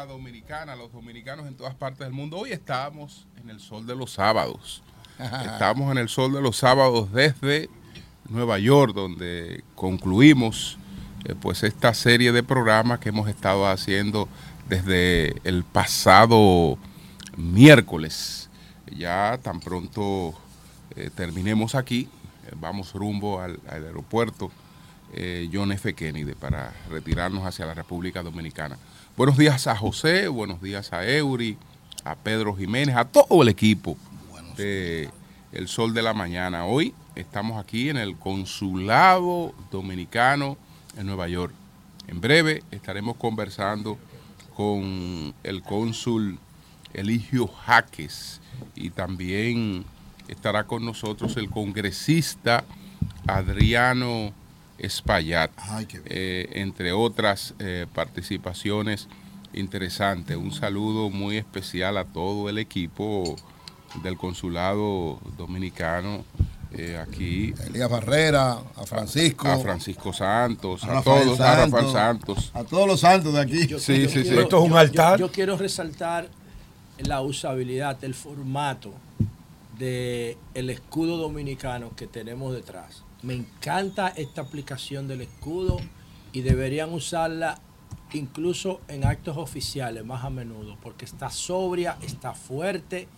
República Dominicana, los dominicanos en todas partes del mundo. Hoy estamos en el sol de los sábados. Estamos en el sol de los sábados desde Nueva York, donde concluimos eh, pues esta serie de programas que hemos estado haciendo desde el pasado miércoles. Ya tan pronto eh, terminemos aquí, eh, vamos rumbo al, al aeropuerto John F. Kennedy para retirarnos hacia la República Dominicana. Buenos días a José, buenos días a Eury, a Pedro Jiménez, a todo el equipo de El Sol de la Mañana. Hoy estamos aquí en el Consulado Dominicano en Nueva York. En breve estaremos conversando con el cónsul Eligio Jaques y también estará con nosotros el congresista Adriano Espaillat, eh, entre otras eh, participaciones interesantes. Un saludo muy especial a todo el equipo del Consulado Dominicano eh, aquí. Elías Barrera, a Francisco. A Francisco Santos, a, todos, a Rafael Santos. A todos los santos de aquí. sí, sí, sí. Esto es un altar. Yo, quiero resaltar la usabilidad, el formato del el escudo dominicano que tenemos detrás. Me encanta esta aplicación del escudo y deberían usarla incluso en actos oficiales más a menudo, porque está sobria, está fuerte,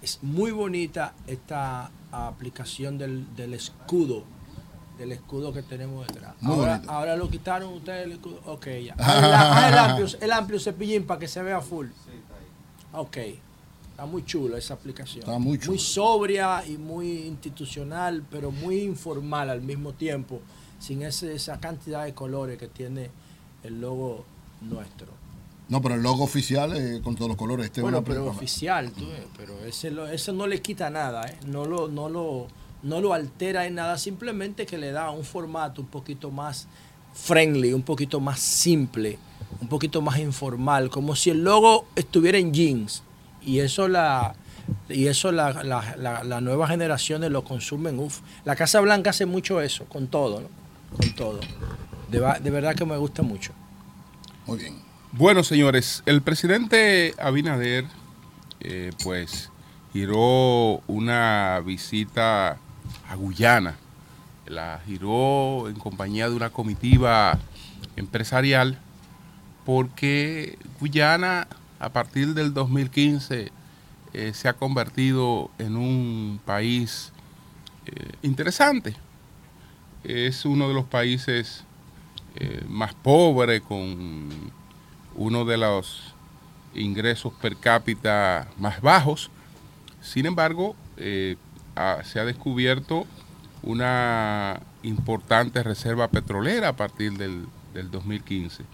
es muy bonita esta aplicación del, escudo, del escudo que tenemos detrás. Ahora, ahora, lo quitaron ustedes el escudo. Ok, ya. el, amplio, el amplio cepillín para que se vea full. Ok. Está muy chula esa aplicación. Está muy Muy sobria y muy institucional, pero muy informal al mismo tiempo, sin ese, esa cantidad de colores que tiene el logo nuestro. No, pero el logo oficial es con todos los colores. Este bueno, pero oficial, tú, pero ese, eso no le quita nada, ¿eh? no, lo, no, lo, no lo altera en nada, simplemente que le da un formato un poquito más friendly, un poquito más simple, un poquito más informal, como si el logo estuviera en jeans y eso la y eso la, la, la, nueva generaciones lo consumen. La Casa Blanca hace mucho eso, con todo, ¿no? Con todo. De, de, verdad que me gusta mucho. Muy bien. Bueno, señores, el presidente Abinader, eh, pues, giró una visita a Guyana. La giró en compañía de una comitiva empresarial porque Guyana a partir del 2015 eh, se ha convertido en un país eh, interesante. Es uno de los países eh, más pobres, con uno de los ingresos per cápita más bajos. Sin embargo, se ha descubierto una importante reserva petrolera a partir del, del 2015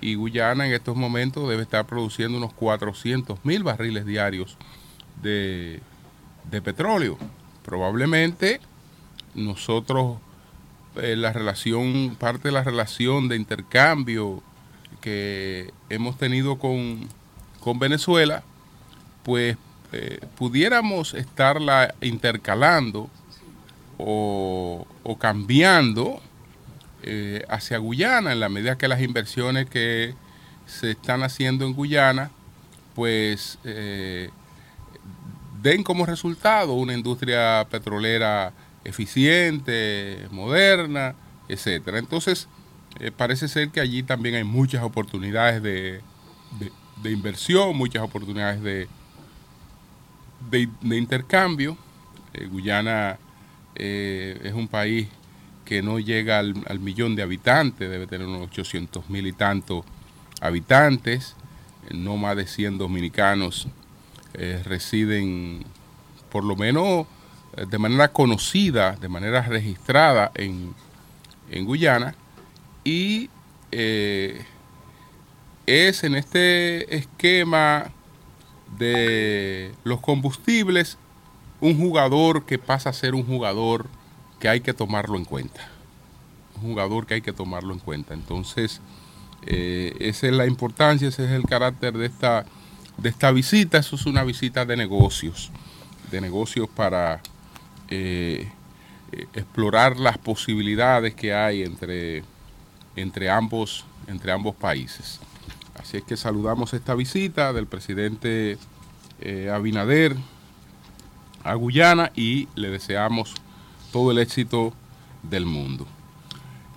y Guyana en estos momentos debe estar produciendo unos 400 mil barriles diarios de, petróleo. Probablemente nosotros, eh, la relación, parte de la relación de intercambio que hemos tenido con, Venezuela, pues eh, pudiéramos estarla intercalando o cambiando eh, hacia Guyana, en la medida que las inversiones que se están haciendo en Guyana, pues eh, den como resultado una industria petrolera eficiente, moderna, etcétera. Entonces, eh, parece ser que allí también hay muchas oportunidades de, inversión, muchas oportunidades de, de, intercambio. Guyana es un país que no llega al, millón de habitantes, debe tener unos 800 mil y tantos habitantes, no más de 100 dominicanos eh, residen por lo menos eh, de manera conocida, de manera registrada en, Guyana. Y eh, es en este esquema de los combustibles un jugador que pasa a ser un jugador que hay que tomarlo en cuenta. Un jugador que hay que tomarlo en cuenta. Entonces, eh, esa es la importancia, ese es el carácter de esta, de esta visita. Eso es una visita de negocios, de negocios para eh, eh, explorar las posibilidades que hay entre, entre, ambos, entre ambos países. Así es que saludamos esta visita del presidente Abinader a Guyana y le deseamos todo el éxito del mundo.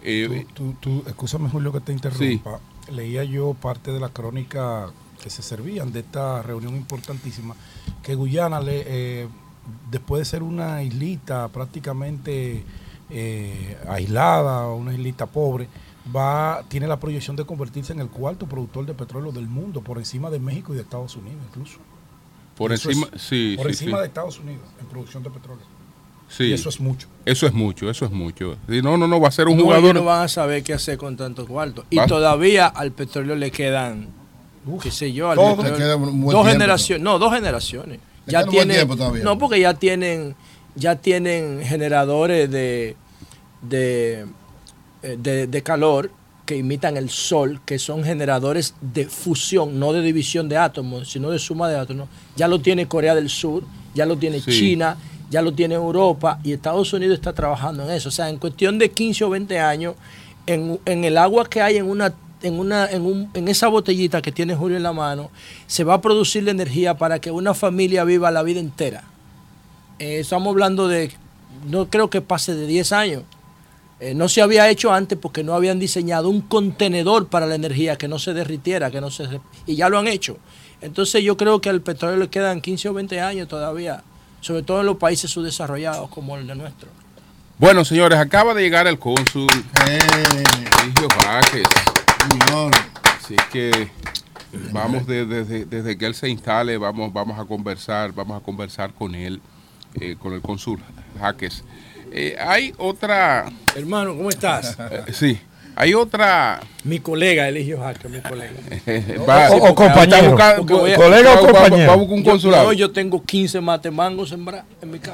Eh, tú, tú, escúchame Julio que te interrumpa. Leía yo parte de la crónica que se servían de esta reunión importantísima, que Guyana, le, eh, después de ser una islita prácticamente eh, aislada, una islita pobre, va tiene la proyección de convertirse en el cuarto productor de petróleo del mundo, por encima de México y de Estados Unidos incluso. Por encima, sí, por sí, encima sí. de Estados Unidos en producción de petróleo. Sí. Y eso es mucho. Eso es mucho, eso es mucho. No, no, no, va a ser un No, jugador. no van a saber qué hacer con tantos cuartos. Y todavía al petróleo le quedan, Uf, qué sé yo, al petróleo- Le queda un buen dos tiempo, generaciones, no, dos generaciones. Le Ya tienen, tiempo todavía. no, porque ya tienen, ya tienen generadores de, de, eh, de, de calor que imitan el sol, que son generadores de fusión, no de división de átomos, sino de suma de átomos. Ya lo tiene Corea del Sur, ya lo tiene Sí. China, ya lo tiene Europa y Estados Unidos está trabajando en eso. O sea, en cuestión de 15 o 20 años, en, en el agua que hay en una en una en, un- en esa botellita que tiene Julio en la mano, se va a producir la energía para que una familia viva la vida entera. Eh, estamos hablando de, no creo que pase de 10 años. Eh, no se había hecho antes porque no habían diseñado un contenedor para la energía que no se derritiera, que no se y ya lo han hecho. Entonces yo creo que al petróleo le quedan 15 o 20 años todavía, sobre todo en los países subdesarrollados como el de nuestro. Bueno, señores, acaba de llegar el cónsul Eh, Sergio Vázquez. señor. Así es que vamos de- desde, desde que él se instale, vamos, vamos a conversar, vamos a conversar con él, eh, con el cónsul Jaques. Eh, hay otra, Hermano, ¿cómo estás? eh, sí, hay otra. mi colega Eligio Jaque, mi colega. va- o- o compañero. buscando- voy a- ¿Colega o va- va- compañero? Va a buscar un Yo, consulado. no, yo tengo 15 matemangos sembrados en mi casa.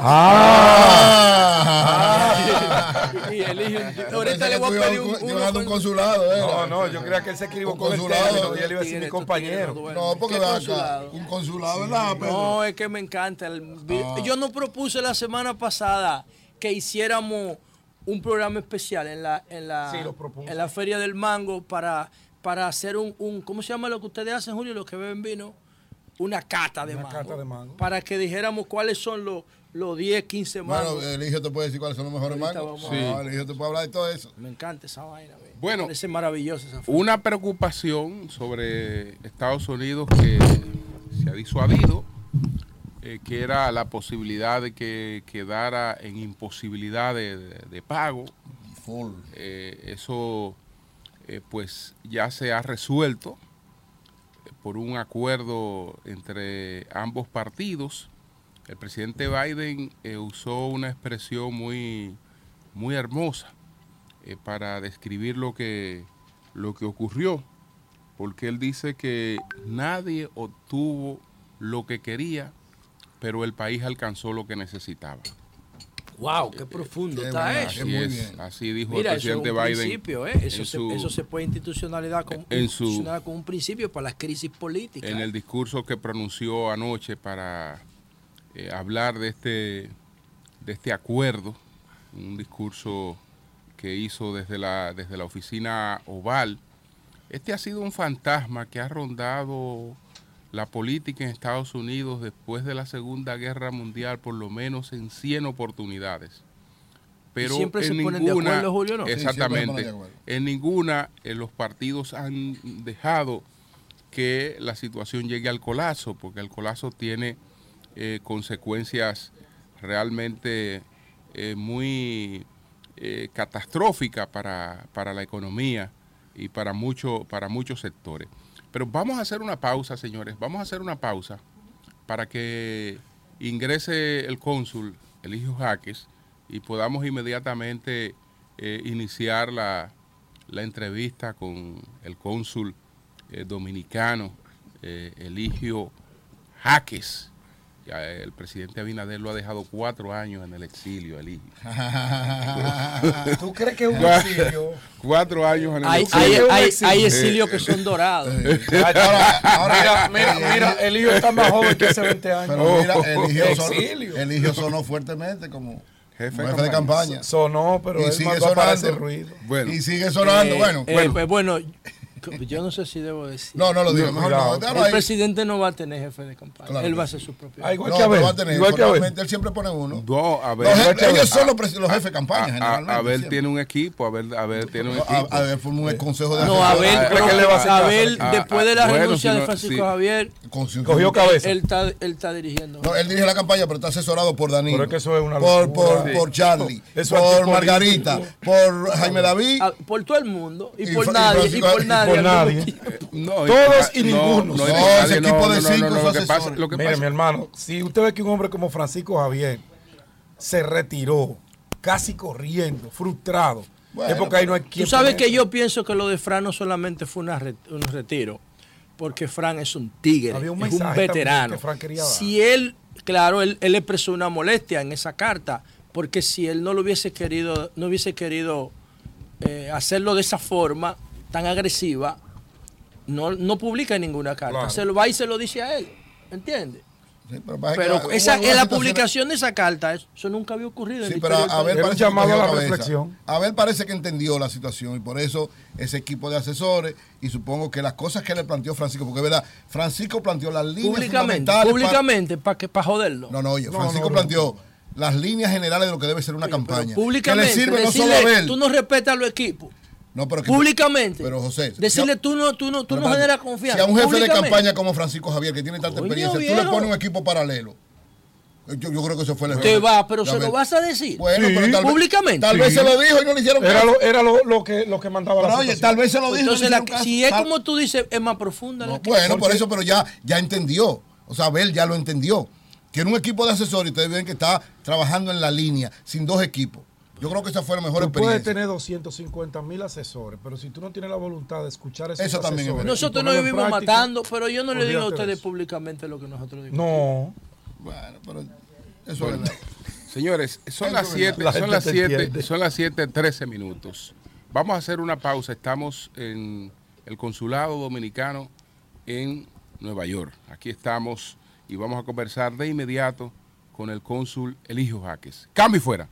Ah. Y Eligio, Yo ahorita le voy a pedir un, un- un con- consulado, ¿eh? No, no, yo creía que él se con el consulado. y él iba a decir mi compañero. No, porque ¿Qué ven acá, consulado? un consulado, ¿verdad? No, es que me encanta. el Ah. Yo no propuse la semana pasada que hiciéramos un programa especial en la, en la, Sí, en la Feria del Mango para, para hacer un, un, ¿cómo se llama lo que ustedes hacen, Julio? Los que beben vino. Una cata de, Una mango, cata de mango. Para que dijéramos cuáles son los, los 10, 15 mangos. Bueno, el hijo te puede decir cuáles son los mejores mangos. a- Ah, el hijo te puede hablar de todo eso. me encanta esa vaina. ve. Bueno. Me parece maravillosa esa. Una preocupación sobre Estados Unidos que se ha disuadido, eh, que era la posibilidad de que quedara en imposibilidad de, de- de pago. Eh, eso eh, pues ya se ha resuelto por un acuerdo entre ambos partidos. El presidente Biden usó una expresión muy, muy hermosa para describir lo que, lo que ocurrió, porque él dice que nadie obtuvo lo que quería, pero el país alcanzó lo que necesitaba. Wow, qué profundo qué está buena, eso. Así muy es, bien. así dijo Mira, el eso es un presidente Biden. principio, ¿eh? Eso, se, su- eso se puede institucionalizar como, en su- como un principio para las crisis políticas. en el discurso que pronunció anoche para eh, hablar de este, de este acuerdo, un discurso que hizo desde la, desde la oficina oval. Este ha sido un fantasma que ha rondado la política en Estados Unidos después de la Segunda Guerra Mundial por lo menos en 100 oportunidades. Pero siempre se en ponen de ninguna, acuerdo, Julio, ¿no? Exactamente, en ninguna eh, los partidos han dejado que la situación llegue al colapso, porque el colapso tiene eh, consecuencias realmente eh, muy eh, catastróficas para, para la economía y para, mucho, para muchos sectores. Pero vamos a hacer una pausa, señores, vamos a hacer una pausa para que ingrese el cónsul, Eligio Jaques, y podamos inmediatamente eh, iniciar la, la entrevista con el cónsul eh, dominicano, eh, Eligio Jaques. Eh, el presidente Abinader lo ha dejado cuatro años en el exilio, Eligio. ¿Tú crees que es un exilio? Cuatro años en el Hay, exilio. hay, hay, exilio. hay exilios que son dorados. Ahora, ahora, Mira, mira, mira, el hijo está más joven que hace 20 años. Pero mira, el hijo, sonó, sonó fuertemente como Jefe de jefe de campaña. Sonó, pero Y él sigue sonando. ruido. Bueno, Y sigue sonando. Eh, bueno, eh, bueno. pues bueno, yo no sé si debo decir. No, no lo digo, no. El ahí. presidente no va a tener jefe de campaña. Claro él va a ser su propio. Ah, igual No, que va a tener, igual que Abel. formalmente, él siempre pone uno. No, a ver. Los ellos son los, jefes de campaña, a- a- generalmente. Abel siempre. tiene un equipo, Abel, Abel tiene un A- equipo. A ver, forma un consejo de No, Ah, pero ¿qué le va a hacer Abel, caso? después de la Ah, renuncia de Francisco. Javier, Cogió cabeza. él está, él está dirigiendo. No, él dirige la campaña, pero está asesorado por Danilo. Pero es que eso es una por, locura. por, por Charlie, por. Margarita, por Jaime David. Ah, por todo el mundo y, por nadie y por nadie. Por nadie. No, Todos y no, ninguno. No, ese equipo no, de no, no, cinco no, Lo que pasa, lo que Mire, pasa- mi hermano, si usted ve que un hombre como Francisco Javier se retiró casi corriendo, frustrado, Bueno, es porque ahí no hay quien Tú sabes poner. que yo pienso que lo de Fran no solamente fue una re- un retiro, porque Fran es un tigre, Había un es un veterano. que Fran quería dar. Si él, claro, él, él expresó una molestia en esa carta, porque si él no lo hubiese querido, no hubiese querido eh, hacerlo de esa forma tan agresiva, no, no publica ninguna carta. Claro. Se lo va y se lo dice a él, ¿entiendes? Sí, pero que esa, en la publicación de esa carta, eso, nunca había ocurrido. en Sí, pero. Era un parece que a la cabeza. reflexión. Abel parece que entendió la situación y por eso ese equipo de asesores y supongo que las cosas que le planteó Francisco, porque es verdad, Francisco planteó las líneas públicamente, públicamente, para que para joderlo. No, no, oye, No, Francisco no, no. planteó las líneas generales de lo que debe ser una campaña. Públicamente, que le sirve no solo a Abel. tú no respetas a los equipos. No, pero que- Públicamente. Pero José, Decirle si a- tú no, tú no, tú no generas confianza. Si a un jefe de campaña como Francisco Javier, que tiene tanta experiencia, tú le pones un equipo paralelo. Yo, yo creo que eso fue el error. Te va, pero de se lo vas a decir. Bueno, Sí. pero tal vez, Públicamente. Tal vez Sí. se lo dijo y no le hicieron Era, caso. lo, era lo, lo que, lo que mandaba Pero la oye, tal vez se lo dijo no Entonces, la- hicieron caso. si es Tal- como tú dices, es más profunda. No, la que- bueno, por eso, pero ya, ya entendió. O sea, Abel ya lo entendió. Tiene un equipo de asesores y ustedes ven que está trabajando en la línea, sin dos equipos. Yo creo que esa fue la mejor Tú puedes experiencia. tener 250 mil asesores, pero si tú no tienes la voluntad de escuchar esos Eso también asesores Nosotros no vivimos práctica, matando, pero yo no le digo a ustedes eso. públicamente lo que nosotros digamos. No. Bueno, pero eso es verdad. Señores, son las es 7, La son las te 7, entiende. son las 7, 13 minutos. Vamos a hacer una pausa. Estamos en el consulado dominicano en Nueva York. Aquí estamos y vamos a conversar de inmediato con el cónsul Eligio Jaques. Cambio y fuera.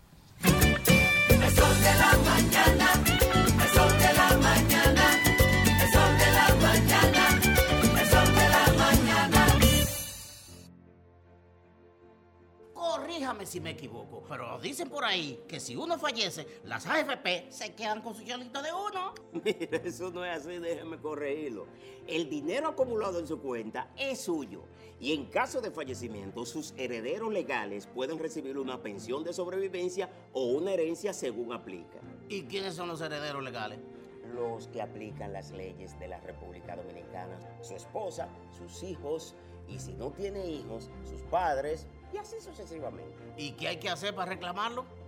Corríjame si me equivoco, pero dicen por ahí que si uno fallece, las AFP se quedan con su chelito de uno. Mira, eso no es así, déjeme corregirlo. El dinero acumulado en su cuenta es suyo y en caso de fallecimiento, sus herederos legales pueden recibir una pensión de sobrevivencia o una herencia según aplica. ¿Y quiénes son los herederos legales? Los que aplican las leyes de la República Dominicana, su esposa, sus hijos y si no tiene hijos, sus padres y así sucesivamente. ¿Y qué hay que hacer para reclamarlo?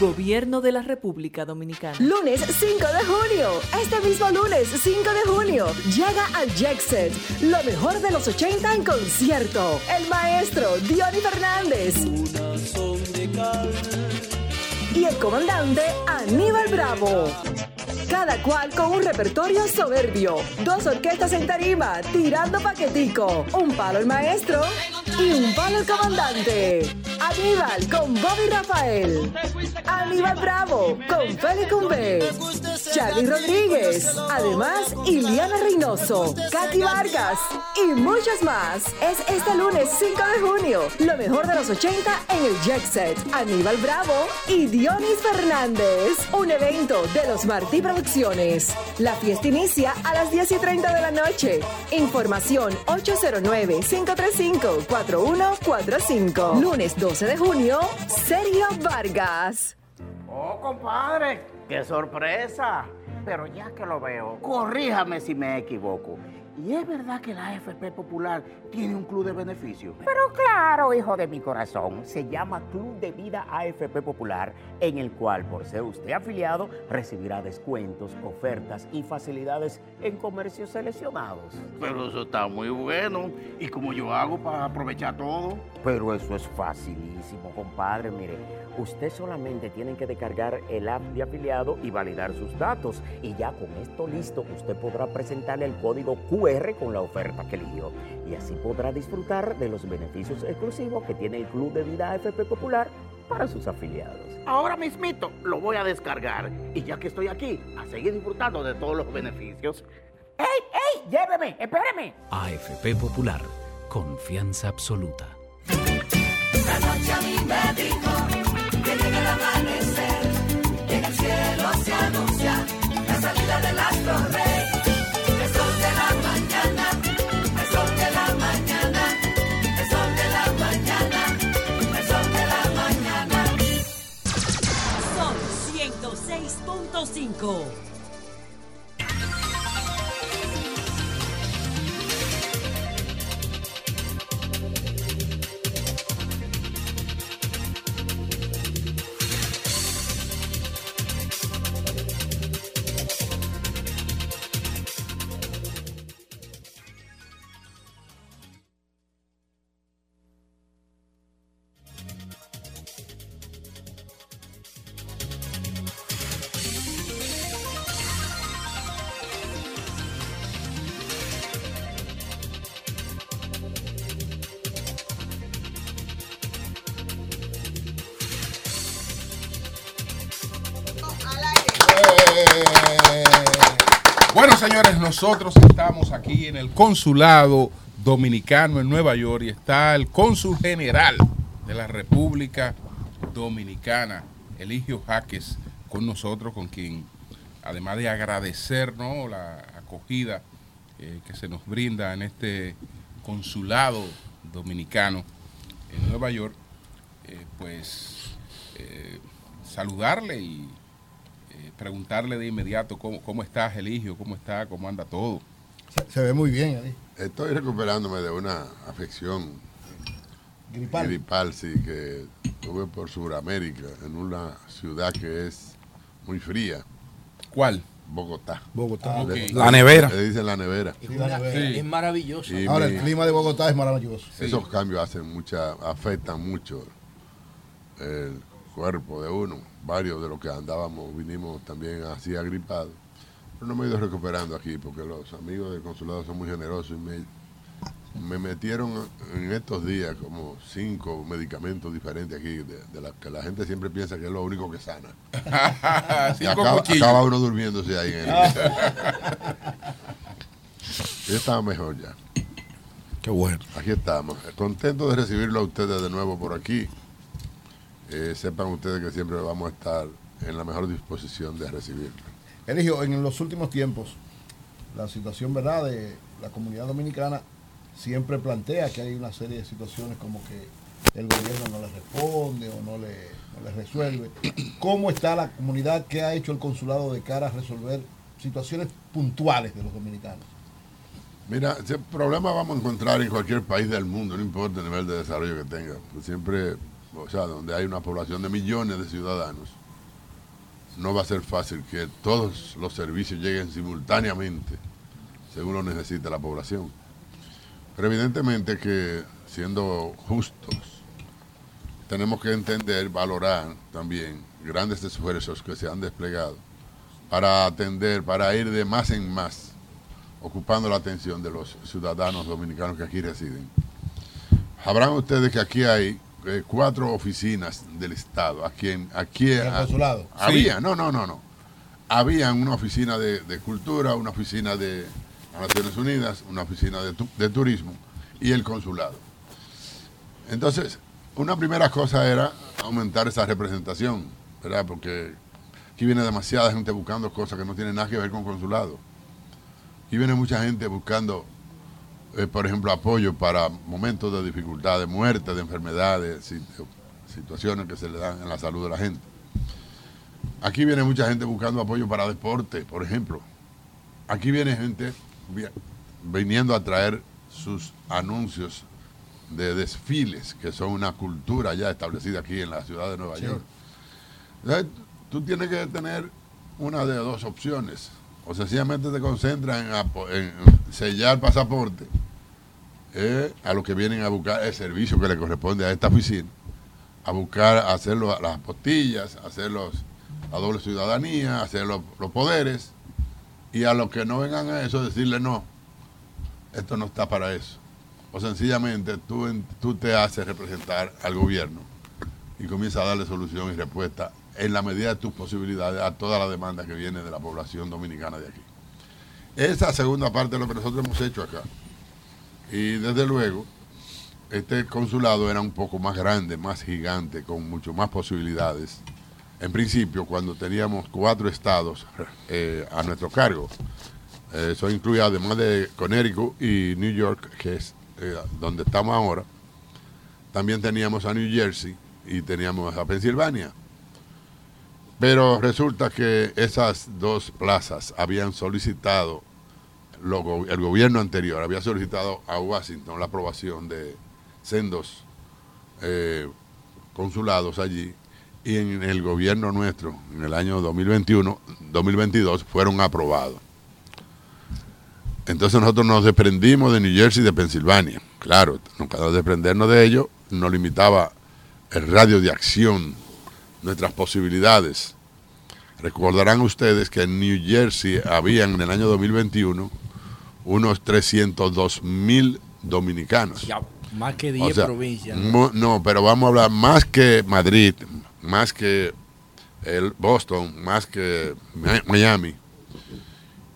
Gobierno de la República Dominicana. Lunes 5 de junio. Este mismo lunes 5 de junio llega al Jackset, lo mejor de los 80 en concierto. El maestro Diony Fernández. Y el comandante Aníbal Bravo. Cada cual con un repertorio soberbio. Dos orquestas en tarima, tirando paquetico. Un palo el maestro y un palo el comandante. Aníbal con Bobby Rafael. Aníbal Bravo con Félix Cumbé. Charlie Rodríguez. Además, Iliana Reynoso, Katy Vargas y muchos más. Es este lunes 5 de junio. Lo mejor de los 80 en el Jet Set. Aníbal Bravo y Dionis Fernández. Un evento de los Martí. La fiesta inicia a las 10 y 30 de la noche. Información 809-535-4145. Lunes 12 de junio, Sergio Vargas. Oh, compadre, qué sorpresa. Pero ya que lo veo, corríjame si me equivoco. ¿Y es verdad que la AFP Popular tiene un club de beneficios? Pero claro, hijo de mi corazón, se llama Club de Vida AFP Popular, en el cual, por ser usted afiliado, recibirá descuentos, ofertas y facilidades en comercios seleccionados. Pero eso está muy bueno. ¿Y cómo yo hago para aprovechar todo? Pero eso es facilísimo, compadre. Mire, usted solamente tiene que descargar el app de afiliado y validar sus datos. Y ya con esto listo, usted podrá presentarle el código QR con la oferta que eligió. Y así podrá disfrutar de los beneficios exclusivos que tiene el Club de Vida AFP Popular para sus afiliados. Ahora mismito lo voy a descargar. Y ya que estoy aquí, a seguir disfrutando de todos los beneficios. ¡Ey, ey! ¡Lléveme! ¡Espéreme! AFP Popular, confianza absoluta. La noche a mí me dijo que llega el amanecer, que en el cielo se anuncia la salida del astro rey. Son nosotros estamos aquí en el consulado dominicano en Nueva York y está el cónsul general de la República Dominicana, Eligio Jaques, con nosotros, con quien, además de agradecer ¿no? la acogida eh, que se nos brinda en este consulado dominicano en Nueva York, eh, pues eh, saludarle y preguntarle de inmediato cómo, cómo estás, Eligio, cómo está, cómo anda todo. Se, se ve muy bien ahí. Estoy recuperándome de una afección Gripal. gripal, sí, que tuve por Sudamérica, en una ciudad que es muy fría. ¿Cuál? Bogotá. Bogotá. Le- La nevera. Le dicen la nevera. Es, maravilloso. Y Ahora, mi- el clima de Bogotá es maravilloso. Esos cambios hacen mucha, afectan mucho el cuerpo de uno. Varios de los que andábamos vinimos también así agripados. Pero no me he ido recuperando aquí porque los amigos del consulado son muy generosos y me, me metieron en estos días como cinco medicamentos diferentes aquí, de, de la que la gente siempre piensa que es lo único que sana. y acaba, acaba uno durmiéndose ahí en el... Yo estaba mejor ya. Qué bueno. Aquí estamos. Contento de recibirlo a ustedes de nuevo por aquí. Eh, sepan ustedes que siempre vamos a estar en la mejor disposición de recibirlo. Eligio, en los últimos tiempos, la situación verdad de la comunidad dominicana siempre plantea que hay una serie de situaciones como que el gobierno no le responde o no le, no le resuelve. ¿Cómo está la comunidad? ¿Qué ha hecho el consulado de cara a resolver situaciones puntuales de los dominicanos? Mira, ese problema vamos a encontrar en cualquier país del mundo, no importa el nivel de desarrollo que tenga. Pues siempre, o sea, donde hay una población de millones de ciudadanos, no va a ser fácil que todos los servicios lleguen simultáneamente, según lo necesita la población. Pero evidentemente que, siendo justos, tenemos que entender, valorar también grandes esfuerzos que se han desplegado para atender, para ir de más en más, ocupando la atención de los ciudadanos dominicanos que aquí residen. Sabrán ustedes que aquí hay eh, cuatro oficinas del Estado. Aquí, en, aquí ¿En el consulado? Había, Sí. no, no, no, no. Habían una oficina de, de cultura, una oficina de las Naciones Unidas, una oficina de, tu- de turismo y el consulado. Entonces, una primera cosa era aumentar esa representación, ¿verdad? Porque aquí viene demasiada gente buscando cosas que no tienen nada que ver con consulado. Aquí viene mucha gente buscando, eh, por ejemplo, apoyo para momentos de dificultad, de muerte, de enfermedades, sit- situaciones que se le dan en la salud de la gente. Aquí viene mucha gente buscando apoyo para deporte, por ejemplo. Aquí viene gente vi- viniendo a traer sus anuncios de desfiles, que son una cultura ya establecida aquí en la ciudad de Nueva Sí. York. Entonces, tú tienes que tener una de dos opciones. O sencillamente te concentras en, sellar pasaporte eh, a los que vienen a buscar el servicio que le corresponde a esta oficina, a buscar hacer lo- las apostillas, hacer los, la doble ciudadanía, hacer los, los poderes, y a los que no vengan a eso decirle no, esto no está para eso. O sencillamente tú, tú te haces representar al gobierno y comienzas a darle solución y respuesta en la medida de tus posibilidades a toda la demanda que viene de la población dominicana de aquí. Esa segunda parte de lo que nosotros hemos hecho acá. Y desde luego, este consulado era un poco más grande, más gigante, con mucho más posibilidades. En principio, cuando teníamos cuatro estados eh, a nuestro cargo, eh, eso incluye además de Connecticut y New York, que es eh, donde estamos ahora, también teníamos a New Jersey y teníamos a Pensilvania. Pero resulta que esas dos plazas habían solicitado, el gobierno anterior había solicitado a Washington la aprobación de sendos eh, consulados allí y en el gobierno nuestro, en el año 2021, 2022, fueron aprobados. Entonces nosotros nos desprendimos de New Jersey y de Pensilvania. Claro, nunca nos desprendernos de ellos nos limitaba el radio de acción, nuestras posibilidades. Recordarán ustedes que en New Jersey habían en el año 2021 unos 302 mil dominicanos. Ya, más que O 10 sea, provincias. ¿no? pero vamos a hablar más que Madrid, más que el Boston, más que Mi- Miami.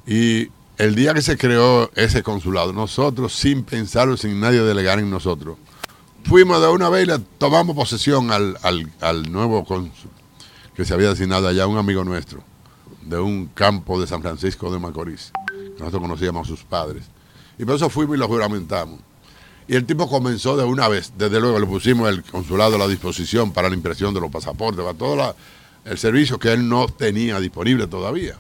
Y el día que se creó ese consulado, nosotros, sin pensarlo, sin nadie delegar en nosotros, fuimos de una vez y le tomamos posesión al, al- al nuevo cónsul que se había designado allá, un amigo nuestro, de un campo de San Francisco de Macorís. que Nosotros conocíamos a sus padres. Y por eso fuimos y lo juramentamos. Y el tipo comenzó de una vez, desde luego le pusimos el consulado a la disposición para la impresión de los pasaportes, para todo el servicio que él no tenía disponible todavía.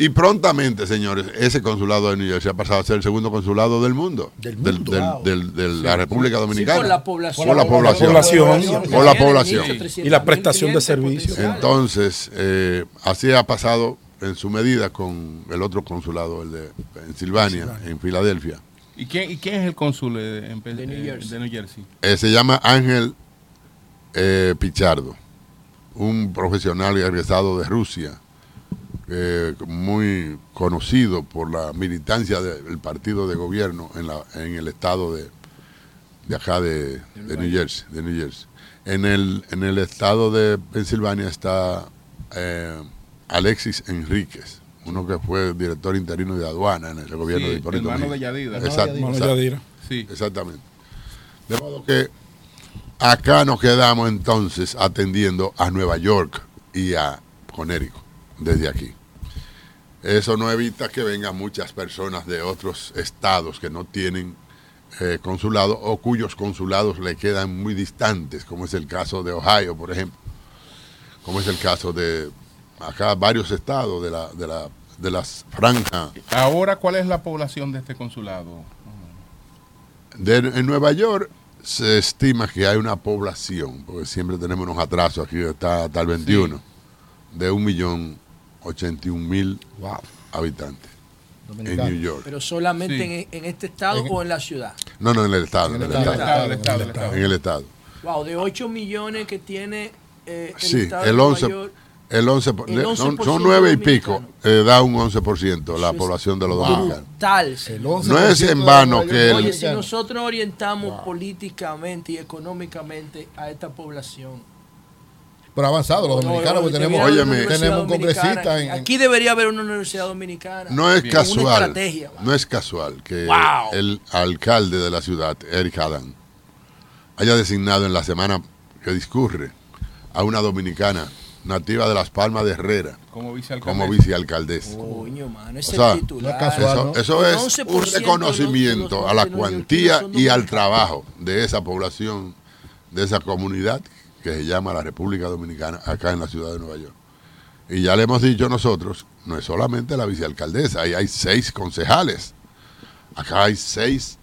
Y prontamente, señores, ese consulado de New York se ha pasado a ser el segundo consulado del mundo. Del mundo, del- wow. del- de la. República Sí, Dominicana. por la población. Por la población. población. Por la población. Y la prestación de servicios. Entonces, eh, así ha pasado en su medida con el otro consulado, el de Pensilvania, en Filadelfia. ¿Y quién, ¿Y quién es el cónsul eh, De New eh, Jersey. de New Jersey? Eh, se llama Ángel eh, Pichardo, un profesional y egresado de Rusia, eh, muy conocido por la militancia del partido de gobierno en, la, en el estado de, de acá de, de New Jersey, de New Jersey. En el, en el estado de Pensilvania está eh, Alexis Enríquez, uno que fue director interino de aduana en el gobierno Sí, de Hipólito hermano Mejía. de Yadira. Exacto, Hermano de exacto. Yadira. Sí. Exactamente. De modo que acá nos quedamos entonces atendiendo a Nueva York y a Conérico desde aquí. Eso no evita que vengan muchas personas de otros estados que no tienen eh, consulado o cuyos consulados le quedan muy distantes, como es el caso de Ohio, por ejemplo, como es el caso de acá varios estados de la de la de las franjas. Ahora, ¿cuál es la población de este consulado? De- en Nueva York se estima que hay una población, porque siempre tenemos unos atrasos, aquí está hasta el 21, de un millón ochenta y un mil habitantes en Dominicano. New York. Pero solamente Sí. en, en este estado o en la ciudad. No, no, en el estado. En el estado. el el. En el estado. Wow, de 8 millones que tiene eh, el Sí, estado de el Nueva 11, York, el 11, por- El son, 11% son nueve y pico, eh, da un 11% la población de los dominicanos. Tal. No es en vano que Oye, el, si nosotros orientamos políticamente y económicamente a esta población. Pero avanzado, los No, dominicanos, no, porque tenemos, tenemos un congresista en, Aquí debería haber una universidad dominicana. no es casual, estrategia. no es casual que Wow. el alcalde de la ciudad, Eric Adam, haya designado en la semana que discurre a una dominicana nativa de Las Palmas de Herrera Como vicealcaldesa. como vicealcaldesa. Coño, mano, ese O sea, es el titular. eso, es 11% un reconocimiento a la cuantía y al trabajo de esa población, de esa comunidad que se llama la República Dominicana acá en la ciudad de Nueva York. Y ya le hemos dicho nosotros, no es solamente la vicealcaldesa, ahí hay seis concejales, acá hay seis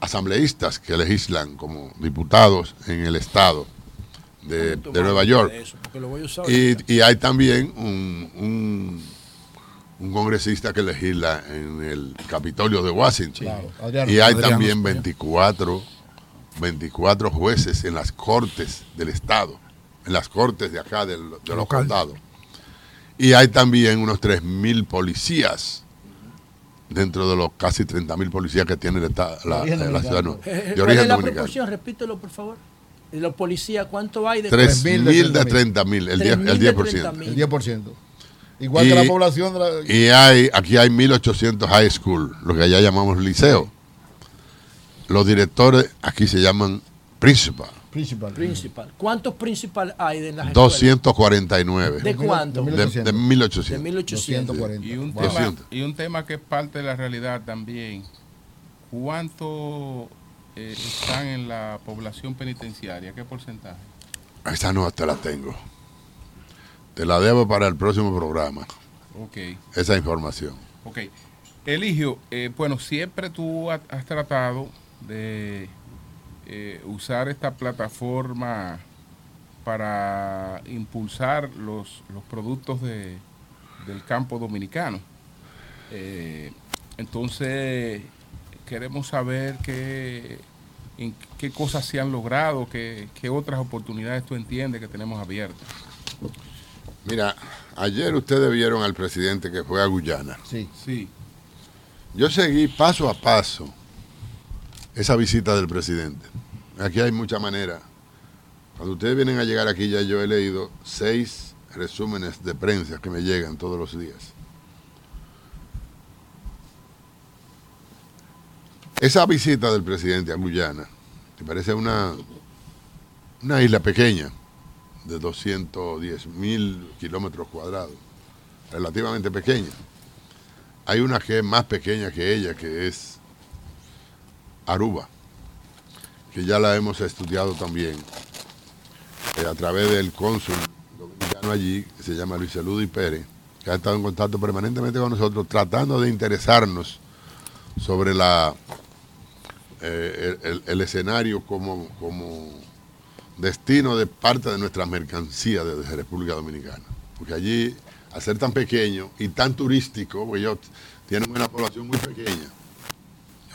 asambleístas que legislan como diputados en el estado de, de Nueva York. de eso, Y, hay también un, un, un congresista que legisla en el Capitolio de Washington. Claro, Adriano. y hay Adriano también España. 24, 24 jueces en las cortes del Estado, en las cortes de acá del- de, los Local. condados. Y hay también unos 3.000 policías dentro de los casi 30.000 policías que tiene la, origen la ciudad de Eh, ¿Cuál origen la dominicano. proporción? Repítelo, por favor. De los policías, ¿cuánto hay? De 3.000 de 30.000, el 10%. 3.000 El de 10%. 30.000. el 10%. Igual que la población de la... Y hay, aquí hay 1.800 high school, lo que allá llamamos liceo. Los directores aquí se llaman principal, Principal. Principal. ¿Cuántos principal hay de las escuelas? 249. ¿De cuánto? De, de 1.800. De 1800. Y un, Wow. tema, 200. y un tema que es parte de la realidad también. ¿Cuánto eh, están en la población penitenciaria? ¿Qué porcentaje? Esa no te la tengo. Te la debo para el próximo programa, Ok, esa información. ok. Eligio, eh, bueno, siempre tú ha- has tratado de eh, usar esta plataforma para impulsar los, los productos de, del campo dominicano. Eh, entonces, queremos saber qué, en qué cosas se han logrado, qué, qué otras oportunidades tú entiendes que tenemos abiertas. Mira, ayer ustedes vieron al presidente que fue a Guyana. Sí. Sí. Yo seguí paso a paso esa visita del presidente. Aquí hay mucha manera. Cuando ustedes vienen a llegar aquí, ya yo he leído seis resúmenes de prensa que me llegan todos los días. Esa visita del presidente a Guyana, que parece una, una isla pequeña, de 210 mil kilómetros cuadrados, relativamente pequeña. Hay una que es más pequeña que ella, que es Aruba, que ya la hemos estudiado también eh, a través del cónsul dominicano allí, que se llama Luis Eludi Pérez, que ha estado en contacto permanentemente con nosotros, tratando de interesarnos sobre la eh, el, escenario como, como destino de parte de nuestra mercancía desde República Dominicana. Porque allí, al ser tan pequeño y tan turístico, porque ellos tienen una población muy pequeña,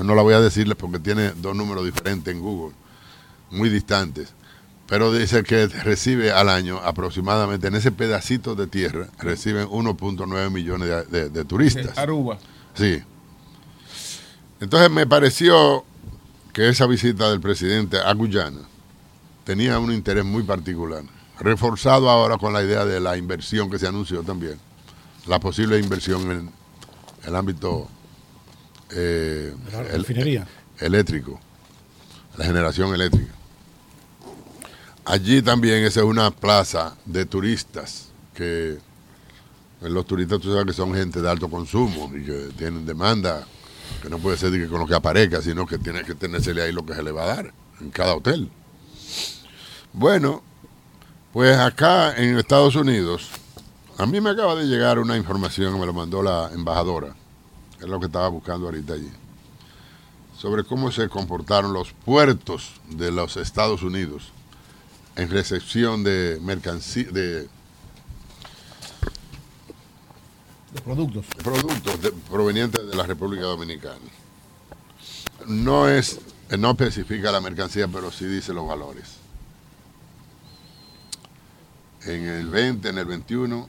no la voy a decirles porque tiene dos números diferentes en Google, muy distantes, pero dice que recibe al año aproximadamente en ese pedacito de tierra, reciben 1.9 millones de, de- de turistas. Aruba. Sí. Entonces me pareció que esa visita del presidente a Guyana tenía un interés muy particular, reforzado ahora con la idea de la inversión que se anunció también, la posible inversión en el ámbito eh, La el- refinería. eléctrico, la generación eléctrica. Allí también esa es una plaza de turistas que pues, los turistas tú sabes que son gente de alto consumo y que tienen demanda, que no puede ser que con lo que aparezca, sino que tiene que tenérsele ahí lo que se le va a dar en cada hotel. Bueno, pues acá en Estados Unidos, a mí me acaba de llegar una información, me lo mandó la embajadora, es lo que estaba buscando ahorita allí, sobre cómo se comportaron los puertos de los Estados Unidos en recepción de mercancía, de De productos. Productos de- provenientes de la República Dominicana. No es, no especifica la mercancía, pero sí dice los valores. En el 20, en el 21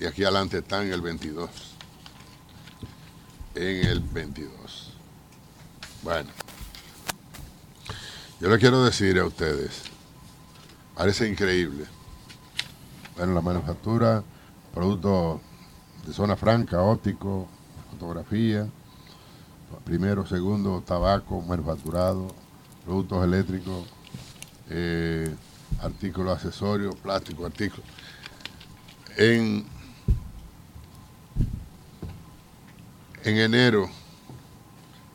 y aquí adelante está en el 22. En el 22. Bueno, yo le quiero decir a ustedes, parece increíble. Bueno, la manufactura, productos de zona franca, óptico, fotografía, primero, segundo, tabaco, manufacturado, productos eléctricos, eh, artículos accesorios, plástico, artículos. En, en enero,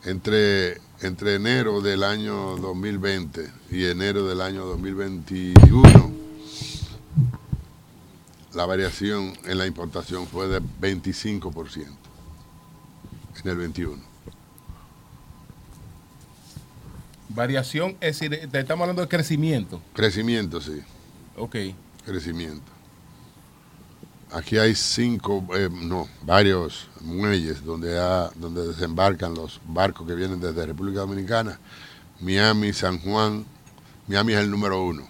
entre, entre enero del año 2020 y enero del año 2021, la variación en la importación fue de 25% en el 21. Variación, es decir, estamos hablando de crecimiento. Crecimiento, sí. Ok. Crecimiento. Aquí hay cinco, eh, no, varios muelles donde, donde desembarcan los barcos que vienen desde República Dominicana. Miami, San Juan. Miami es el número uno.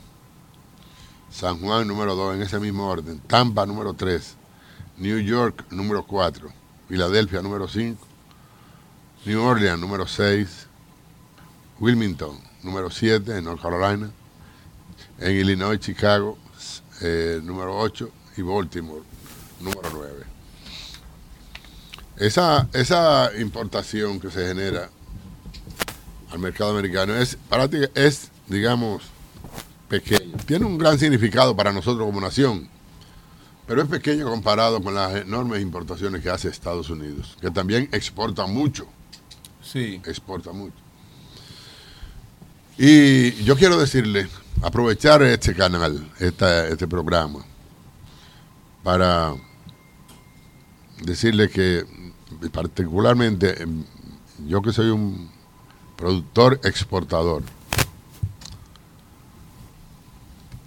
San Juan número dos, en ese mismo orden. Tampa número tres. New York número cuatro. Filadelfia número cinco. New Orleans número seis. Wilmington número siete en North Carolina. En Illinois, Chicago eh, número 8 y Baltimore número 9. Esa, esa importación que se genera al mercado americano es, práctica- es, digamos, pequeño. Tiene un gran significado para nosotros como nación, pero es pequeño comparado con las enormes importaciones que hace Estados Unidos, que también exporta mucho. Sí. Exporta mucho. Y yo quiero decirle, aprovechar este canal, esta- este programa, para decirle que particularmente em, yo que soy un productor exportador,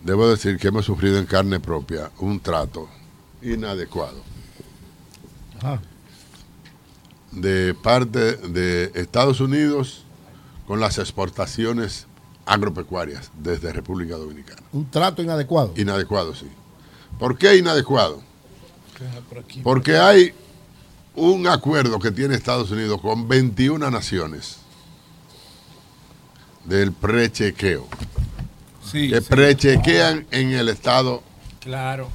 debo decir que hemos sufrido en carne propia un trato inadecuado de parte de Estados Unidos con las exportaciones agropecuarias desde República Dominicana. Un trato inadecuado. Inadecuado, sí. ¿Por qué inadecuado? Porque hay un acuerdo que tiene Estados Unidos con 21 naciones del prechequeo. Sí, que sí. prechequean en el Estado Claro.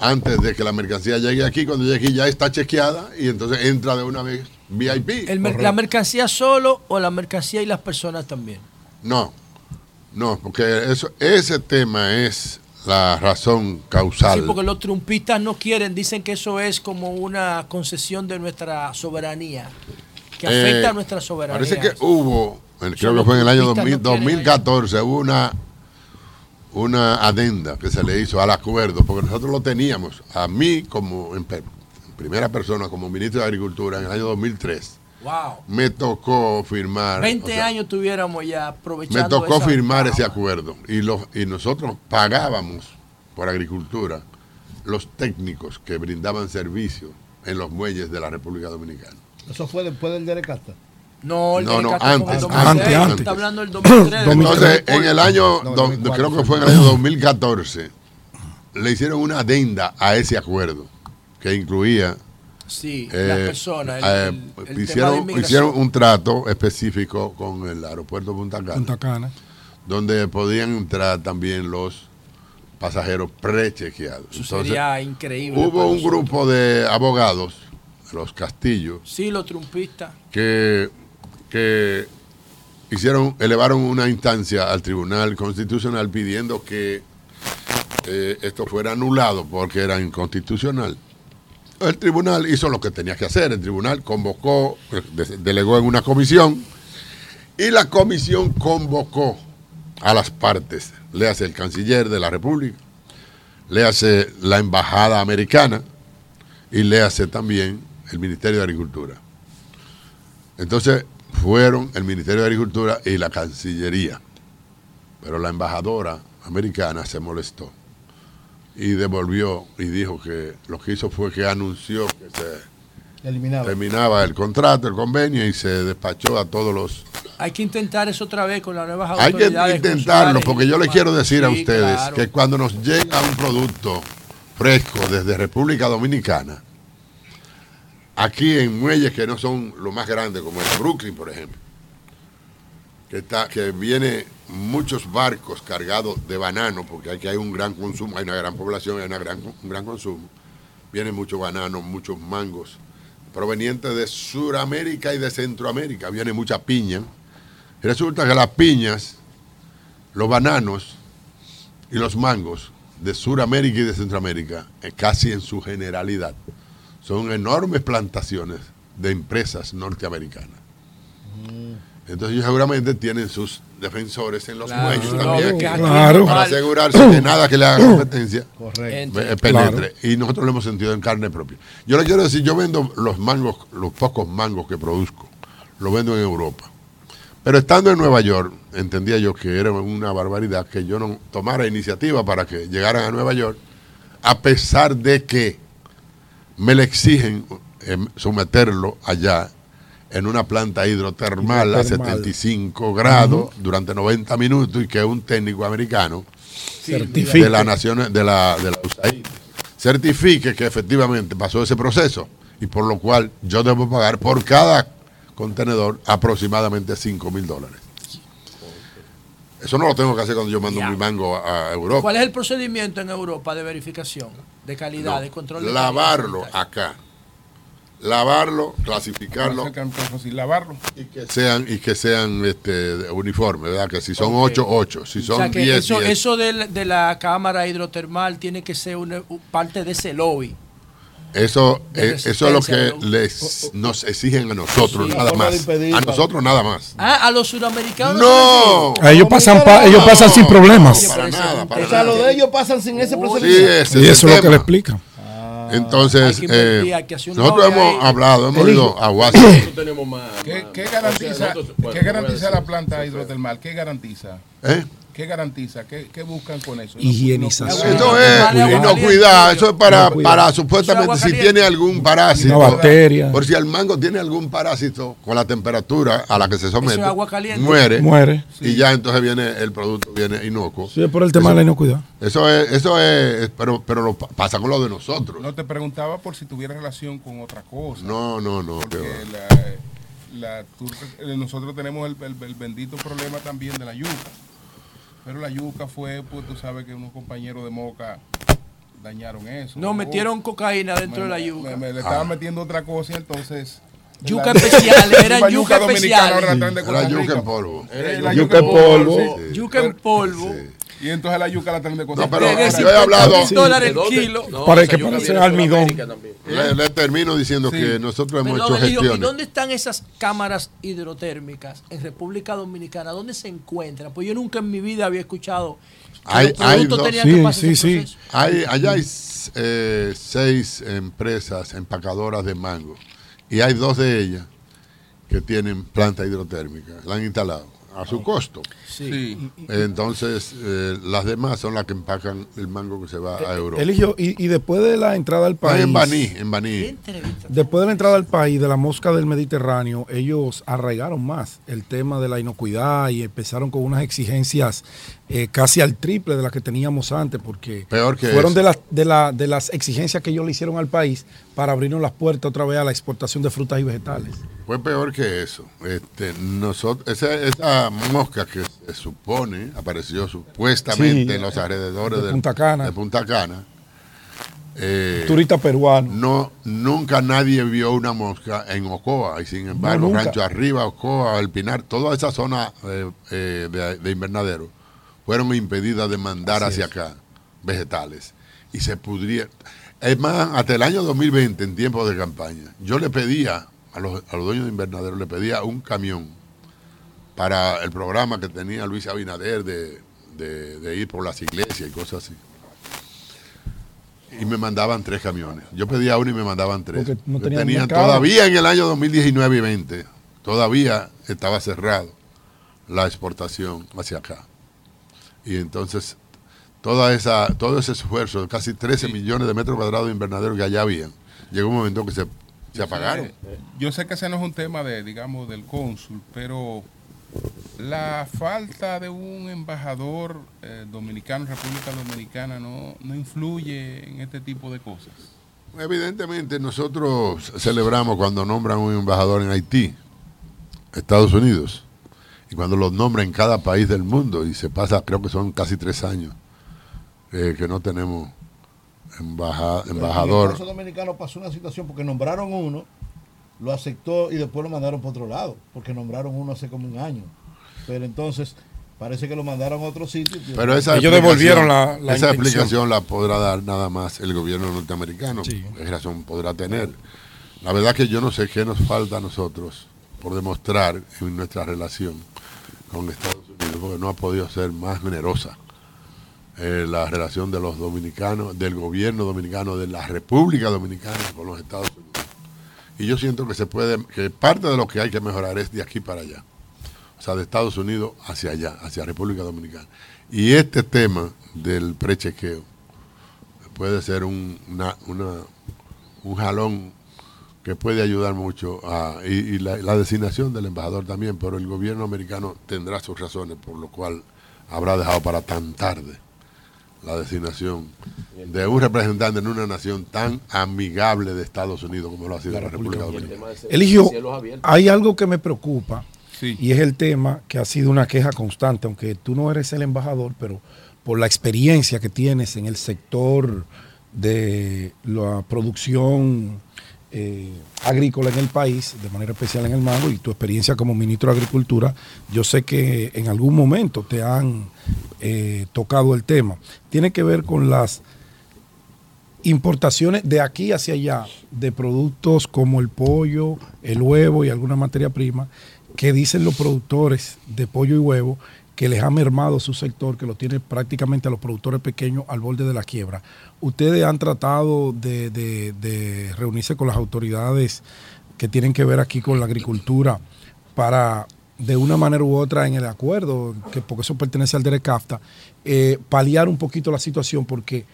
antes de que la mercancía llegue aquí. Cuando llegue aquí ya está chequeada y entonces entra de una vez VIP. El mer- ¿La mercancía solo o la mercancía y las personas también? No, no, porque eso, ese tema es la razón causal. Sí, porque los trumpistas no quieren, dicen que eso es como una concesión de nuestra soberanía, que afecta Eh, a nuestra soberanía. Parece que hubo, creo que fue en el año trumpistas 2000 no quieren 2014, hubo una, una adenda que se le hizo al acuerdo, porque nosotros lo teníamos, a mí como en, en primera persona, como ministro de Agricultura en el año 2003, Wow. me tocó firmar. 20 o sea, años tuviéramos ya aprovechando Me tocó esa- firmar ese acuerdo y, los, y nosotros pagábamos por agricultura los técnicos que brindaban servicio en los muelles de la República Dominicana. Eso fue después del Derecasta. No, el No, no, en el antes, 2006, antes, antes. Está hablando del 2003. Entonces, en el año, No, do- 2004 creo que fue en el año 2014, le hicieron una adenda a ese acuerdo que incluía Sí, eh, las personas. el- eh, el- el tema de hicieron, hicieron un trato específico con el aeropuerto Punta Cana, Punta Cana. donde podían entrar también los pasajeros prechequeados. Eso Entonces, sería increíble. hubo un grupo de abogados, los Castillos, Sí, los trumpistas. que, que hicieron, elevaron una instancia al Tribunal Constitucional pidiendo que eh, esto fuera anulado porque era inconstitucional. El tribunal hizo lo que tenía que hacer. El tribunal convocó, de- delegó en una comisión y la comisión convocó a las partes. Le hace el canciller de la República, le hace la embajada americana y le hace también el Ministerio de Agricultura. Entonces fueron el Ministerio de Agricultura y la Cancillería. Pero la embajadora americana se molestó. Y devolvió y dijo que lo que hizo fue que anunció que se terminaba el contrato, el convenio y se despachó a todos los... Hay que intentar eso otra vez con las nuevas Hay que intentarlo porque yo les quiero decir a ustedes claro. que cuando nos llega un producto fresco desde República Dominicana, aquí en muelles que no son lo más grandes, como en Brooklyn, por ejemplo, que, está, que viene muchos barcos cargados de banano, porque aquí hay un gran consumo, hay una gran población, hay una gran, un gran consumo. Viene mucho banano, muchos mangos, provenientes de Sudamérica y de Centroamérica. Viene mucha piña. Resulta que las piñas, los bananos y los mangos de Sudamérica y de Centroamérica, eh, casi en su generalidad, son enormes plantaciones de empresas norteamericanas. Entonces ellos seguramente tienen sus defensores en los Claro, muelles no, también que aquí Claro. para asegurarse que nada que le haga competencia Correcto. eh, penetre. Y nosotros lo hemos sentido en carne propia. Yo le quiero decir, yo vendo los mangos, los pocos mangos que produzco, los vendo en Europa. Pero estando en Nueva York, entendía yo que era una barbaridad que yo no tomara iniciativa para que llegaran a Nueva York, a pesar de que me le exigen eh, someterlo allá en una planta hidrotermal, a Hidrotermal. 75 grados durante 90 minutos y que un técnico americano Certifique. de la nación de la, de la USAID certifique que efectivamente pasó ese proceso y por lo cual yo debo pagar por cada contenedor aproximadamente 5 mil dólares. Eso no lo tengo que hacer cuando yo mando mi mango a, a Europa. ¿Cuál es el procedimiento en Europa de verificación de calidad, No, de control de lavarlo calidad? acá. Lavarlo, clasificarlo fácil, lavarlo. y que sean, y que sean este, uniformes, ¿verdad? Que si son Ok. 8, 8. Si O son sea que 10, eso, 10. eso de, la- de la cámara hidrotermal tiene que ser una, parte de ese lobby. Eso, eh, eso es lo que les, nos exigen a nosotros, Sí. nada más. impedir, A nosotros nada más. Ah, a los sudamericanos. No. A ellos pasan, pa- ellos pasan sin problemas. Para nada, para O sea, nada. lo de ellos pasan sin ese Sí, procedimiento. ese Y es eso es lo que le tema. Entonces, Hay que invertir, eh, hay que hacer un nosotros hemos ahí. hablado, hemos ido a más. ¿Qué, o sea, garantiza, ¿qué garantiza la planta hidrotermal? ¿Qué garantiza? ¿Eh? ¿Qué garantiza? ¿Qué, qué buscan con eso? Higienización. Eso es inocuidad, eso es para, para supuestamente si tiene algún parásito. Una bacteria. Por si el mango tiene algún parásito con la temperatura a la que se somete, Eso es agua caliente. muere, Muere. y ya entonces viene el producto, viene inocuo. Sí, es por el tema de la inocuidad. Eso es, eso es, pero, pero lo pa- pasa con lo de nosotros. No te preguntaba por si tuviera relación con otra cosa. No, no, no. Porque qué va. la, la- eh, nosotros tenemos el, el- el bendito problema también de la yuca. Pero la yuca fue, pues tú sabes que unos compañeros de Moca dañaron eso. No, metieron cocaína dentro de la yuca. me- me le estaban metiendo otra cosa y entonces. Yuca la- especiales, eran la yuca dominicana especiales. ahora de Era Costa yuca en polvo. Eh, la Yuca en polvo. Yuca en polvo. Y entonces la yuca la traen de Costa No, pero yo he 50 hablado- mil dólares ¿De el kilo. No, Para que de almidón. Le, le termino diciendo Sí. que nosotros hemos Perdón, hecho Elijo, ¿Y gestiones. dónde están esas cámaras hidrotérmicas en República Dominicana? ¿Dónde se encuentran? Pues yo nunca en mi vida había escuchado Hay- hay tenían Sí, sí, sí. Hay, allá hay eh, seis empresas empacadoras de mango y hay dos de ellas que tienen planta hidrotérmica, la han instalado a su costo. Sí. Entonces, eh, las demás son las que empacan el mango que se va a Europa. Eligio, y, y después de la entrada al país. en Baní, en Baní. Después de la entrada al país de la mosca del Mediterráneo, ellos arraigaron más el tema de la inocuidad y empezaron con unas exigencias eh, casi al triple de las que teníamos antes, porque Peor que fueron de las, de, la, de las exigencias que ellos le hicieron al país para abrirnos las puertas otra vez a la exportación de frutas y vegetales. Fue peor que eso. Este, nosotros, esa, esa mosca que se supone apareció supuestamente Sí, en los alrededores de Punta Cana. de Punta Cana, eh, Turista peruano. no, nunca nadie vio una mosca en Ocoa. Y sin embargo, nunca. Rancho Arriba, Ocoa, El Pinar, toda esa zona eh, eh, de, de invernadero fueron impedidas de mandar Así hacia es. acá vegetales. Y se pudría. Es más, hasta el año 2020, en tiempos de campaña, yo le pedía a los, a los dueños de invernadero, le pedía un camión para el programa que tenía Luis Abinader de, de- de ir por las iglesias y cosas así. Y me mandaban tres camiones. Yo pedía uno y me mandaban tres. Porque no tenían tenían todavía en el año 2019 y 20, todavía estaba cerrado la exportación hacia acá. Y entonces toda esa, todo ese esfuerzo casi 13 millones de metros cuadrados de invernadero que allá habían, llegó un momento que se, se apagaron. Yo sé que ese no es un tema de, digamos, del cónsul, pero la falta de un embajador eh, dominicano en República Dominicana no, no influye en este tipo de cosas. Evidentemente nosotros celebramos cuando nombran un embajador en Haití, Estados Unidos, y cuando los nombran en cada país del mundo, y se pasa, creo que son casi tres años, eh, que no tenemos embaja- En el embajador. caso dominicano pasó una situación porque nombraron uno, lo aceptó y después lo mandaron para otro lado, porque nombraron uno hace como un año. Pero entonces parece que lo mandaron a otro sitio. Pero esa Ellos devolvieron la- la esa explicación la podrá dar nada más el gobierno norteamericano. Es razón podrá tener. La verdad que yo no sé qué nos falta a nosotros por demostrar en nuestra relación con Estados Unidos, porque no ha podido ser más generosa eh, la relación de los dominicanos, del gobierno dominicano, de la República Dominicana con los Estados Unidos. Y yo siento que se puede, que parte de lo que hay que mejorar es de aquí para allá. O sea, de Estados Unidos hacia allá, hacia República Dominicana. Y este tema del prechequeo puede ser un, una- un jalón que puede ayudar mucho a, y, y la, la designación del embajador también, pero el gobierno americano tendrá sus razones por lo cual habrá dejado para tan tarde la designación de un representante en una nación tan amigable de Estados Unidos como lo ha sido la República Dominicana. Eligio, hay algo que me preocupa y es el tema que ha sido una queja constante, aunque tú no eres el embajador, pero por la experiencia que tienes en el sector de la producción eh, agrícola en el país, de manera especial en el mango, y tu experiencia como ministro de Agricultura, yo sé que en algún momento te han eh, tocado el tema. Tiene que ver con las importaciones de aquí hacia allá de productos como el pollo, el huevo y alguna materia prima que dicen los productores de pollo y huevo que les ha mermado su sector, que lo tiene prácticamente a los productores pequeños al borde de la quiebra. Ustedes han tratado de, de- reunirse con las autoridades que tienen que ver aquí con la agricultura para de una manera u otra en el acuerdo, que porque eso pertenece al DERECAFTA, eh, paliar un poquito la situación porque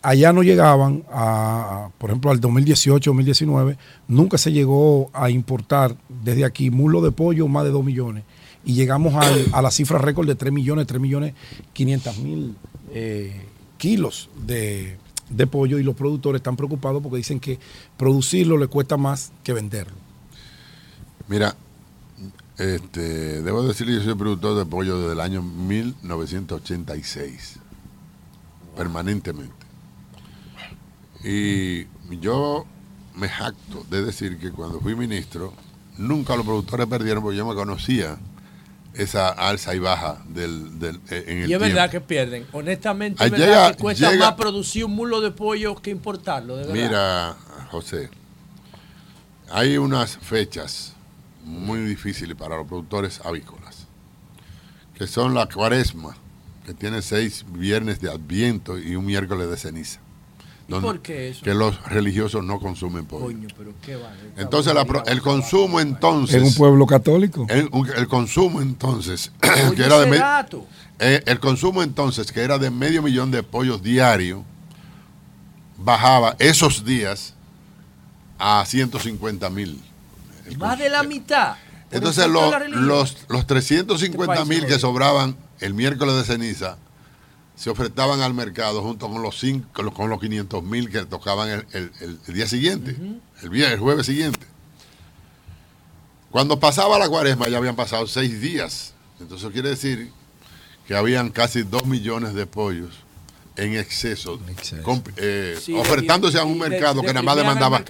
allá no llegaban, a, por ejemplo, al 2018, 2019, nunca se llegó a importar desde aquí muslo de pollo más de 2 millones. Y llegamos a la cifra récord de 3 millones, 3 millones 500 mil eh, kilos de, de pollo y los productores están preocupados porque dicen que producirlo le cuesta más que venderlo. Mira, este, debo decirle que yo soy productor de pollo desde el año 1986, permanentemente. Y yo me jacto de decir que cuando fui ministro, nunca los productores perdieron porque yo me conocía esa alza y baja del, del- eh, en el Y es verdad que pierden. Honestamente, es verdad llega- que cuesta llega- más producir un mulo de pollo que importarlo, de verdad. Mira, José, hay unas fechas muy difíciles para los productores avícolas, que son la cuaresma, que tiene seis viernes de adviento y un miércoles de ceniza. ¿Y donde- por qué eso? Que los religiosos no consumen pollo. Coño, pero qué vale. Entonces la el consumo entonces... En un pueblo católico. El, consumo entonces, Oye, que era de ese me- dato. eh, el consumo entonces, que era de medio millón de pollos diario, bajaba esos días a 150 mil. Más de la mitad. Entonces lo- los, los 350 Este mil que sobraban el miércoles de ceniza se ofertaban al mercado junto con los, cinco, con los- con los 500 mil que tocaban el, el- el- el día siguiente, el, viernes, el jueves siguiente. Cuando pasaba la cuaresma ya habían pasado seis días. Entonces quiere decir que habían casi dos millones de pollos en exceso, eh, Sí, ofertándose y- a un y de- mercado que nada más demandaba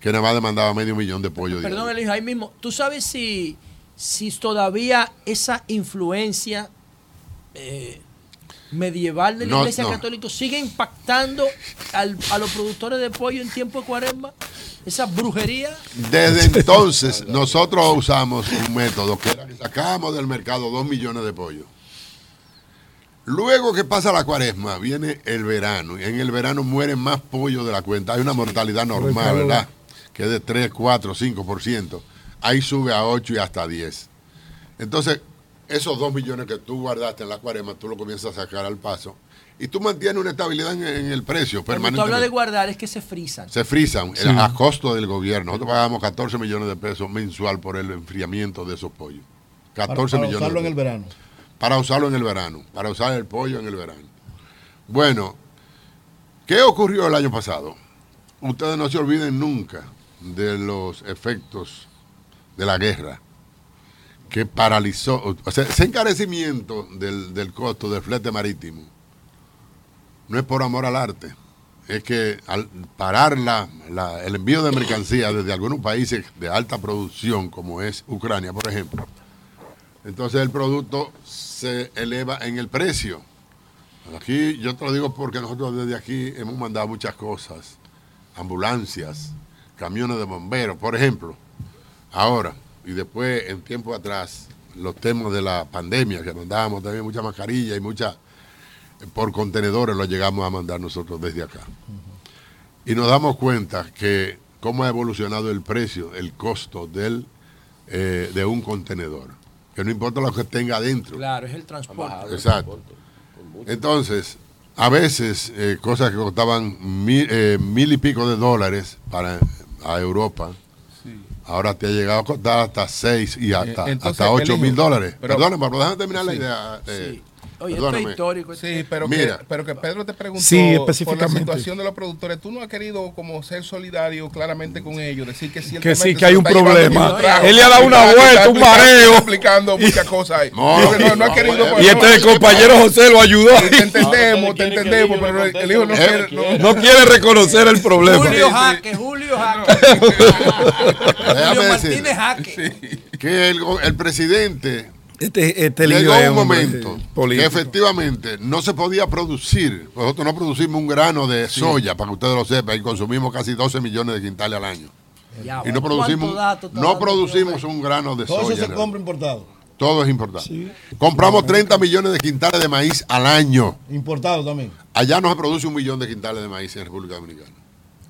que nada más demandaba medio millón de pollos Perdón. Eligio, ahí mismo. ¿Tú sabes si, si todavía esa influencia eh, medieval de la No, Iglesia no. Católica sigue impactando al- a los productores de pollo en tiempo de cuaresma? Esa brujería. Desde entonces, nosotros usamos un método que era que sacábamos del mercado dos millones de pollos. Luego que pasa la cuaresma, viene el verano. Y en el verano mueren más pollos de la cuenta. Hay una mortalidad normal. ¿verdad? Que es de 3, 4, 5%. Ahí sube a 8 y hasta 10. Entonces, esos dos millones que tú guardaste en la cuaresma, tú lo comienzas a sacar al paso. y tú mantienes una estabilidad en, en el precio Cuando tú hablas de guardar es que se frisan. Se frisan Sí. a costo del gobierno. Nosotros pagamos 14 millones de pesos mensual por el enfriamiento de esos pollos. 14 para millones. usarlo de en el verano. Para usarlo en el verano. Para usar el pollo en el verano. Bueno, ¿qué ocurrió el año pasado? Ustedes no se olviden nunca de los efectos de la guerra que paralizó, o sea, ese encarecimiento del, del costo del flete marítimo no es por amor al arte, es que al parar la- el envío de mercancías desde algunos países de alta producción, como es Ucrania, por ejemplo, entonces el producto se eleva en el precio. Aquí yo te lo digo porque nosotros desde aquí hemos mandado muchas cosas, ambulancias, camiones de bomberos, por ejemplo. Ahora, y después en tiempo atrás, los temas de la pandemia, que mandábamos también mucha mascarilla y mucha, por contenedores lo llegamos a mandar nosotros desde acá. Y nos damos cuenta que cómo ha evolucionado el precio, el costo del, eh, de un contenedor. Que no importa lo que tenga adentro. Claro, es el transporte. Exacto. Entonces, a veces eh, cosas que costaban mil, eh, mil y pico de dólares para a Europa, ahora te ha llegado a costar hasta seis y hasta, Eh, entonces, hasta ocho elijo. mil dólares. Perdóname, pero déjame terminar la Sí. idea. eh, Oye, esto es histórico. Sí, pero Mira. que, pero que Pedro te preguntó Sí, por la específicamente. situación de los productores. Tú no has querido como ser solidario claramente con ellos, decir que Que ciertamente sí, que hay un problema. Él le ha dado una vuelta, un mareo. explicando muchas cosas ahí. No, no, no, no ha querido. Y este compañero José lo ayudó. Te entendemos, te entendemos, pero el hijo no quiere. no- quiere reconocer el problema. Julio Jaque, Julio Jaque. Déjame Julio decir Martínez Jaque. que el, el presidente Este, este lío llegó es un momento que efectivamente no se podía producir. Nosotros no producimos un grano de Sí. soya, para que ustedes lo sepan, y consumimos casi 12 millones de quintales al año. Ya, y no ¿cuánto producimos, no producimos un grano de Todo soya. eso se compra importado. Todo es importante. Compramos 30 millones de quintales de maíz al año. Importado también. Allá no se produce un millón de quintales de maíz en República Dominicana.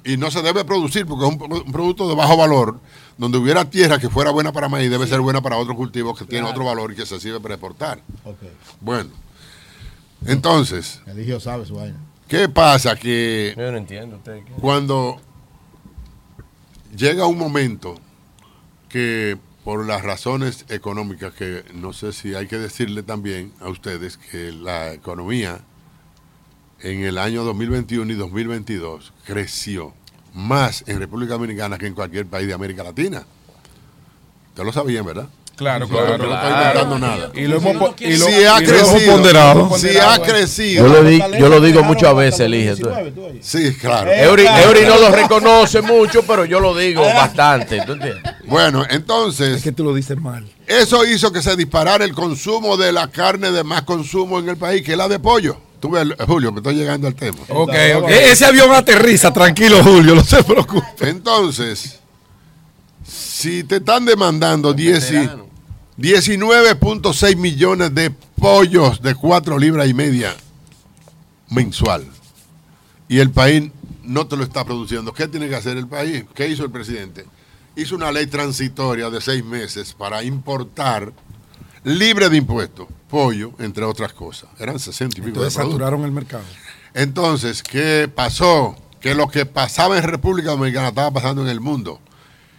Y no se debe producir porque es un, pro- un producto de bajo valor. Donde hubiera tierra que fuera buena para maíz, debe ser buena para otros cultivos que tienen Claro. otro valor y que se sirve para exportar. Bueno, entonces, El hijo sabe su vaina. ¿qué pasa? Que Yo no entiendo usted. ¿qué? cuando llega un momento que por las razones económicas que no sé si hay que decirle también a ustedes que la economía en el año 2021 y 2022 creció más en República Dominicana que en cualquier país de América Latina. Ustedes lo sabían, ¿verdad? Claro, claro. no Claro. inventando nada. Y lo hemos po- y lo- si ha y lo hemos crecido, ponderado. si ha crecido. Yo lo, di- yo lo digo muchas veces, elige. tú. Sí, claro. Eury, Eury no lo reconoce mucho, pero yo lo digo bastante. ¿tú entiendes? Bueno, entonces. Es que tú lo dices mal. Eso hizo que se disparara el consumo de la carne de más consumo en el país, que es la de pollo. Tú ves, Julio, me estoy llegando al tema. Ok, ok. E- Ese avión aterriza, tranquilo, Julio, no se preocupe. Entonces, si te están demandando 10 y- 19.6 millones de pollos de 4 libras y media mensual, y el país no te lo está produciendo, ¿qué tiene que hacer el país? ¿Qué hizo el presidente? Hizo una ley transitoria de seis meses para importar libre de impuestos, pollo, entre otras cosas. Eran 60 y pico de Entonces productos. saturaron el mercado. Entonces, ¿qué pasó? Que lo que pasaba en República Dominicana estaba pasando en el mundo.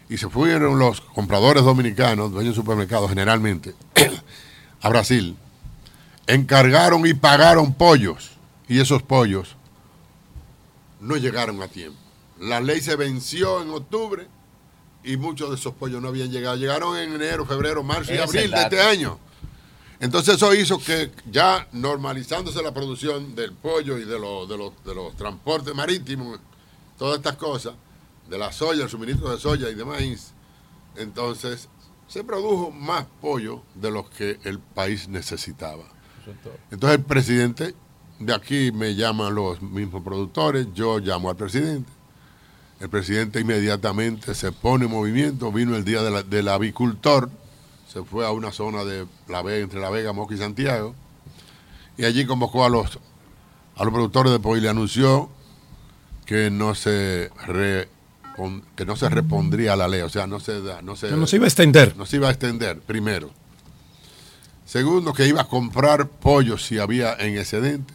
Y se fueron los compradores dominicanos, dueños de supermercados generalmente, a Brasil. Encargaron y pagaron pollos. Y esos pollos no llegaron a tiempo. La ley se venció en octubre y muchos de esos pollos no habían llegado. Llegaron en enero, febrero, marzo y abril de este año. Entonces eso hizo que ya normalizándose la producción del pollo y de los, de los, de los transportes marítimos, todas estas cosas, de la soya, el suministro de soya y de maíz, entonces se produjo más pollo de los que el país necesitaba. Entonces el presidente de aquí me llaman los mismos productores, yo llamo al presidente. El presidente inmediatamente se pone en movimiento, vino el día de del avicultor, se fue a una zona de la Vega, entre La Vega, Moca y Santiago, y allí convocó a los, a los productores de pollo y le anunció que no se repon- que no se repondría a la ley, o sea, no se, da- no se, no se iba a extender. no se iba a extender, primero. Segundo, que iba a comprar pollo si había en excedente.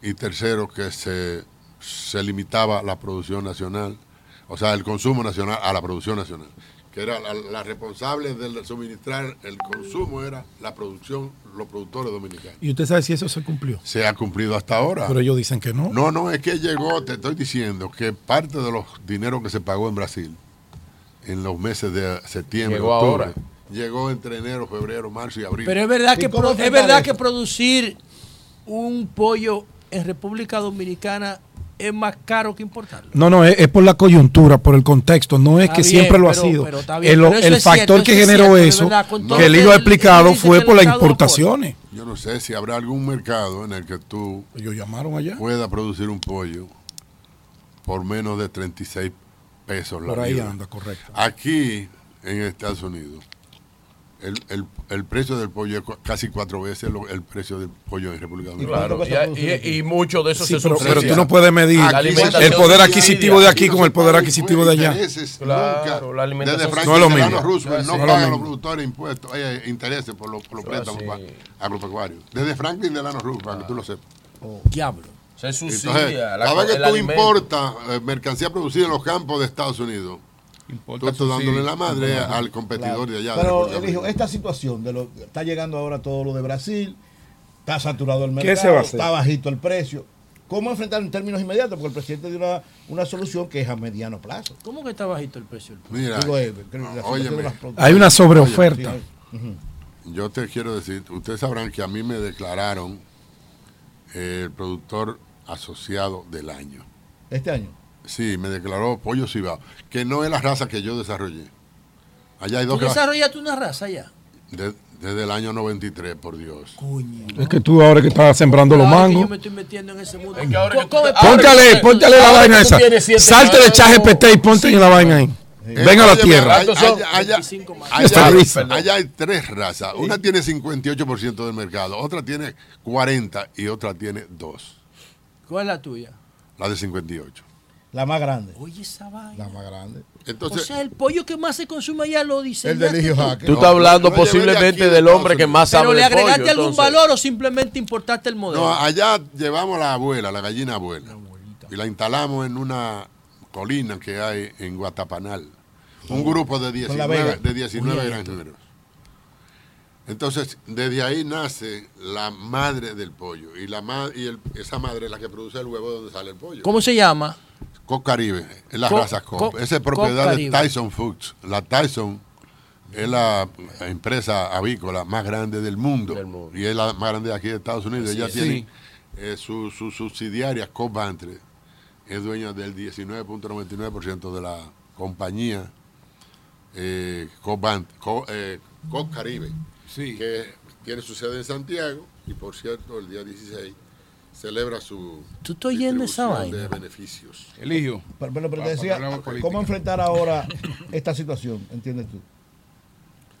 Y tercero, que se, se limitaba la producción nacional, o sea, el consumo nacional a la producción nacional. Que era la, la responsable de suministrar el consumo, era la producción, los productores dominicanos. ¿Y usted sabe si eso se cumplió? Se ha cumplido hasta ahora. Pero ellos dicen que no. No, no, es que llegó, te estoy diciendo, que parte de los dineros que se pagó en Brasil en los meses de septiembre, Llegó octubre, ahora. llegó entre enero, febrero, marzo y abril. Pero es verdad, ¿Y que, pro- es verdad eso? que producir un pollo en República Dominicana es más caro que importarlo. No, no, es, es por la coyuntura, por el contexto. No es Está que bien, siempre lo ha sido. pero está bien, el el factor cierto, que eso es generó cierto, eso, verdad, que él el- iba el explicado, índice fue por el las aporta. importaciones. Yo no sé si habrá algún mercado en el que tú Ellos llamaron allá. pueda producir un pollo por menos de 36 pesos la Por ahí libra. anda, correcto. Aquí, en Estados Unidos, el, el- el precio del pollo es casi cuatro veces lo- el precio del pollo en República Dominicana. Claro, y, y, y mucho de eso Sí, se pero, pero tú no puedes medir La el poder adquisitivo de aquí con el poder adquisitivo de allá. Claro, nunca. la alimentación Desde No es lo mismo. Roosevelt No no es lo pagan los productores impuestos, eh, intereses por los, por los Claro, préstamos sí. agropecuarios. Desde Franklin Delano Roosevelt, para que tú lo sepas. Diablo. Se Entonces, subsidia. la- cada vez que tú alimento. importas eh, mercancía producida en los campos de Estados Unidos, Importa tú estás dándole la madre al competidor de allá. Pero, Eligio, Dominicana. esta situación, de lo, está llegando ahora todo lo de Brasil, está saturado el ¿Qué mercado, se va a hacer? está bajito el precio. ¿Cómo enfrentar en términos inmediatos? Porque el presidente dio una, una solución que es a mediano plazo. ¿Cómo que está bajito el precio? Mira, Digo, eh, óyeme, las Hay una sobreoferta. Sí, yo te quiero decir, ustedes sabrán que a mí me declararon el productor asociado del año. Este año. Sí, me declaró Pollo Cibao, que no es la raza que yo desarrollé. Allá hay ¿Tú dos razas. desarrollaste una raza ya? de- desde el año 93, por Dios. Es que tú ahora que estás sembrando los que Yo mangos. me estoy metiendo en ese mundo. Es que ahora tú Póntale, tú- póntale la vaina tú esa. Salte de ChatGPT y ponte en la vaina ahí. Ven a la tierra. Allá, allá- allá- 25 más. allá Esta hay, allá hay tres razas. Una tiene 58% del mercado, otra tiene 40% y otra tiene 2. ¿Cuál es la tuya? La de 58. La más grande. Oye, esa vaina. La más grande. Entonces, o sea, el pollo que más se consume allá lo dice. El de Eligio Jaque. Tú estás hablando posiblemente de del hombre que más sabe Pero le agregaste pollo, algún entonces. valor o simplemente importaste el modelo. no, allá llevamos la abuela, la gallina abuela, y la instalamos en una colina que hay en Guatapanal. Un grupo de Con la Vega. 19, de 19 Muy granjeros. Entonces, desde ahí nace la madre del pollo. Y, la ma- y el- esa madre es la que produce el huevo donde sale el pollo. ¿Cómo se llama? Cobb Caribe, es la Co- raza. Co- Esa es propiedad de. Tyson Foods. La Tyson es la empresa avícola más grande del mundo, Del mundo. y es la más grande de aquí de Estados Unidos. Así Ella es. tiene Sí. eh, su, su subsidiaria Cobb Bantre, es dueña del 19.99% de la compañía eh, eh, Caribe, Sí. que tiene su sede en Santiago y por cierto el día 16 celebra su ¿Tú estás oyendo esa de vaina? beneficios. Eligio. Pero, pero- pero te decía. ¿cómo enfrentar ahora esta situación? ¿Entiendes tú?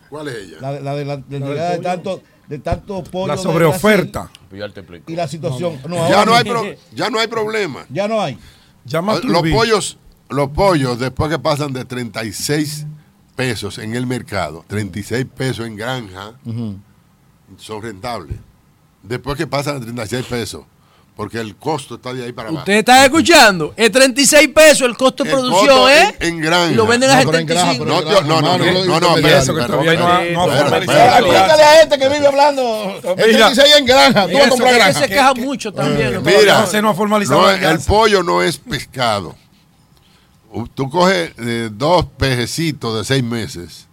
¿Cuál es ella? La, de- la de la, de del llegada de tanto, de tanto pollo. La sobreoferta. Pues ya Y la situación. No, ya, ahora no hay pro- ya no hay problema. ya no hay. Llama a Los pollos, los pollos, después que pasan de 36 pesos en el mercado, 36 pesos en granja, son rentables. Después que pasan de 36 pesos, porque el costo está de ahí para abajo. ¿Usted está escuchando? Es 36 pesos el costo de El producción, costo ¿eh? En, en granja. Y lo venden a No, pero en granja, 75. pero- No, no, no, no, no, no, Eso, que todavía no. Explícale a gente que vive hablando. El Mira. 16 en granja. Tú vas a comprar es granja. se queja mucho también. ¿no? Mira, José no ha el pollo no es pescado. Tú coges eh, dos pejecitos de seis meses,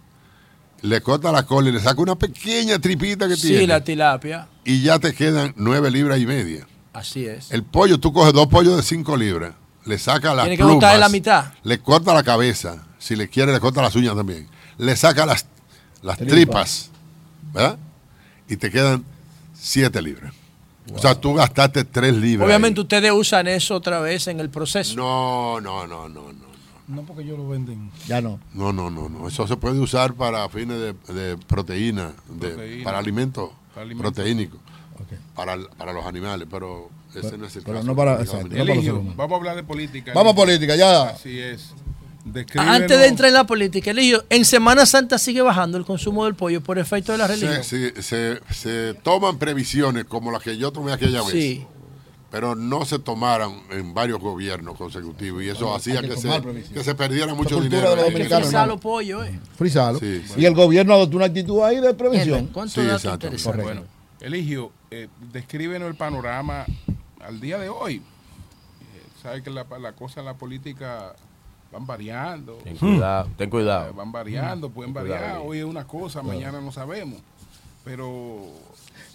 le cortas la cola y le sacas una pequeña tripita que Sí, tiene la tilapia. y ya te quedan nueve libras y media. Así es. El pollo, tú coges dos pollos de cinco libras, le sacas las Tiene que plumas, la mitad. le corta la cabeza, si le quiere le corta las uñas también, le saca las, las Tripas. tripas, ¿verdad? Y te quedan siete libras. O sea, tú gastaste tres libras. Obviamente ahí. ustedes usan eso otra vez en el proceso. No, no, no, no, no. No, porque ellos lo venden. Ya no. No, no, no, no. Eso se puede usar para fines de, de proteína, de- Proteína. para alimentos Para para, para los animales, pero ese no es el pero caso. no para- exacto. Para Eligio, vamos a hablar de política. Vamos a política, ya. Así es. Antes de entrar en la política, Eligio, en Semana Santa sigue bajando el consumo del pollo por efecto de la religión. se, se, se, se toman previsiones como las que yo tomé aquella vez. Sí. pero no se tomaran en varios gobiernos consecutivos y eso Bueno, hacía que que que se perdiera mucho dinero. de los los pollos, eh. Frisalo. Sí, Y el gobierno adoptó una actitud ahí de previsión. ¿Cuántos Sí, exacto. Bueno, Eligio, eh, descríbenos el panorama al día de hoy. Eh, Sabes que la, la cosa en la política van variando. Ten cuidado, ten cuidado. Eh, Van variando, pueden Cuidado, variar. Hoy es una cosa, mañana no sabemos. Pero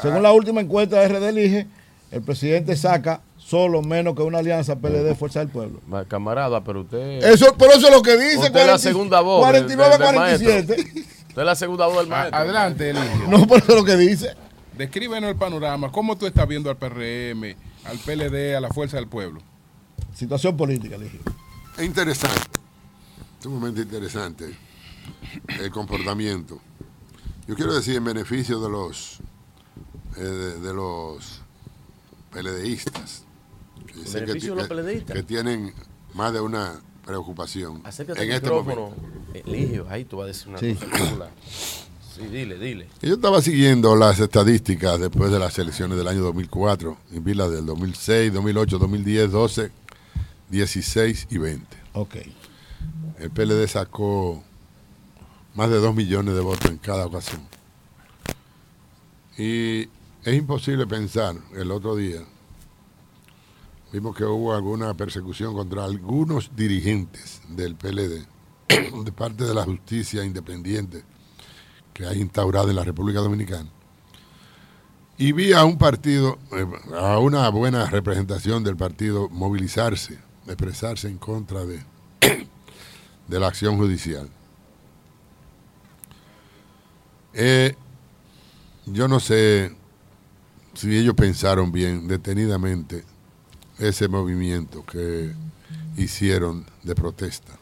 Según la última encuesta de RD Elige, el presidente saca solo menos que una alianza PLD Fuerza del Pueblo. Ma- Camarada, pero usted. Eso, pero eso es lo que dice. Usted es la 40 segunda voz. del- 49 del- del 47. maestro. Usted es la segunda voz del a- maestro. adelante, Eligio. No, pero eso es lo que dice. Descríbenos el panorama. ¿Cómo tú estás viendo al PRM, al PLD, a la Fuerza del Pueblo? Situación política. Es interesante, sumamente interesante el comportamiento. Yo quiero decir en beneficio de los eh, de, de los PLDistas. que sé que de los PLDistas? Que tienen más de una preocupación Acércate en al este micrófono. momento. Eligio, ahí tú vas a decir una Sí. cosa popular. Sí, dile, dile. Yo estaba siguiendo las estadísticas después de las elecciones del año 2004 y vi las del 2006, 2008, 2010, 12, 16 y 20. Ok. El PLD sacó más de 2 millones de votos en cada ocasión. Y es imposible pensar, el otro día, vimos que hubo alguna persecución contra algunos dirigentes del PLD de parte de la justicia independiente que hay instaurada en la República Dominicana. Y vi a un partido, eh, a una buena representación del partido movilizarse, expresarse en contra de, de la acción judicial. Eh, yo no sé si ellos pensaron bien, detenidamente, ese movimiento que hicieron de protesta.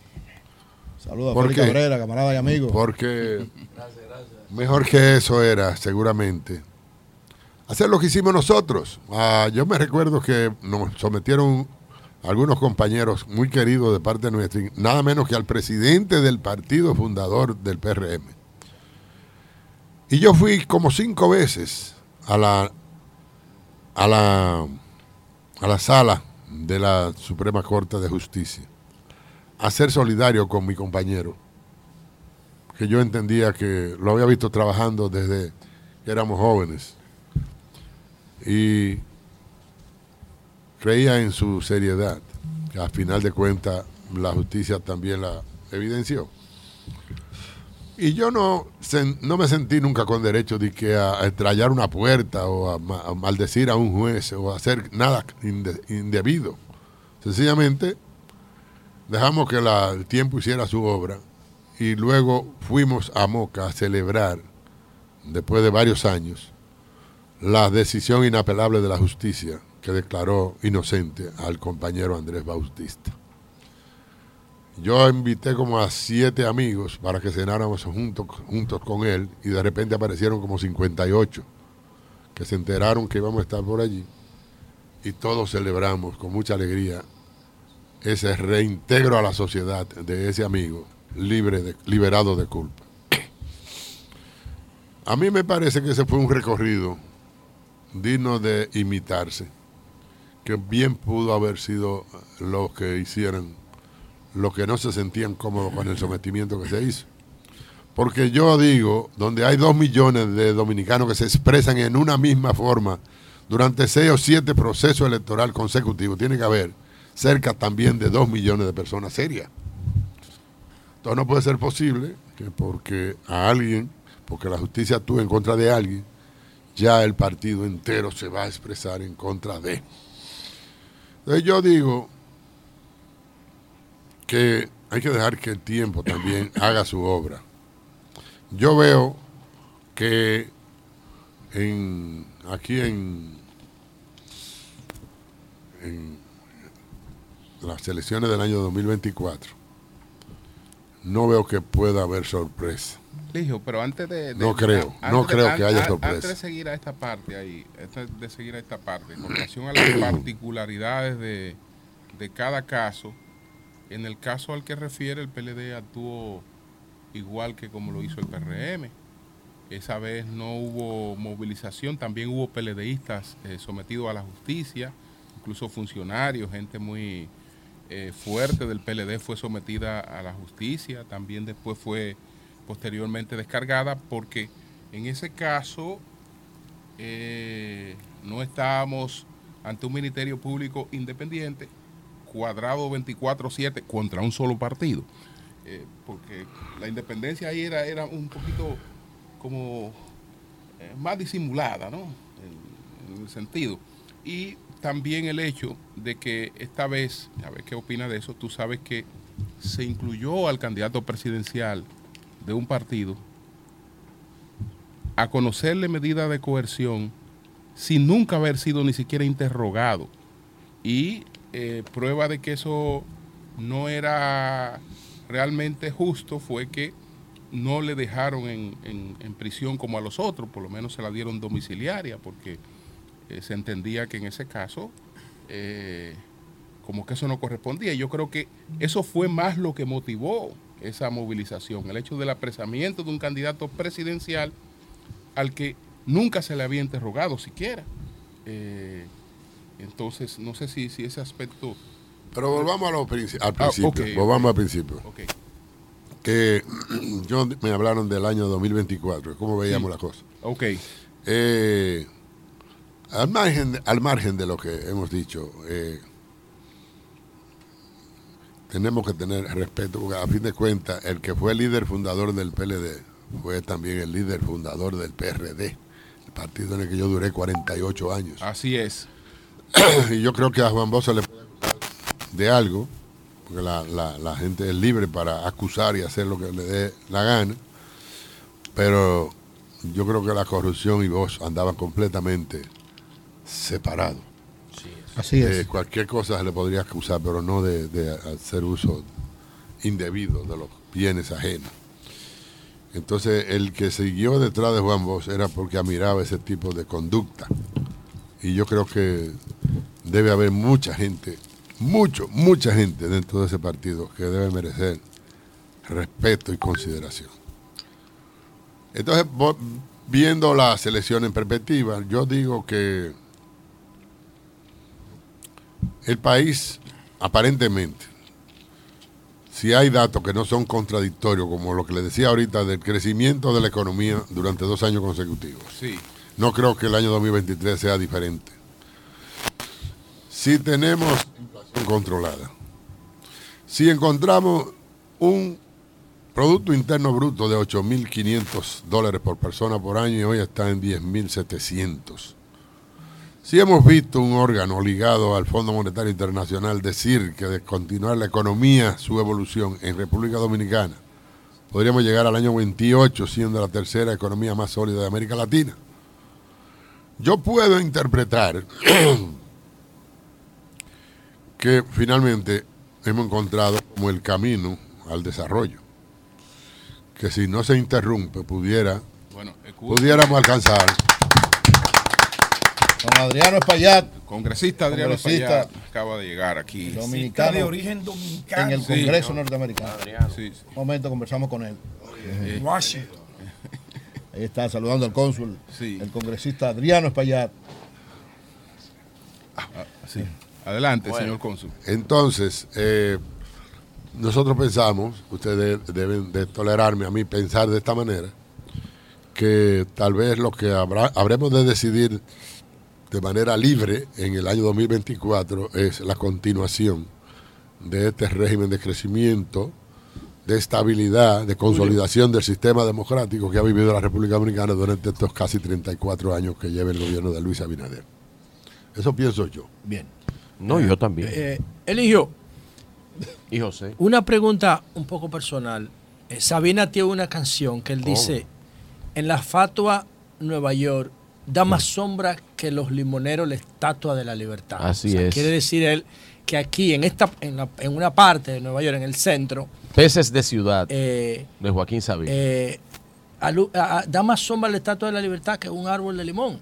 Saludos a ¿Por Félix? Cabrera, camarada y amigo. Porque mejor que eso era, seguramente, hacer lo que hicimos nosotros. Ah, yo me recuerdo que nos sometieron algunos compañeros muy queridos de parte nuestra, nada menos que al presidente del partido fundador del PRM. Y yo fui como cinco veces a la, a la, a la sala de la Suprema Corte de Justicia a ser solidario con mi compañero que yo entendía que lo había visto trabajando desde que éramos jóvenes y creía en su seriedad, que al final de cuentas la justicia también la evidenció. Y yo no, no me sentí nunca con derecho de que a, estrellar una puerta o a, ma- a maldecir a un juez o a hacer nada inde- indebido. Sencillamente dejamos que el tiempo hiciera su obra y luego fuimos a Moca a celebrar, después de varios años, la decisión inapelable de la justicia que declaró inocente al compañero Andrés Bautista. Yo invité como a siete amigos para que cenáramos juntos, juntos con él y de repente aparecieron como 58 que se enteraron que íbamos a estar por allí y todos celebramos con mucha alegría ese reintegro a la sociedad de ese amigo libre de, liberado de culpa. A mí me parece que ese fue un recorrido digno de imitarse, que bien pudo haber sido los que hicieran los que no se sentían cómodos con el sometimiento que se hizo. Porque yo digo, donde hay dos millones de dominicanos que se expresan en una misma forma durante seis o siete procesos electorales consecutivos, tiene que haber cerca también de dos millones de personas serias. Entonces no puede ser posible que porque a alguien, porque la justicia actúa en contra de alguien, ya el partido entero se va a expresar en contra de. Entonces yo digo que hay que dejar que el tiempo también haga su obra. Yo veo que en, aquí en, en las elecciones del año 2024 no veo que pueda haber sorpresa. Ligio, pero antes de... de- No creo, antes no creo que haya sorpresa. Antes de seguir a esta parte ahí, antes de seguir a esta parte, con relación a las particularidades de, de cada caso, en el caso al que refiere el PLD actuó igual que como lo hizo el PRM. Esa vez no hubo movilización, también hubo PLDistas eh, sometidos a la justicia incluso funcionarios, gente muy eh, fuerte del PLD fue sometida a la justicia, también después fue posteriormente descargada porque en ese caso eh, no estábamos ante un ministerio público independiente, cuadrado 24-7 contra un solo partido. Eh, porque la independencia ahí era, era un poquito como más disimulada, ¿no? En, en el sentido. Y también el hecho de que esta vez, a ver qué opina de eso, tú sabes que se incluyó al candidato presidencial de un partido a conocerle medida de coerción sin nunca haber sido ni siquiera interrogado. Y eh, prueba de que eso no era realmente justo fue que no le dejaron en, en- en prisión como a los otros, por lo menos se la dieron domiciliaria, porque eh, se entendía que en ese caso eh, como que eso no correspondía. Yo creo que eso fue más lo que motivó esa movilización, el hecho del apresamiento de un candidato presidencial al que nunca se le había interrogado siquiera. Eh, entonces, no sé si, si ese aspecto... Pero volvamos a lo princi- al Ah, principio. volvamos al principio. Ok. Que yo me hablaron del año 2024, cómo veíamos Sí. la cosa. Ok. Eh, al, margen, al margen de lo que hemos dicho, eh, tenemos que tener respeto, porque a fin de cuentas, el que fue el líder fundador del PLD fue también el líder fundador del PRD, el partido en el que yo duré 48 años. Así es. y yo creo que a Juan Bosa le puede acusar de algo, porque la, la- la gente es libre para acusar y hacer lo que le dé la gana, pero yo creo que la corrupción y vos andaban completamente separados. Así es. Eh, cualquier cosa se le podría acusar, pero no de, de hacer uso indebido de los bienes ajenos. Entonces, el que siguió detrás de Juan Bosch era porque admiraba ese tipo de conducta. Y yo creo que debe haber mucha gente, mucho, mucha gente dentro de ese partido que debe merecer respeto y consideración. Entonces, viendo la selección en perspectiva, yo digo que el país, aparentemente, si hay datos que no son contradictorios, como lo que le decía ahorita del crecimiento de la economía durante dos años consecutivos, Sí. no creo que el año 2023 sea diferente. Si tenemos inflación controlada, si encontramos un Producto Interno Bruto de 8.500 dólares por persona por año y hoy está en 10.700. Si hemos visto un órgano ligado al Fondo Monetario Internacional decir que de continuar la economía, su evolución en República Dominicana, podríamos llegar al año 28 siendo la tercera economía más sólida de América Latina. Yo puedo interpretar que finalmente hemos encontrado como el camino al desarrollo, que si no se interrumpe pudiera, Bueno, pudiéramos alcanzar Don Adriano Espaillat, Congresista Adriano Congresista Espaillat acaba de llegar aquí. dominicano de origen dominicano. en el Sí, Congreso no. norteamericano. Sí, sí. Un momento, conversamos con él. Washington. Ahí está saludando al cónsul, Sí. el congresista Adriano Espaillat. Ah, sí. Adelante, Bueno. señor cónsul. Entonces, eh, nosotros pensamos, ustedes deben de tolerarme a mí pensar de esta manera, que tal vez lo que habrá, habremos de decidir de manera libre en el año 2024 es la continuación de este régimen de crecimiento, de estabilidad, de consolidación del sistema democrático que ha vivido la República Dominicana durante estos casi 34 años que lleva el gobierno de Luis Abinader. Eso pienso yo. Bien. No, yo también. Eh, Eligio, y José. una pregunta un poco personal. Eh, Sabina tiene una canción que él ¿Cómo? dice, en la fatua Nueva York da más sombra que los limoneros la estatua de la libertad. Así es. Quiere decir él que aquí, en, esta, en, la- en una parte de Nueva York, en el centro, Peces de ciudad eh, de Joaquín Sabina. eh, alu- a- a- da más sombra la estatua de la libertad que un árbol de limón.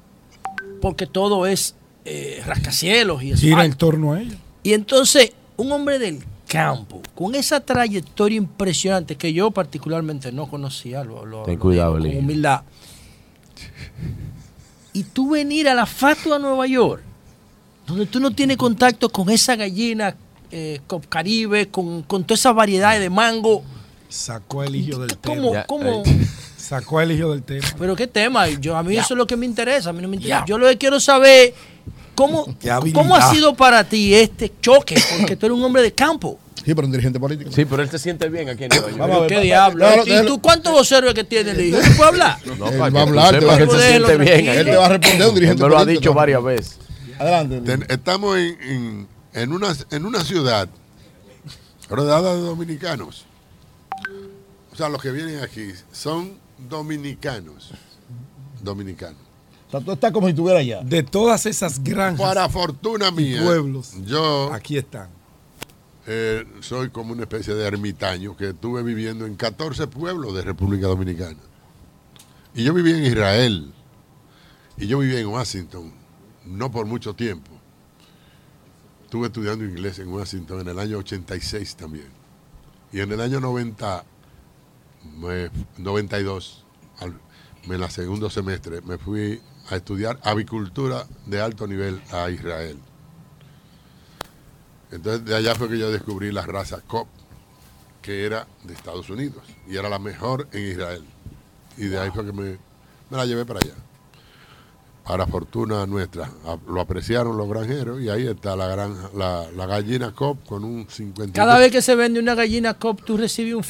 Porque todo es eh, rascacielos y Gira en asfalto. torno a ella. Y entonces, un hombre del campo, con esa trayectoria impresionante que yo particularmente no conocía, lo, lo- Ten lo cuidado, digo con humildad. Y tú venir a la fatua a Nueva York. donde tú no tienes contacto con esa gallina eh, con Caribe, con, con todas esas variedades de mango. Sacó el hijo del tema. ¿Cómo? ¿Cómo? Sacó el hijo del tema. Pero qué tema, yo a mí eso es lo que me interesa, a mí no me interesa. Yo lo que quiero saber cómo, cómo ha sido para ti este choque, porque tú eres un hombre de campo. Sí, pero un dirigente político. Sí, pero él se siente bien aquí en Nueva York. Vamos a ver, ¿Qué diablo? ¿Y tú cuántos voceros que tiene el hijo? ¿Tú puedes hablar? No, Él va a tú hablar, te va él se siente bien. Él te va a responder un dirigente Él me lo ha político. dicho varias veces. Adelante. Ten- estamos en, en- en una, en una ciudad rodeada de dominicanos. O sea, los que vienen aquí son dominicanos. Dominicanos. O sea, tú estás como si estuviera allá. De todas esas granjas Para fortuna y mía, pueblos, yo aquí están. Eh, soy como una especie de ermitaño que estuve viviendo en 14 pueblos de República Dominicana. Y yo viví en Israel. Y yo viví en Washington. No por mucho tiempo. Estuve estudiando inglés en Washington en el año 86 también. Y en el año 90, me- 92, al- en el segundo semestre, me fui a estudiar avicultura de alto nivel a Israel. Entonces de allá fue que yo descubrí la raza COP, que era de Estados Unidos y era la mejor en Israel. Y de ahí fue que me, me la llevé para allá. Para fortuna nuestra, lo apreciaron los granjeros y ahí está la gran la, la gallina COP con un 50. Cada vez que se vende una gallina cop, tú recibes un.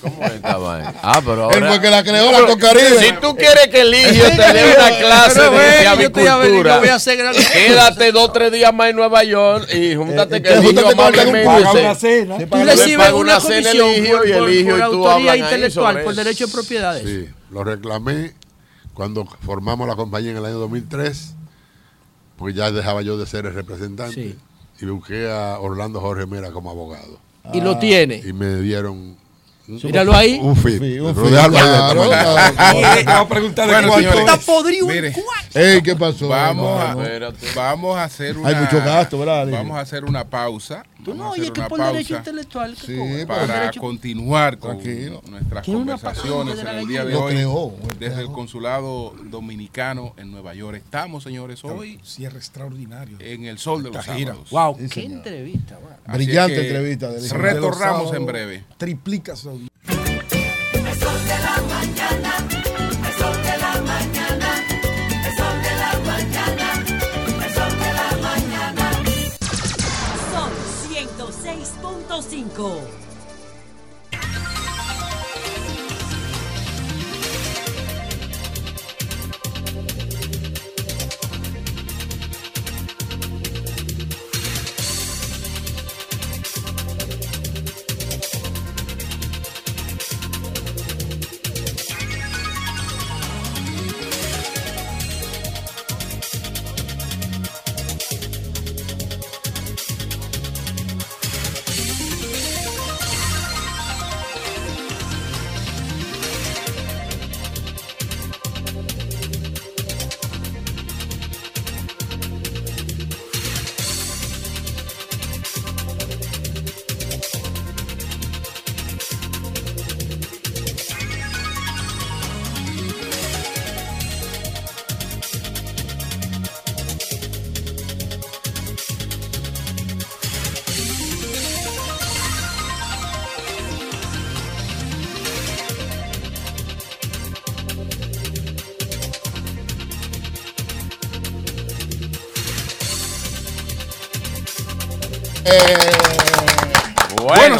¿Cómo es esta vaina? Ah, pero Él ahora... fue que la creó la Cocaribe. Si tú quieres que Eligio te dé una clase de, de yo estoy a ver, avicultura, yo voy a hacer gran- quédate dos o tres días más en Nueva York y júntate Eh, que eh, amablemente paga dice, una cena. Tú recibes una cena por, y Eligio y tú ahí intelectual, por derecho de propiedades. Sí, lo reclamé cuando formamos la compañía en el año 2003, porque ya dejaba yo de ser el representante. Sí. Y busqué a Orlando Jorge Mera como abogado. Y lo tiene. Y me dieron Míralo ahí. un. Sí, un. Te voy a preguntar de Bueno, cuánto Está podrido en mire, Ey, ¿qué pasó? Vamos No, a, no. Espérate. vamos a hacer una Hay mucho gasto, ¿verdad? Vamos a hacer una pausa. Tú Vamos no oyes que por derecho intelectual. que Sí, por para derecho- continuar con Tranquilo. nuestras conversaciones en el día de hoy creó, desde el consulado dominicano en Nueva York. Estamos, señores, hoy Cierre extraordinario. en el sol de los sábados. Wow, qué entrevista. Brillante entrevista. Retornamos en breve. Triplica su de la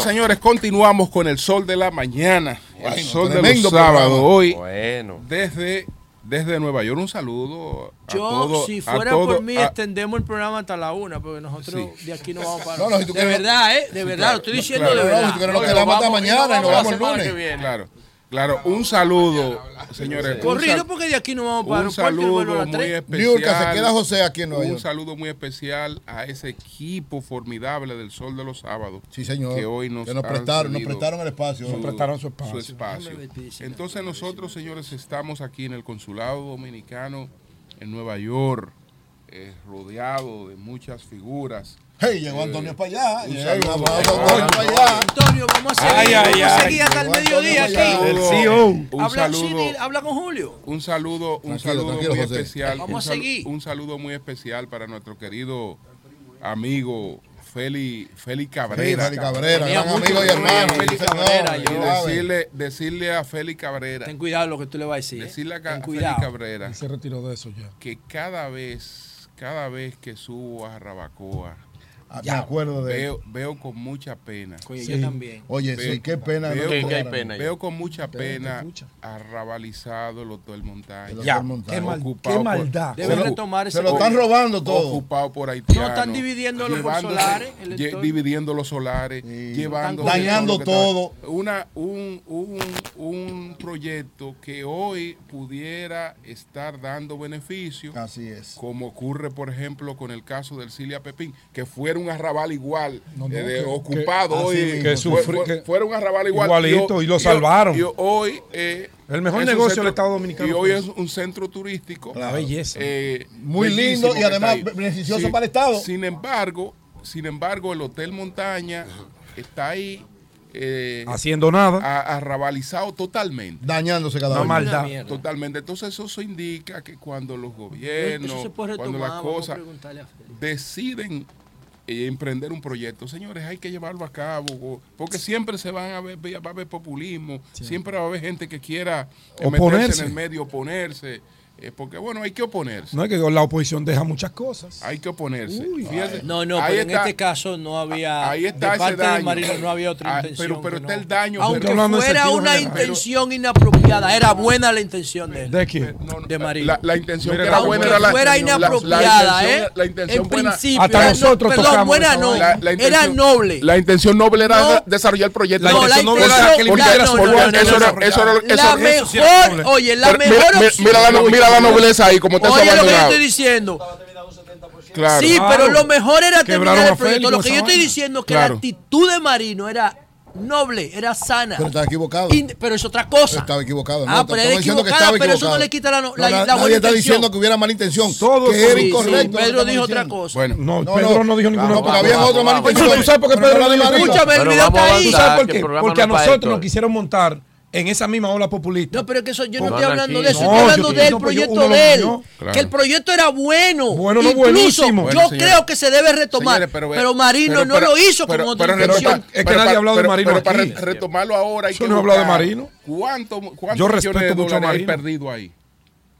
señores, continuamos con el sol de la mañana. El Bueno, sol de los sábados. programa. Hoy, Bueno. desde, desde Nueva York, un saludo a Yo, todo- si a fuera todo- por mí, a- extendemos el programa hasta la una, porque nosotros de aquí no vamos para. No, no, si de quieres- verdad, ¿eh? De verdad, lo estoy diciendo claro, de no, verdad. si tú quieres nos No, quedamos hasta mañana y nos la vamos el lunes. viene. Claro, claro, un saludo, señores. Corrido, porque de aquí no vamos para un saludo las muy 3. Niurka, especial. se queda José aquí en Un saludo muy especial a ese equipo formidable del Sol de los Sábados. Sí, señor. Que hoy nos, Que nos han prestaron, nos prestaron el espacio. su- Nos prestaron su espacio. su. Entonces nosotros, señores, estamos aquí en el Consulado Dominicano en Nueva York, eh, rodeado de muchas figuras Hey, llegó Antonio para allá. Antonio para allá. Antonio, vamos a seguir, Ay, ay, vamos a ay. seguir hasta el Llegó mediodía Antonio aquí. El CEO. Un Habla, saludo. sí, habla con Julio. Un saludo, un Tranquilo, saludo tranquilo, muy José. especial. Vamos un, a seguir. un saludo muy especial para nuestro querido amigo Feli, Feli Cabrera. Feli Cabrera, gran amigo y hermano. Feli Cabrera, yo-. Decirle, decirle a Feli Cabrera. Ten cuidado lo que tú le vas a decir. ¿eh? Decirle a Feli. Cabrera se retiró de eso ya. que cada vez, cada vez que subo a Rabacoa, Ah, me acuerdo de veo, veo con mucha pena. Sí. yo también. Oye, Veo- sí, qué pena. Veo, no con- cobrar. pena veo con mucha pena arrabalizado el Hotel Montaña. El Hotel Ya, Montaña. qué mal- qué por- maldad. Deben retomar ese Se lo están robando todo. ocupado por haitianos. No, están por llevándose- solares, dividiendo los solares, llevando dañando todo. está- Una, un, un, un proyecto que hoy pudiera estar dando beneficio, Así es. como ocurre, por ejemplo, con el caso del Cilia Pepín, que fuera un arrabal igual, No, no, eh, de- que- ocupado que- hoy, así mismo. Que fue- sufri- fue- que- fuera un arrabal igual. Igualito, y lo hoy- salvaron. y hoy, eh, El mejor negocio del Estado Dominicano Y hoy es un centro turístico. La belleza. eh, Muy lindo y además beneficioso para el Estado. Sin embargo, sin embargo, el Hotel Montaña está ahí eh, Haciendo nada. arrabalizado totalmente. Dañándose cada Una uno. maldad. Totalmente. Entonces eso, indica que cuando los Eso gobiernos, se puede cuando retomar. las cosas preguntarle a Feli. deciden eh, emprender un proyecto, señores, hay que llevarlo a cabo, porque siempre se van a ver, va a haber populismo, siempre va a haber gente que quiera eh, meterse Oponerse. en el medio, oponerse, eh, porque bueno, hay que oponerse, No es que la oposición deja muchas cosas. hay que oponerse. Fíjese, No, no, ahí pero en está- este caso no había. ahí está de ese parte daño. marino no había otra Ah, intención. pero- pero está no. el daño, Aunque en fuera una general. intención inapropiada, era buena la intención de él. ¿De quién? No, no, de Marino. La, la intención Mira, que era Aunque buena era la fuera inapropiada, la ¿eh? La intención en buena. principio. Hasta era- nosotros perdón, tocamos buena no. La- la era intención- noble. La intención noble era No. de- desarrollar el proyecto. La No, intención noble era que no, no, no, no, eso no, era- no. eso era- La mejor, oye, la mejor mira, opción. mira la, la nobleza ahí, como está Oye, lo que yo estoy diciendo. Claro. Sí, pero lo mejor era Quebraron terminar a el proyecto. Félix Lo que esa yo estoy vaina. diciendo es que Claro. la actitud de Marino era noble, era sana. Pero estaba equivocado. Pero es otra cosa. Estaba equivocado. Ah, No, pero estamos era diciendo que equivocada, estaba pero eso no equivocado. le quita la, no- No, la, na- la nadie buena está intención. diciendo que hubiera mala intención. Todo que era sí, sí, incorrecto. Pedro dijo otra cosa. Bueno, No, No, Pedro no. no, dijo ninguna No, porque cosa. había otra mala Oye, intención. ¿tú sabes por qué Pero Pero vamos está en esa misma ola populista. No, pero es que eso, yo no, estoy hablando aquí. de eso, No, estoy yo hablando del yo- proyecto de él. Claro. Que el proyecto era bueno. Bueno, no, Incluso buenísimo. Bueno, yo creo que se debe retomar. Señores, pero, pero- Marino pero- no pero- lo hizo pero- con otra intención. Es que pero nadie ha hablado de pero- Marino pero para retomarlo ahora hay que no ha hablado de Marino. ¿Cuánto, cuántos Yo millones respeto de mucho a Marino. perdido ahí?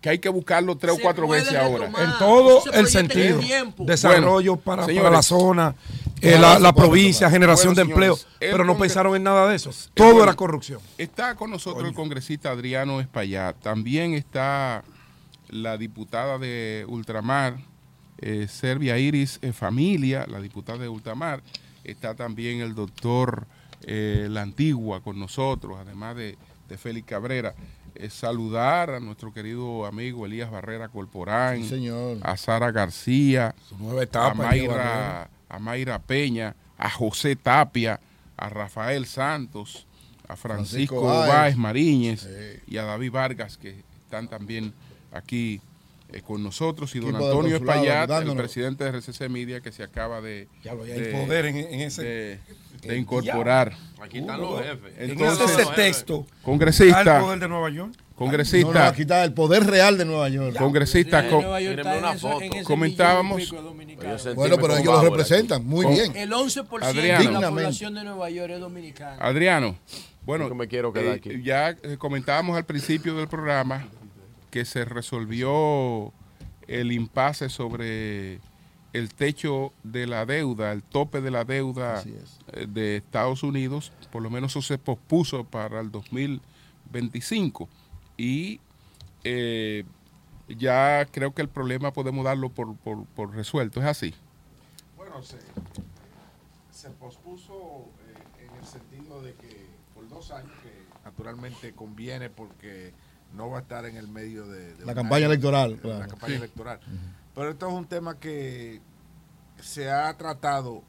Que hay que buscarlo tres o cuatro veces ahora. En todo el sentido. Desarrollo Bueno, para, señores. para la zona, eh, la, la provincia, generación Bueno, de empleo. señores, Pero no pensaron en nada de eso. Todo era corrupción. Está con nosotros el congresista Adriano Espaillat. También está la diputada de Ultramar, eh, Serbia Iris eh, Familia, la diputada de Ultramar. Está también el doctor eh, La Antigua con nosotros, además de, de Félix Cabrera. Eh, saludar a nuestro querido amigo Elías Barrera Corporán, Sí, señor. a Sara García, a. Mayra, a Mayra Peña, a José Tapia, a Rafael Santos, a Francisco, Francisco Báez. Mariñez y a David Vargas, que están también aquí eh, con nosotros, y don Antonio Espaillat, el presidente de RCC Media, que se acaba de, Ya lo hay de- poder en, en ese, de- de incorporar. Aquí están los jefes. en Entonces, ese texto. Congresista. está el poder de Nueva York. No, no, Congresista, aquí está el poder real de Nueva York. congresista, En con- Nueva York en en Comentábamos-. Oye, Bueno, pero ellos lo representan muy Con- bien. El 11% Adriano. de la población de Nueva York es dominicana. Adriano, bueno, Yo me quiero quedar eh, aquí. ya eh, comentábamos al principio del programa que se resolvió el impasse sobre el techo de la deuda, el tope de la deuda es. eh, de Estados Unidos, por lo menos eso se pospuso para el 2025 y eh, ya creo que el problema podemos darlo por, por- por resuelto, ¿es así? Bueno, se, se pospuso eh, en el sentido de que por dos años, que naturalmente conviene porque no va a estar en el medio de, de La campaña año, electoral, de claro. La campaña Sí. electoral. Pero esto es un tema que se ha tratado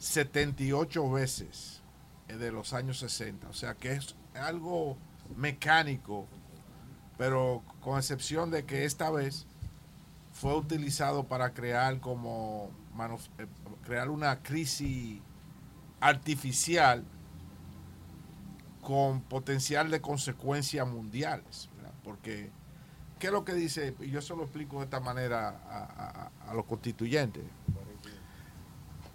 78 veces de los años 60. O sea que es algo mecánico, pero con excepción de que esta vez fue utilizado para crear como eh, crear una crisis artificial con potencial de consecuencias mundiales. ¿verdad? Porque, ¿qué es lo que dice? Y yo se lo explico de esta manera a, a- a los constituyentes.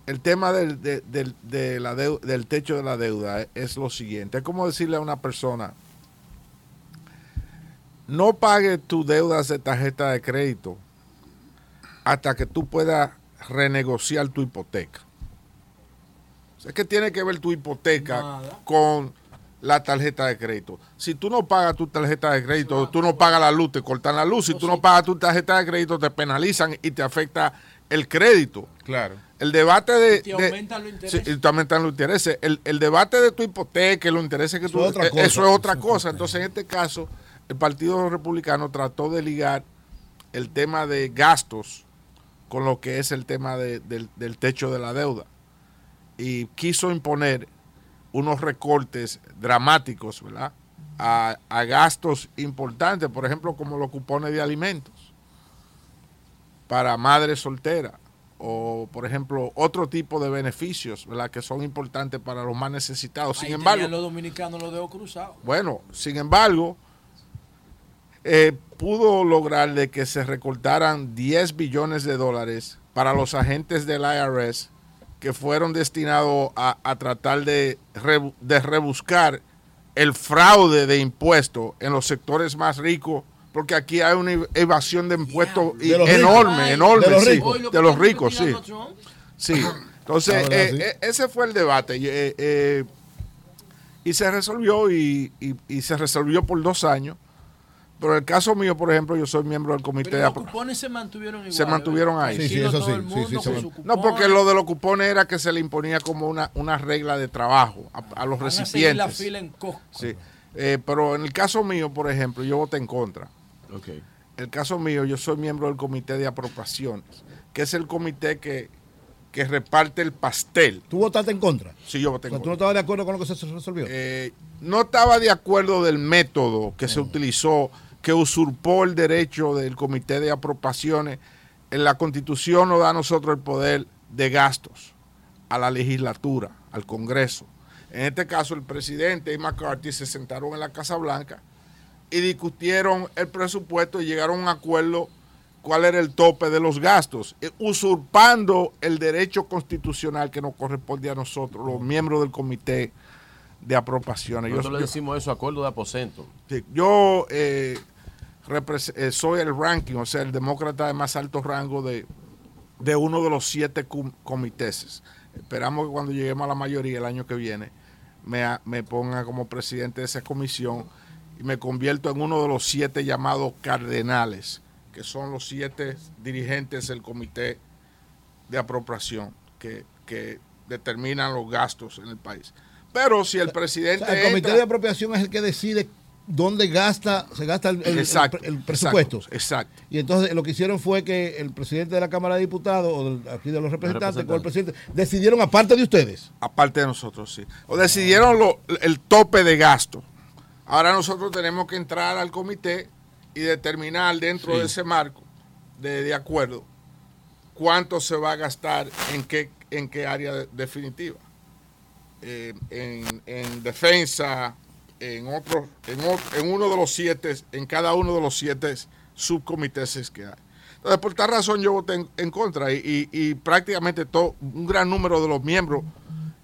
El tema del, de- del- de la del techo de la deuda es lo siguiente. Es como decirle a una persona, no pague tus deudas de tarjeta de crédito hasta que tú puedas renegociar tu hipoteca. O sea, ¿qué tiene que ver tu hipoteca con la tarjeta de crédito? Si tú no pagas tu tarjeta de crédito, tú no pagas la luz, te cortan la luz. Si tú no pagas tu tarjeta de crédito, te penalizan y te afecta el crédito. Claro. El debate de... Te de- aumentan los intereses. Sí, y te aumentan los intereses. El, el debate de tu hipoteca, y los intereses que Eso tú... es otra eh, cosa. Eso es otra cosa. Entonces, en este caso, el Partido Republicano trató de ligar el tema de gastos con lo que es el tema de- del, del techo de la deuda. Y quiso imponer unos recortes dramáticos, ¿verdad? A, a gastos importantes, por ejemplo, como los cupones de alimentos para madres solteras o, por ejemplo, otro tipo de beneficios, ¿verdad? Que son importantes para los más necesitados. Sin Ahí embargo, los dominicanos los dedos cruzados. bueno, sin embargo, eh, pudo lograr de que se recortaran 10 billones de dólares para los agentes del IRS que fueron destinados a, a tratar de, re- de rebuscar el fraude de impuestos en los sectores más ricos, porque aquí hay una evasión de impuestos y- De los ricos. enorme, Ay, enorme, de los sí, ricos. de los ricos, sí. Sí. Entonces, verdad, eh, sí. eh, ese fue el debate. Y, eh, eh, y se resolvió y, y- y se resolvió por dos años. Pero en el caso mío, por ejemplo, yo soy miembro del comité Pero de los apro- cupones se mantuvieron igual. Se mantuvieron ahí. Sí, sí, eso sí, sí, sí, No, porque lo de los cupones era que se le imponía como una, una regla de trabajo a, a los Van a seguir la recipientes. fila en Costco. Sí. Eh, pero en el caso mío, por ejemplo, yo voté en contra. El caso mío, yo soy miembro del comité de apropiaciones, que es el comité que, que reparte el pastel. ¿Tú votaste en contra? Sí, yo voté en O sea, ¿Tú no contra. estabas de acuerdo con lo que se resolvió? Eh, no estaba de acuerdo del método que se utilizó, que usurpó el derecho del comité de apropiaciones. En la constitución nos da a nosotros el poder de gastos a la legislatura, al Congreso. En este caso, el presidente y McCarthy se sentaron en la Casa Blanca y discutieron el presupuesto y llegaron a un acuerdo cuál era el tope de los gastos, eh, usurpando el derecho constitucional que nos corresponde a nosotros, los miembros del comité de apropiaciones. Yo- Nosotros le yo- decimos eso, acuerdo de aposento. Sí, yo eh, soy el ranking, o sea, el demócrata de más alto rango de, de uno de los siete com- comités. Esperamos que cuando lleguemos a la mayoría el año que viene me, me ponga como presidente de esa comisión y me convierto en uno de los siete llamados cardenales, que son los siete dirigentes del comité de apropiación que, que determinan los gastos en el país. Pero si el O presidente... sea, el comité entra- de apropiación es el que decide dónde gasta, se gasta el, Exacto, el presupuesto. exacto, exacto. Y entonces lo que hicieron fue que el presidente de la Cámara de Diputados, o del- aquí de los representantes, con el presidente, decidieron aparte de ustedes. Aparte de nosotros, sí. O decidieron lo- el tope de gasto. Ahora nosotros tenemos que entrar al comité y determinar dentro Sí. de ese marco de, de acuerdo cuánto se va a gastar en qué, en qué área de- definitiva. Eh, en, en defensa, en otro, en, en uno de los siete, en cada uno de los siete subcomités que hay. Entonces, por tal razón yo voté en, contra y, prácticamente todo, un gran número de los miembros,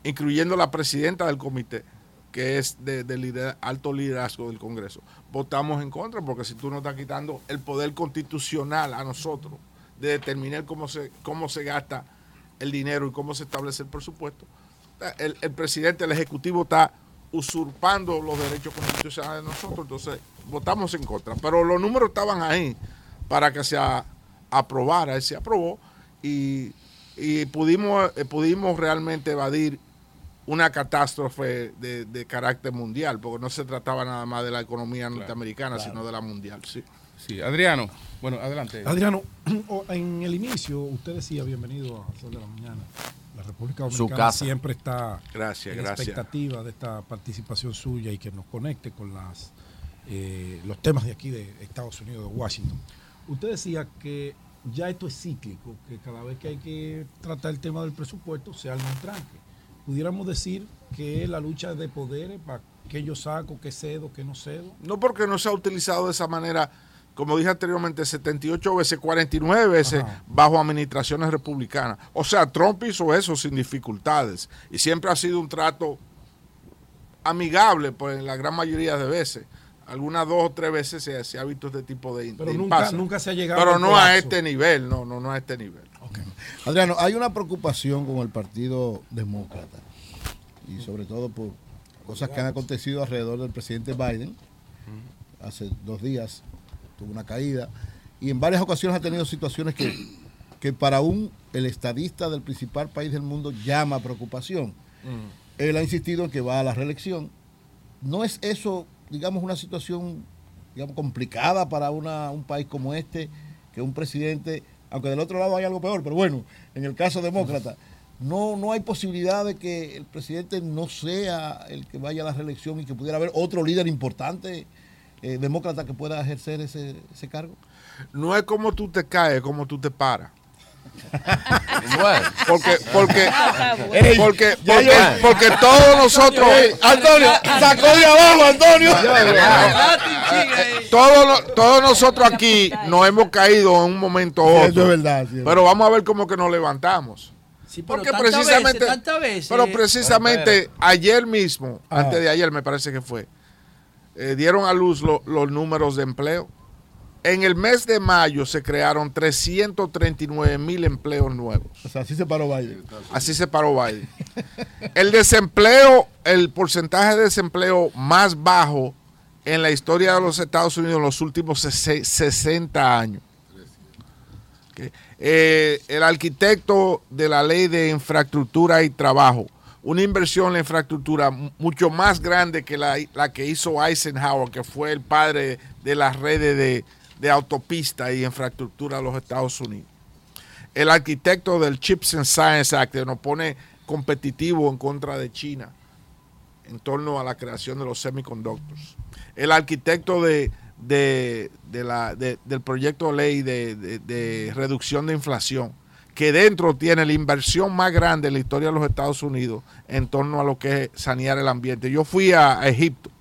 incluyendo la presidenta del comité, que es de, alto liderazgo del Congreso, votamos en contra porque si tú no estás quitando el poder constitucional a nosotros de determinar cómo se, cómo se gasta el dinero y cómo se establece el presupuesto, el presidente, el ejecutivo está usurpando los derechos constitucionales de nosotros, entonces votamos en contra. Pero los números estaban ahí para que se a- aprobara, y se aprobó y, y pudimos, eh, pudimos realmente evadir una catástrofe de, de carácter mundial, porque no se trataba nada más de la economía norteamericana, claro. sino de la mundial. Sí. Sí, Adriano, bueno, adelante. Adriano, en el inicio usted decía bienvenido a Sol de la Mañana. República Su Dominicana casa. siempre está Gracias, en gracias. expectativa de esta participación suya y que nos conecte con las eh, los temas de aquí de Estados Unidos, de Washington. Usted decía que ya esto es cíclico, que cada vez que hay que tratar el tema del presupuesto se arma un tranque. Pudiéramos decir que es la lucha de poderes para que yo saco, que cedo, que no cedo. No porque no se ha utilizado de esa manera, como dije anteriormente, 78 veces, 49 veces bajo administraciones republicanas. O sea, Trump hizo eso sin dificultades y siempre ha sido un trato amigable, pues en la gran mayoría de veces. Algunas dos o tres veces se, se ha visto este tipo de, Pero de nunca- se ha llegado Pero no a este nivel, no, no, no a este nivel. Adriano, hay una preocupación con el Partido Demócrata y sobre todo por cosas que han acontecido alrededor del presidente Biden. Hace dos días tuvo una caída y en varias ocasiones ha tenido situaciones que, que para un el estadista del principal país del mundo llama preocupación. Él ha insistido en que va a la reelección. ¿No es eso, digamos, una situación digamos, complicada para una- un país como este, que un presidente, aunque del otro lado hay algo peor, pero bueno, en el caso demócrata, no, no hay posibilidad de que el presidente no sea el que vaya a la reelección y que pudiera haber otro líder importante eh, demócrata que pueda ejercer ese, ese cargo? No es como tú te caes, es como tú te paras. Porque, porque, porque, ya porque, yo- porque todos nosotros. Antonio, sacó de abajo, Antonio. Todos, lo- todos nosotros aquí nos hemos caído en un momento u Sí, otro. sí, pero vamos a ver cómo que nos levantamos. pero Porque precisamente, veces, tantas veces. pero precisamente ayer mismo, Ah. antes de ayer me parece que fue, eh, dieron a luz lo- los números de empleo. En el mes de mayo se crearon 339 mil empleos nuevos. O sea, así se paró Biden. Así se paró Biden. El desempleo, el porcentaje de desempleo más bajo en la historia de los Estados Unidos en los últimos sese- 60 años. Eh, el arquitecto de la ley de infraestructura y trabajo, una inversión en la infraestructura mu- mucho más grande que la, la que hizo Eisenhower, que fue el padre de las redes de, de autopista y infraestructura de los Estados Unidos el arquitecto del Chips and Science Act nos pone competitivo en contra de China en torno a la creación de los semiconductors. El arquitecto de, de- de la- de- del proyecto de ley de reducción de inflación, que dentro tiene la inversión más grande en la historia de los Estados Unidos en torno a lo que es sanear el ambiente. Yo fui a, a Egipto,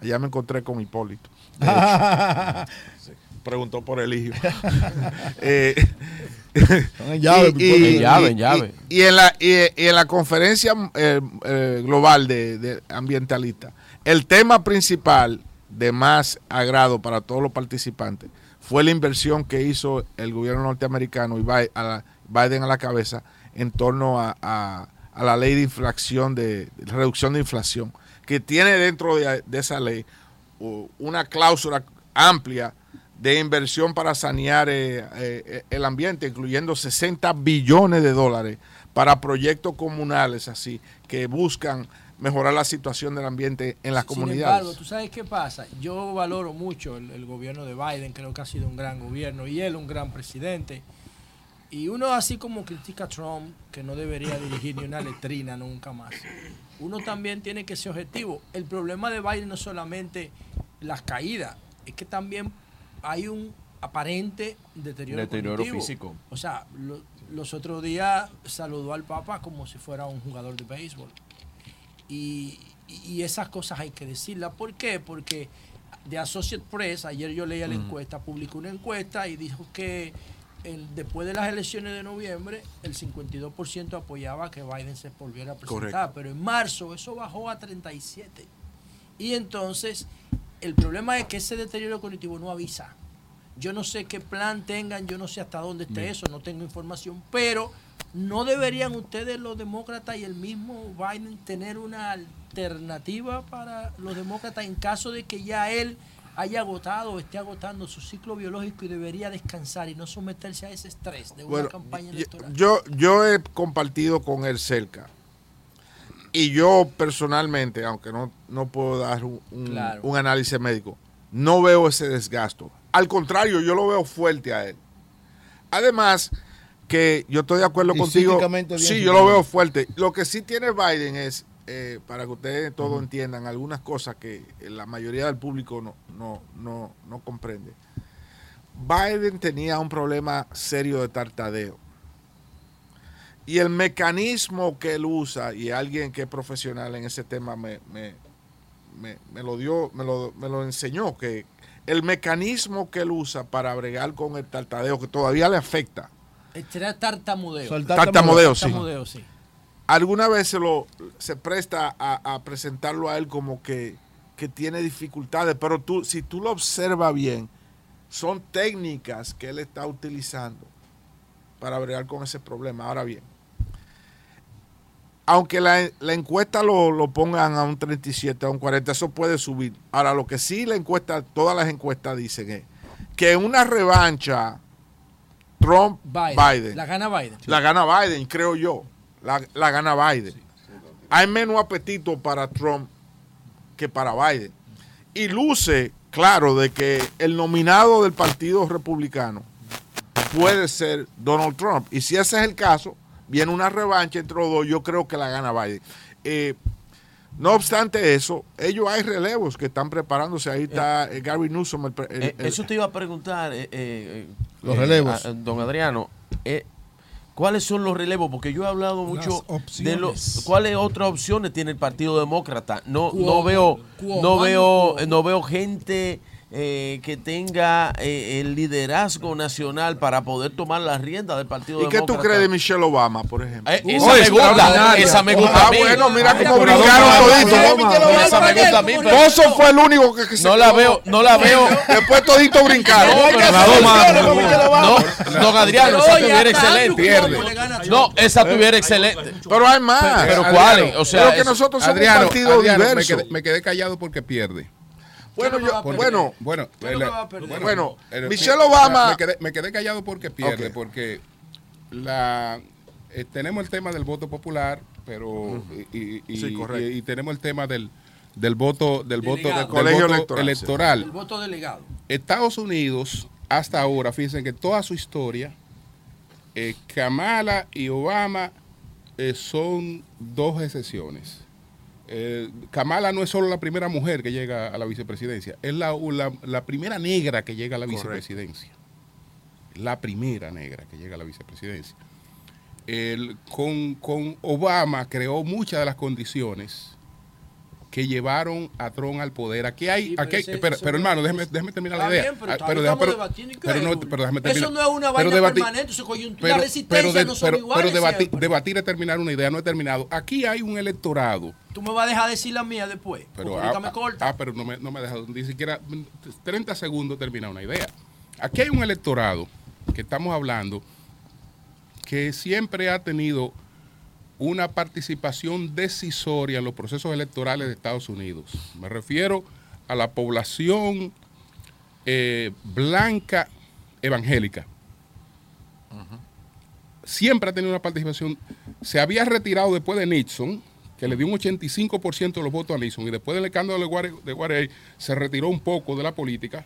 allá me encontré con Hipólito. de hecho. Sí, Preguntó por el hijo. Eh, en llave, y, En llave, y- en llave. y en la, y, y en la conferencia eh, eh, global de, de ambientalista, el tema principal de más agrado para todos los participantes fue la inversión que hizo el gobierno norteamericano y Biden a la cabeza en torno a, la ley de inflación, de, reducción de inflación, que tiene dentro de, esa ley una cláusula amplia de inversión para sanear eh, eh, el ambiente, incluyendo 60 billones de dólares para proyectos comunales así, que buscan mejorar la situación del ambiente en las Sin comunidades. embargo, ¿tú sabes qué pasa? Yo valoro mucho el, el gobierno de Biden, creo que ha sido un gran gobierno y él un gran presidente. Y uno así como critica a Trump, que no debería dirigir ni una letrina nunca más, uno también tiene que ser objetivo. El problema de Biden no es solamente las caídas, es que también hay un aparente deterioro, Deterioro cognitivo. físico. O sea, lo- los otros días saludó al Papa como si fuera un jugador de béisbol. Y, y esas cosas hay que decirlas. ¿Por qué? Porque de Associate Press, ayer yo leía la Ujú. encuesta, publicó una encuesta y dijo que el- después de las elecciones de noviembre, el 52% apoyaba que Biden se volviera a presentar. Correcto. Pero en marzo eso bajó a 37. Y entonces, el problema es que ese deterioro cognitivo no avisa. Yo no sé qué plan tengan, yo no sé hasta dónde esté Bien. eso, no tengo información, pero no deberían ustedes, los demócratas y el mismo Biden, tener una alternativa para los demócratas en caso de que ya él haya agotado o esté agotando su ciclo biológico y debería descansar y no someterse a ese estrés de una Bueno, campaña electoral. yo, yo he compartido con él cerca. Y yo personalmente, aunque no, no puedo dar un, un- Claro. un análisis médico, no veo ese desgasto. Al contrario, yo lo veo fuerte a él. Además, que yo estoy de acuerdo Y contigo. Sí, yo lo veo fuerte. Lo que sí tiene Biden es, eh, para que ustedes todos entiendan, algunas cosas que la mayoría del público no, no, no, no comprende. Biden tenía un problema serio de tartadeo. Y el mecanismo que él usa, y alguien que es profesional en ese tema me, me- me- me lo dio, me lo, me lo enseñó, que el mecanismo que él usa para bregar con el tartadeo, que todavía le afecta, Será tartamudeo. Tartamudeo, sí. Tartamudeo, sí. alguna vez se, lo, se presta a, a presentarlo a él como que, que tiene dificultades, pero tú, si tú lo observas bien, son técnicas que él está utilizando para bregar con ese problema. Ahora bien, aunque la, la encuesta lo, lo pongan a un 37, a un 40, eso puede subir. Ahora, lo que sí la encuesta, todas las encuestas dicen es que una revancha Trump Biden. Biden, La gana Biden. la gana Biden, creo yo. La, la gana Biden. Hay menos apetito para Trump que para Biden. Y luce claro de que el nominado del Partido Republicano puede ser Donald Trump. Y si ese es el caso, viene una revancha entre los dos. Yo creo que la gana Biden. Eh, no obstante eso, ellos hay relevos que están preparándose. Ahí está eh, Gary Newsom. el pre- el- Eh, el- eso te iba a preguntar, eh, eh, Los eh, relevos. a- don Adriano. eh, ¿Cuáles son los relevos? Porque yo he hablado mucho de los cuáles otras opciones tiene el Partido Demócrata. No, no veo, no veo, no veo gente eh, que tenga eh, el liderazgo nacional para poder tomar las riendas del Partido ¿Y qué tú crees de Michelle Obama, por ejemplo? Eh, esa me gusta, esa me gusta Ah, a mí. bueno, mira cómo brincaron toditos. esa me gusta a mí, pero- Bozo fue el único que, que se No la veo, no la veo. Después toditos brincaron. No, la. No, don Adriano, esa tuviera excelente. Pierde. No, esa tuviera excelente. Pero hay más. Pero ¿cuáles? O sea, que nosotros somos un partido diverso. me quedé callado porque pierde. Bueno, yo, bueno, bueno, bueno, el- Michelle Obama- Me quedé, me quedé callado porque pierde, porque la eh, tenemos el tema del voto popular, pero y, y- y- Sí, correcto. y- y tenemos el tema del del voto del voto, del Colegio voto electoral, electoral. El voto delegado. Estados Unidos, hasta ahora, fíjense que toda su historia, eh, Kamala y Obama eh, son dos excepciones. Eh, Kamala no es solo la primera mujer que llega a la vicepresidencia, es la, la- la primera negra que llega a la Correcto. vicepresidencia. La primera negra que llega a la vicepresidencia. El- con, con Obama creó muchas de las condiciones que llevaron a Trump al poder. Aquí hay, Sí, pero aquí ese- pero, pero hermano, déjeme, déjeme terminar la idea. bien, pero Ah, deja- debatiendo y pero no, pero déjame terminar. Eso no es una Pero vaina permanente, eso es coyuntura. pero- resistencia pero de- no son pero- iguales pero debati- siempre. debatir es terminar una idea, no he terminado. Aquí hay un electorado. Tú me vas a dejar decir la mía después. Pero, ah, me corta. ah, pero no me, no me ha dejado ni siquiera 30 segundos terminar una idea. Aquí hay un electorado que estamos hablando que siempre ha tenido una participación decisoria en los procesos electorales de Estados Unidos. Me refiero a la población eh, blanca evangélica. Siempre ha tenido una participación. Se había retirado después de Nixon, que le dio un 85% de los votos a Nixon, y después del escándalo de Ware- de se retiró un poco de la política,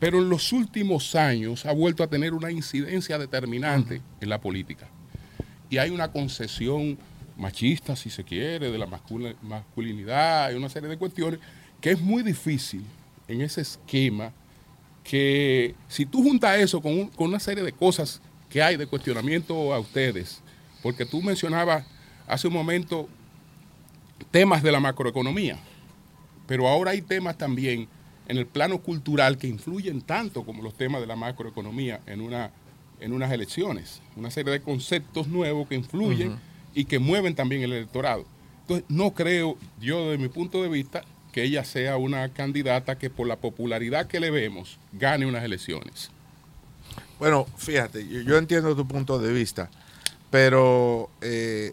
pero en los últimos años ha vuelto a tener una incidencia determinante en la política y hay una concesión machista, si se quiere, de la masculinidad y una serie de cuestiones que es muy difícil en ese esquema que si tú juntas eso con, con una serie de cosas que hay de cuestionamiento a ustedes, porque tú mencionabas hace un momento temas de la macroeconomía, pero ahora hay temas también en el plano cultural que influyen tanto como los temas de la macroeconomía en, una, en unas elecciones, una serie de conceptos nuevos que influyen y que mueven también el electorado. Entonces, no creo, yo desde mi punto de vista, que ella sea una candidata que por la popularidad que le vemos gane unas elecciones. Bueno, fíjate, yo, yo entiendo tu punto de vista, pero eh,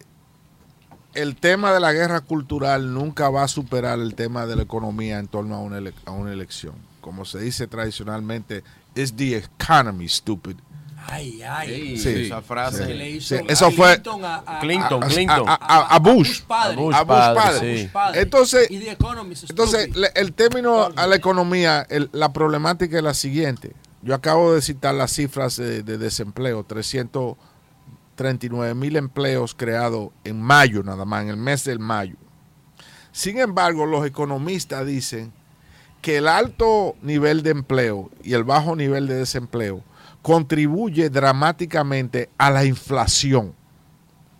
el tema de la guerra cultural nunca va a superar el tema de la economía en torno a una, ele- a una elección. Como se dice tradicionalmente, es the economy, stupid. Ay, ay. Sí, esa frase. Que le hizo Sí, eso fue Clinton a, a- Clinton, a- Clinton. a- a- a Bush. padre. A Bush padre. Entonces, Y The Economist, entonces el término a la economía, el- la problemática es la siguiente. Yo acabo de citar las cifras de, de desempleo, 339 mil empleos creados en mayo nada más, en el mes del mayo. Sin embargo, los economistas dicen que el alto nivel de empleo y el bajo nivel de desempleo contribuye dramáticamente a la inflación.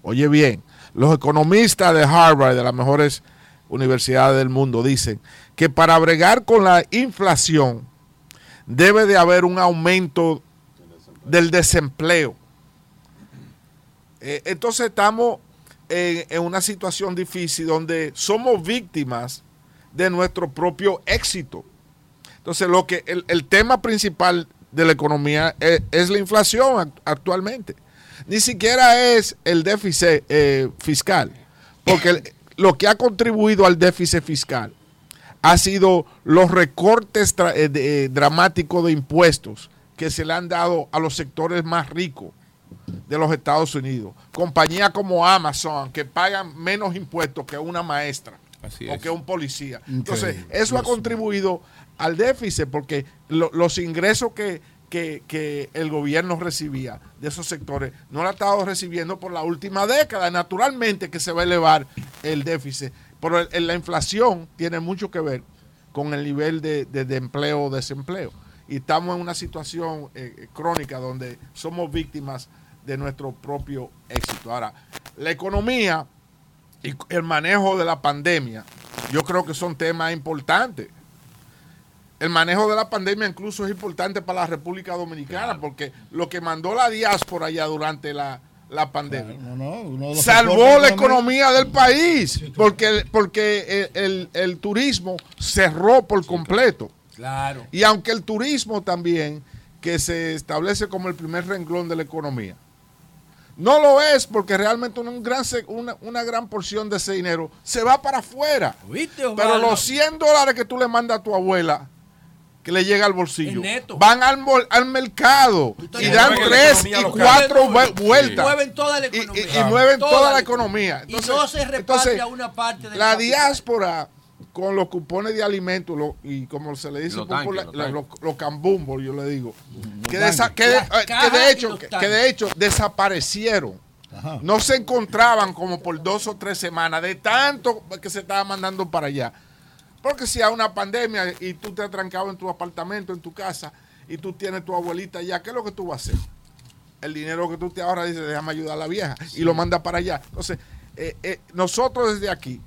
Oye bien, los economistas de Harvard, de las mejores universidades del mundo, dicen que para bregar con la inflación debe de haber un aumento del desempleo. Eh, entonces estamos en, una situación difícil donde somos víctimas de nuestro propio éxito. Entonces, lo que el, el tema principal de la economía es, es la inflación act- actualmente. Ni siquiera es el déficit eh, fiscal, porque el- lo que ha contribuido al déficit fiscal ha sido los recortes eh, eh, dramáticos de impuestos que se le han dado a los sectores más ricos de los Estados Unidos. Compañías como Amazon, que pagan menos impuestos que una maestra Así o es. que un policía. Entonces, eso ha Dios contribuido al déficit porque lo- los ingresos que, que- el gobierno recibía de esos sectores no lo ha estado recibiendo por la última década. Naturalmente que se va a elevar el déficit. Pero el- la inflación tiene mucho que ver con el nivel de, de- de empleo o desempleo. Y estamos en una situación eh, crónica donde somos víctimas de nuestro propio éxito. Ahora, la economía y el manejo de la pandemia, yo creo que son temas importantes. El manejo de la pandemia incluso es importante para la República Dominicana, porque lo que mandó la diáspora allá durante la, la pandemia No, no, salvó la economía del país, porque, porque el, el- el turismo cerró por completo. Claro. Y aunque el turismo también, que se establece como el primer renglón de la economía, no lo es porque realmente un gran, una, una gran porción de ese dinero se va para afuera. Pero los 100 dólares que tú le mandas a tu abuela, que le llega al bolsillo, van al, al mercado y dan la tres y local- cuatro vueltas. mueven toda la Y- y- economía. Y, mueven Toda toda, la la economía. Y no se reparte entonces, a una parte del la capital. diáspora con los cupones de alimentos lo- y como se le dice Los popular- los la- tanques. los, los cambumbos, yo le digo, que, tanques. desa- que de, eh, que de hecho, que de hecho desaparecieron. No se encontraban como por dos o tres semanas de tanto que se estaba mandando para allá. Porque si hay una pandemia y tú te has trancado en tu apartamento, en tu casa, y tú tienes tu abuelita allá, ¿qué es lo que tú vas a hacer? El dinero que tú te ahorras, dice, déjame ayudar a la vieja, y lo manda para allá. Entonces, eh, eh, nosotros desde aquí,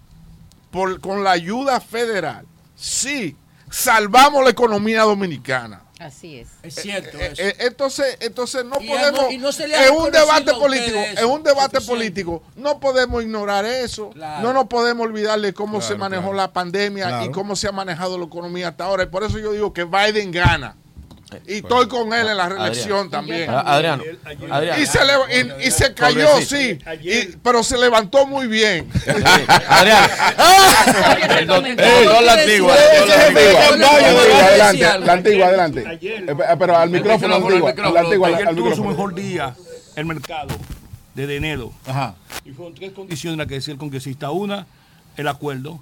por, con la ayuda federal, sí, salvamos la economía dominicana. Así es. Es cierto Eh, eso. eh, entonces, entonces no Y podemos, no- y no se le ha en un debate político, en un debate político, no podemos ignorar eso, Claro. no nos podemos olvidar de cómo Claro, se manejó claro. la pandemia y cómo se ha manejado la economía hasta ahora. Y por eso yo digo que Biden gana. Y estoy con él en la reelección también. Ah, Adriano, Adriano. Y se, le- y- y se cayó, sí, y- pero se levantó muy bien. Adriano. El don- el don la antigua. la antigua. Adelante, la antigua, adelante. Pero al micrófono, la antigua. La antigua, Ayer al tuvo su mejor día el mercado desde enero. Ajá. Y fueron tres condiciones las que decía el congresista. Una, el acuerdo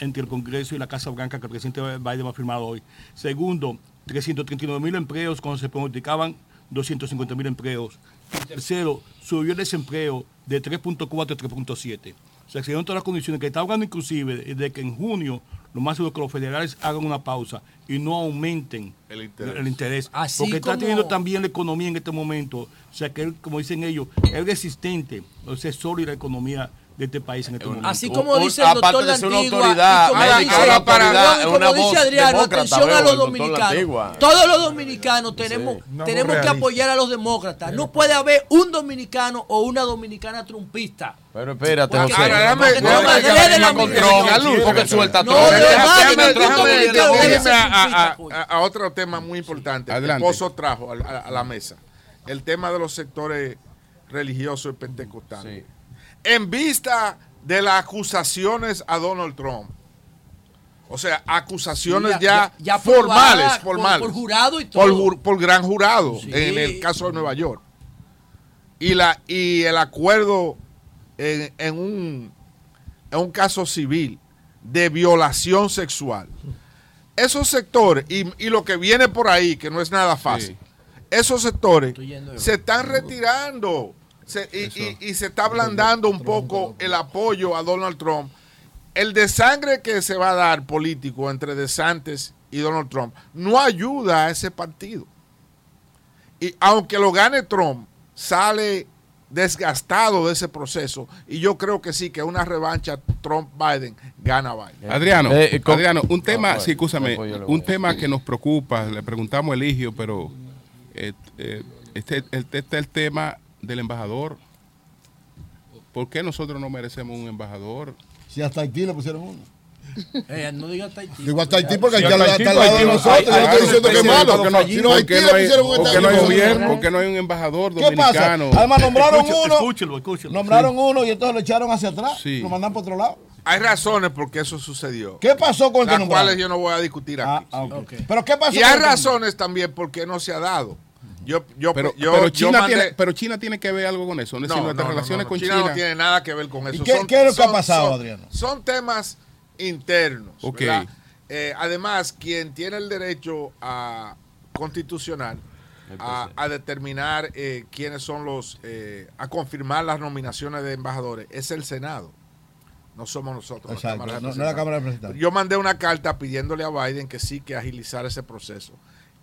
entre el Congreso y la Casa Blanca que el presidente Biden ha firmado hoy. Segundo, 339 mil empleos cuando se pronosticaban 250 mil empleos. Y tercero, subió el desempleo de 3.4 a 3.7. O sea, se dieron todas las condiciones que está hablando inclusive de que en junio lo más seguro es que los federales hagan una pausa y no aumenten El interés. el interés. Así porque está teniendo también la economía en este momento. O sea, que él, como dicen ellos, es resistente, o sea, es sólida la economía de este país en este momento. Así como dice el doctor de ser una Lantigua, autoridad como dice, una y autoridad, como una dice voz Adriano, atención a los dominicanos. Todos los dominicanos tenemos, Una tenemos que apoyar a los demócratas. No puede haber un dominicano o una dominicana trumpista. Pero espérate, José. Ahora, porque no déjame- suelta Déjame- déjame- a, a- trumpista, coño. a- a otro tema muy importante. El Pozo trajo a la mesa. El tema de los sectores religiosos y pentecostales. En vista de las acusaciones a Donald Trump. O sea, acusaciones Sí, ya, ya- ya formales, por- formales. por jurado y Por, todo. ju- por gran jurado, Sí. en el caso de Nueva York. Y, la, y el acuerdo en, en un, en un caso civil de violación sexual. Esos sectores, y, y lo que viene por ahí, que no es nada fácil, esos sectores se están retirando se- y, y- y se está ablandando un poco el apoyo a Donald Trump. El desangre que se va a dar político entre DeSantis y Donald Trump no ayuda a ese partido. Y aunque lo gane Trump, sale desgastado de ese proceso y yo creo que sí que una revancha Trump-Biden gana Biden. Adriano, Eh, eh, con- Adriano, un tema, pues, sí, escúchame, voy un tema que nos preocupa, le preguntamos a Eligio, pero eh, eh, este, este, este es el tema del embajador. ¿Por qué nosotros no merecemos un embajador? Si hasta Haití le pusieron uno. Eh, no diga Tahití. Digo hasta Haití porque Sí, Haití hasta está Haití, al lado de Haití, nosotros. Yo no Haití, estoy diciendo que es Haití, malo. porque no- Si no, ¿por Haití le no hay- pusieron un por qué no hay un embajador ¿Qué pasa? dominicano? Además nombraron Escúchelo, uno, escúchelo, escúchelo. nombraron uno y entonces lo echaron hacia atrás. Sí. Lo mandan por otro lado. Hay razones por qué eso sucedió. ¿Qué pasó con el Las cuales yo no voy a discutir aquí. Ah. Pero ¿qué pasó Y hay razones también por qué no se ha dado. Yo, yo, Pero, yo, pero yo China mandé- tiene, pero China tiene que ver algo con eso. Es decir, No, nuestras no, no, relaciones no, con China, China. no tiene nada que ver con eso. qué- qué es lo que ha pasado, son- Adriano? Son temas internos. Ok. ¿verdad? Eh, además, quien tiene el derecho a constitucional a, a determinar eh, quiénes son los, eh, a confirmar las nominaciones de embajadores es el Senado. No somos nosotros. la Cámara de no- no la Cámara de Representantes. Yo mandé una carta pidiéndole a Biden que sí que agilizar ese proceso.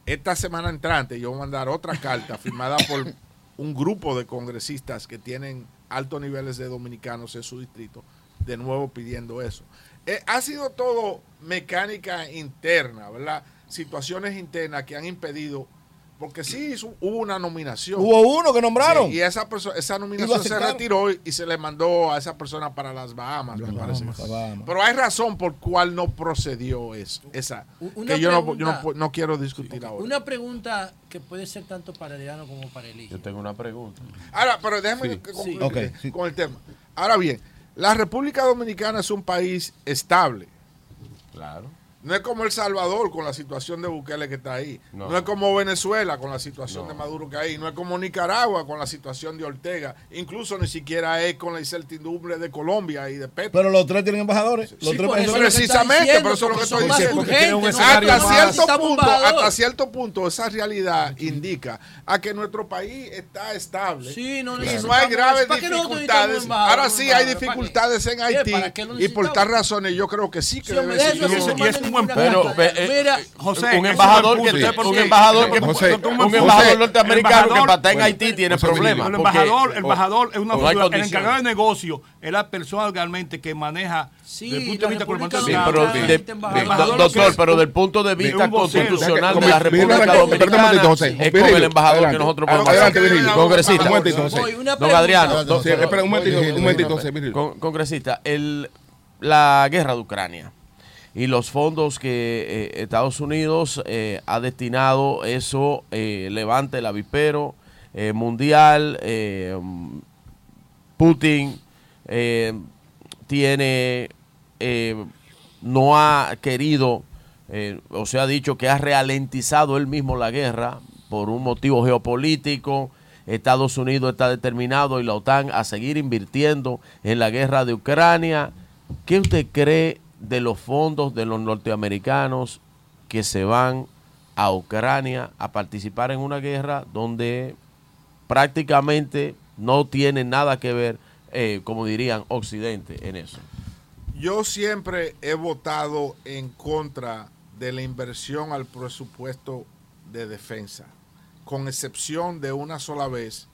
Esta semana entrante yo voy a mandar otra carta firmada por un grupo de congresistas que tienen altos niveles de dominicanos en su distrito, de nuevo pidiendo eso. Eh, ha sido todo mecánica interna, ¿verdad? Situaciones internas que han impedido, porque sí hizo- hubo una nominación. Hubo uno que nombraron. Sí, y esa, perso- esa nominación se retiró y, y se le mandó a esa persona para las Bahamas, me parece. Bahamas, Bahamas. Pero hay razón por cual no procedió eso, esa. Una que yo no, yo no, quiero discutir ahora. Una pregunta que puede ser tanto para Adriano como para Eligio. Yo tengo una pregunta. Ahora, pero déjame Sí. que concluir con el tema. Ahora bien, la República Dominicana es un país estable. Claro. No es como El Salvador con la situación de Bukele que está ahí. No. No, es como Venezuela con la situación No. de Maduro que hay ahí. No es como Nicaragua con la situación de Ortega. Incluso ni siquiera es con la incertidumbre de Colombia y de Petro. Pero los tres tienen embajadores. Los Sí, tres eso precisamente, pero eso es lo que estoy diciendo. hasta cierto punto, hasta cierto punto, esa realidad indica a que nuestro país está estable Sí, no y no hay graves ¿para qué nosotros dificultades. embajador, Ahora sí hay dificultades en ¿Para Haití y por tal razones yo creo que sí que debe ser. Buen punto. Pero, eh, Mira, José, un embajador que un embajador que José, un embajador José, norteamericano que para estar en bueno, Haití tiene problemas. El embajador, el embajador es una el encargado de negocio es la persona realmente que maneja Sí, desde el punto de vista República Sí, pero de- este doctor, pero del punto de vista constitucional de la República Dominicana es con el embajador que nosotros podemos hacer. Congresista. Don. Adriano, un momentito, un momentito, congresista, el, la guerra de Ucrania y los fondos que eh, Estados Unidos eh, ha destinado, eso eh, levante el avispero eh, mundial, Putin tiene, no ha querido, o sea, ha dicho que ha ralentizado él mismo la guerra por un motivo geopolítico. Estados Unidos está determinado y la OTAN a seguir invirtiendo en la guerra de Ucrania. ¿Qué usted cree de los fondos de los norteamericanos que se van a Ucrania a participar en una guerra donde prácticamente no tiene nada que ver, eh, como dirían, Occidente en eso? Yo siempre he votado en contra de la inversión al presupuesto de defensa, con excepción de una sola vez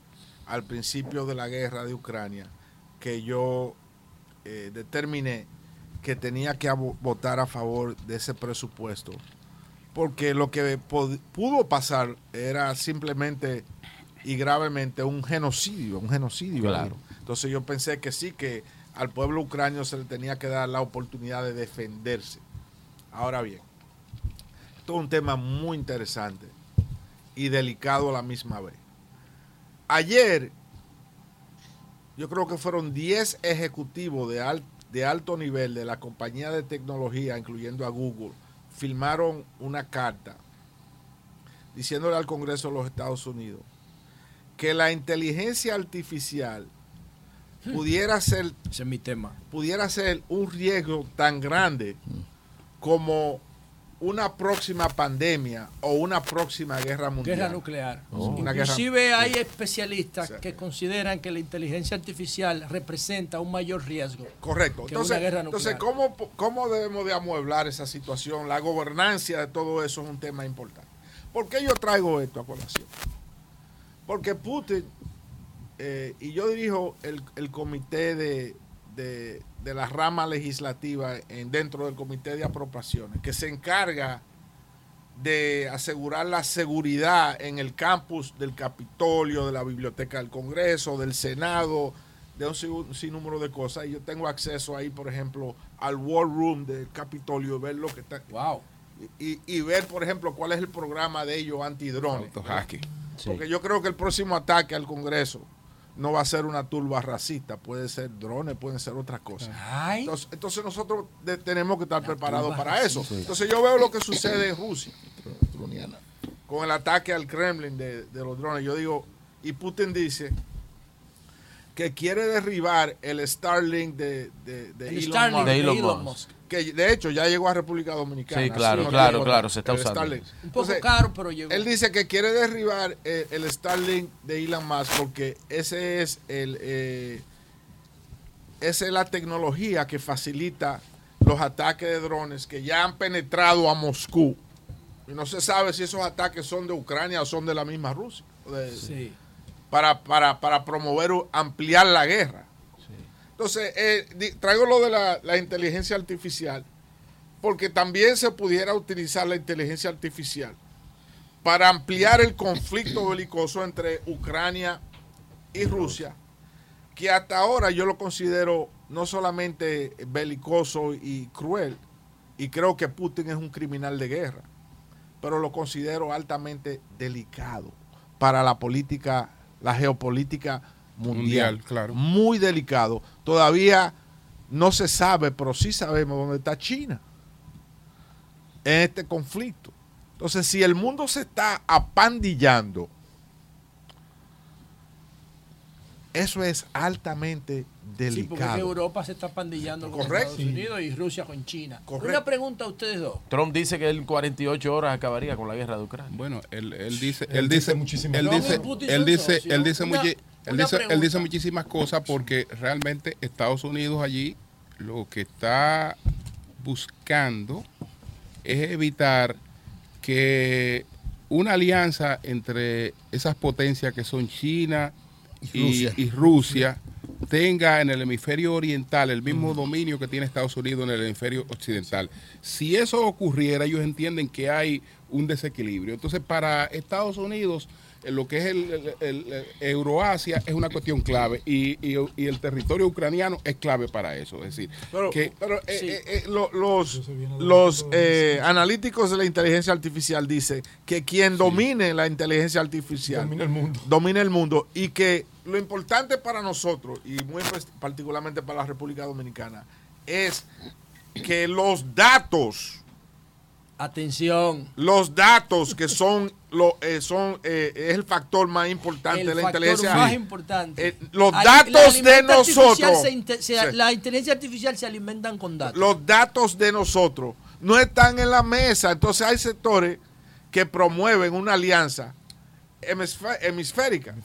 al principio de la guerra de Ucrania, que yo eh, determiné que tenía que votar a favor de ese presupuesto, porque lo que pudo pasar era simplemente y gravemente un genocidio, un genocidio. Claro. Entonces yo pensé que sí, que al pueblo ucranio se le tenía que dar la oportunidad de defenderse. Ahora bien, esto es un tema muy interesante y delicado a la misma vez. Ayer, yo creo que fueron 10 ejecutivos de, al- de alto nivel de la compañía de tecnología, incluyendo a Google, firmaron una carta diciéndole al Congreso de los Estados Unidos que la inteligencia artificial pudiera ser Ese es mi tema. pudiera ser un riesgo tan grande como una próxima pandemia o una próxima guerra mundial. Guerra nuclear. Guerra- Inclusive hay especialistas que consideran que la inteligencia artificial representa un mayor riesgo. Correcto. que Entonces, una guerra entonces nuclear. ¿cómo, ¿cómo debemos de amueblar esa situación? La gobernancia de todo eso es un tema importante. ¿Por qué yo traigo esto a colación? Porque Putin, eh, y yo dirijo el, el comité de, de- de la rama legislativa en, dentro del comité de apropiaciones, que se encarga de asegurar la seguridad en el campus del Capitolio, de la Biblioteca del Congreso, del Senado, de un sin- sinnúmero de cosas. Y yo tengo acceso ahí, por ejemplo, al War Room del Capitolio, ver lo que está. Wow. Y, y ver, por ejemplo, cuál es el programa de ellos antidrones. Porque yo creo que el próximo ataque al Congreso no va a ser una turba racista, puede ser drones, pueden ser otras cosas. Entonces, entonces nosotros de- tenemos que estar preparados para eso. Entonces yo veo lo que sucede en Rusia con el ataque al Kremlin de, de los drones. Yo digo, y Putin dice que quiere derribar el Starlink de, de, de El Elon, Starlink Musk. Elon Musk. Que de hecho ya llegó a República Dominicana. Sí, claro, claro, claro, se está usando. Starlink. Un poco Entonces, caro, pero llegó. Él dice que quiere derribar eh, el Starlink de Elon Musk porque ese es el eh, esa es la tecnología que facilita los ataques de drones que ya han penetrado a Moscú. Y no se sabe si esos ataques son de Ucrania o son de la misma Rusia. De- Sí. Para, para, para promover, o ampliar la guerra. Entonces, eh, traigo lo de la, la inteligencia artificial, porque también se pudiera utilizar la inteligencia artificial para ampliar el conflicto belicoso entre Ucrania y Rusia, que hasta ahora yo lo considero no solamente belicoso y cruel, y creo que Putin es un criminal de guerra, pero lo considero altamente delicado para la política, la geopolítica mundial. Mundial, claro. Muy delicado. Todavía no se sabe, pero sí sabemos dónde está China en este conflicto. Entonces, si el mundo se está apandillando, eso es altamente Sí, porque es que delicado. Europa se está pandillando con Correcto. Estados Unidos y Rusia con China. Correcto. Una pregunta a ustedes dos. Trump dice que en 48 horas acabaría con la guerra de Ucrania. Bueno, él, él dice, Él él dice dice, muchísimas él dice, él dice, él dice, Una- muchi- él dice, él dice muchísimas cosas porque realmente Estados Unidos allí lo que está buscando es evitar que una alianza entre esas potencias que son China y, Rusia. y Rusia tenga en el hemisferio oriental el mismo dominio que tiene Estados Unidos en el hemisferio occidental. Si eso ocurriera, ellos entienden que hay un desequilibrio. Entonces, para Estados Unidos, lo que es el, el- el- el Euroasia es una cuestión clave y, y- y el territorio ucraniano es clave para eso. Es decir, Pero, que pero, eh, eh, eh, lo- los, los eh, analíticos de la inteligencia artificial dicen que quien domine la inteligencia artificial domina el mundo. Domina el mundo y que lo importante para nosotros y muy pres- particularmente para la República Dominicana es que los datos Atención. los datos que son lo eh, son eh, es el factor más importante El de la factor inteligencia más importante. Eh, los datos de nosotros se inte- se- Sí. La inteligencia artificial se alimentan con datos. los datos de nosotros no están en la mesa. Entonces hay sectores que promueven una alianza hemisférica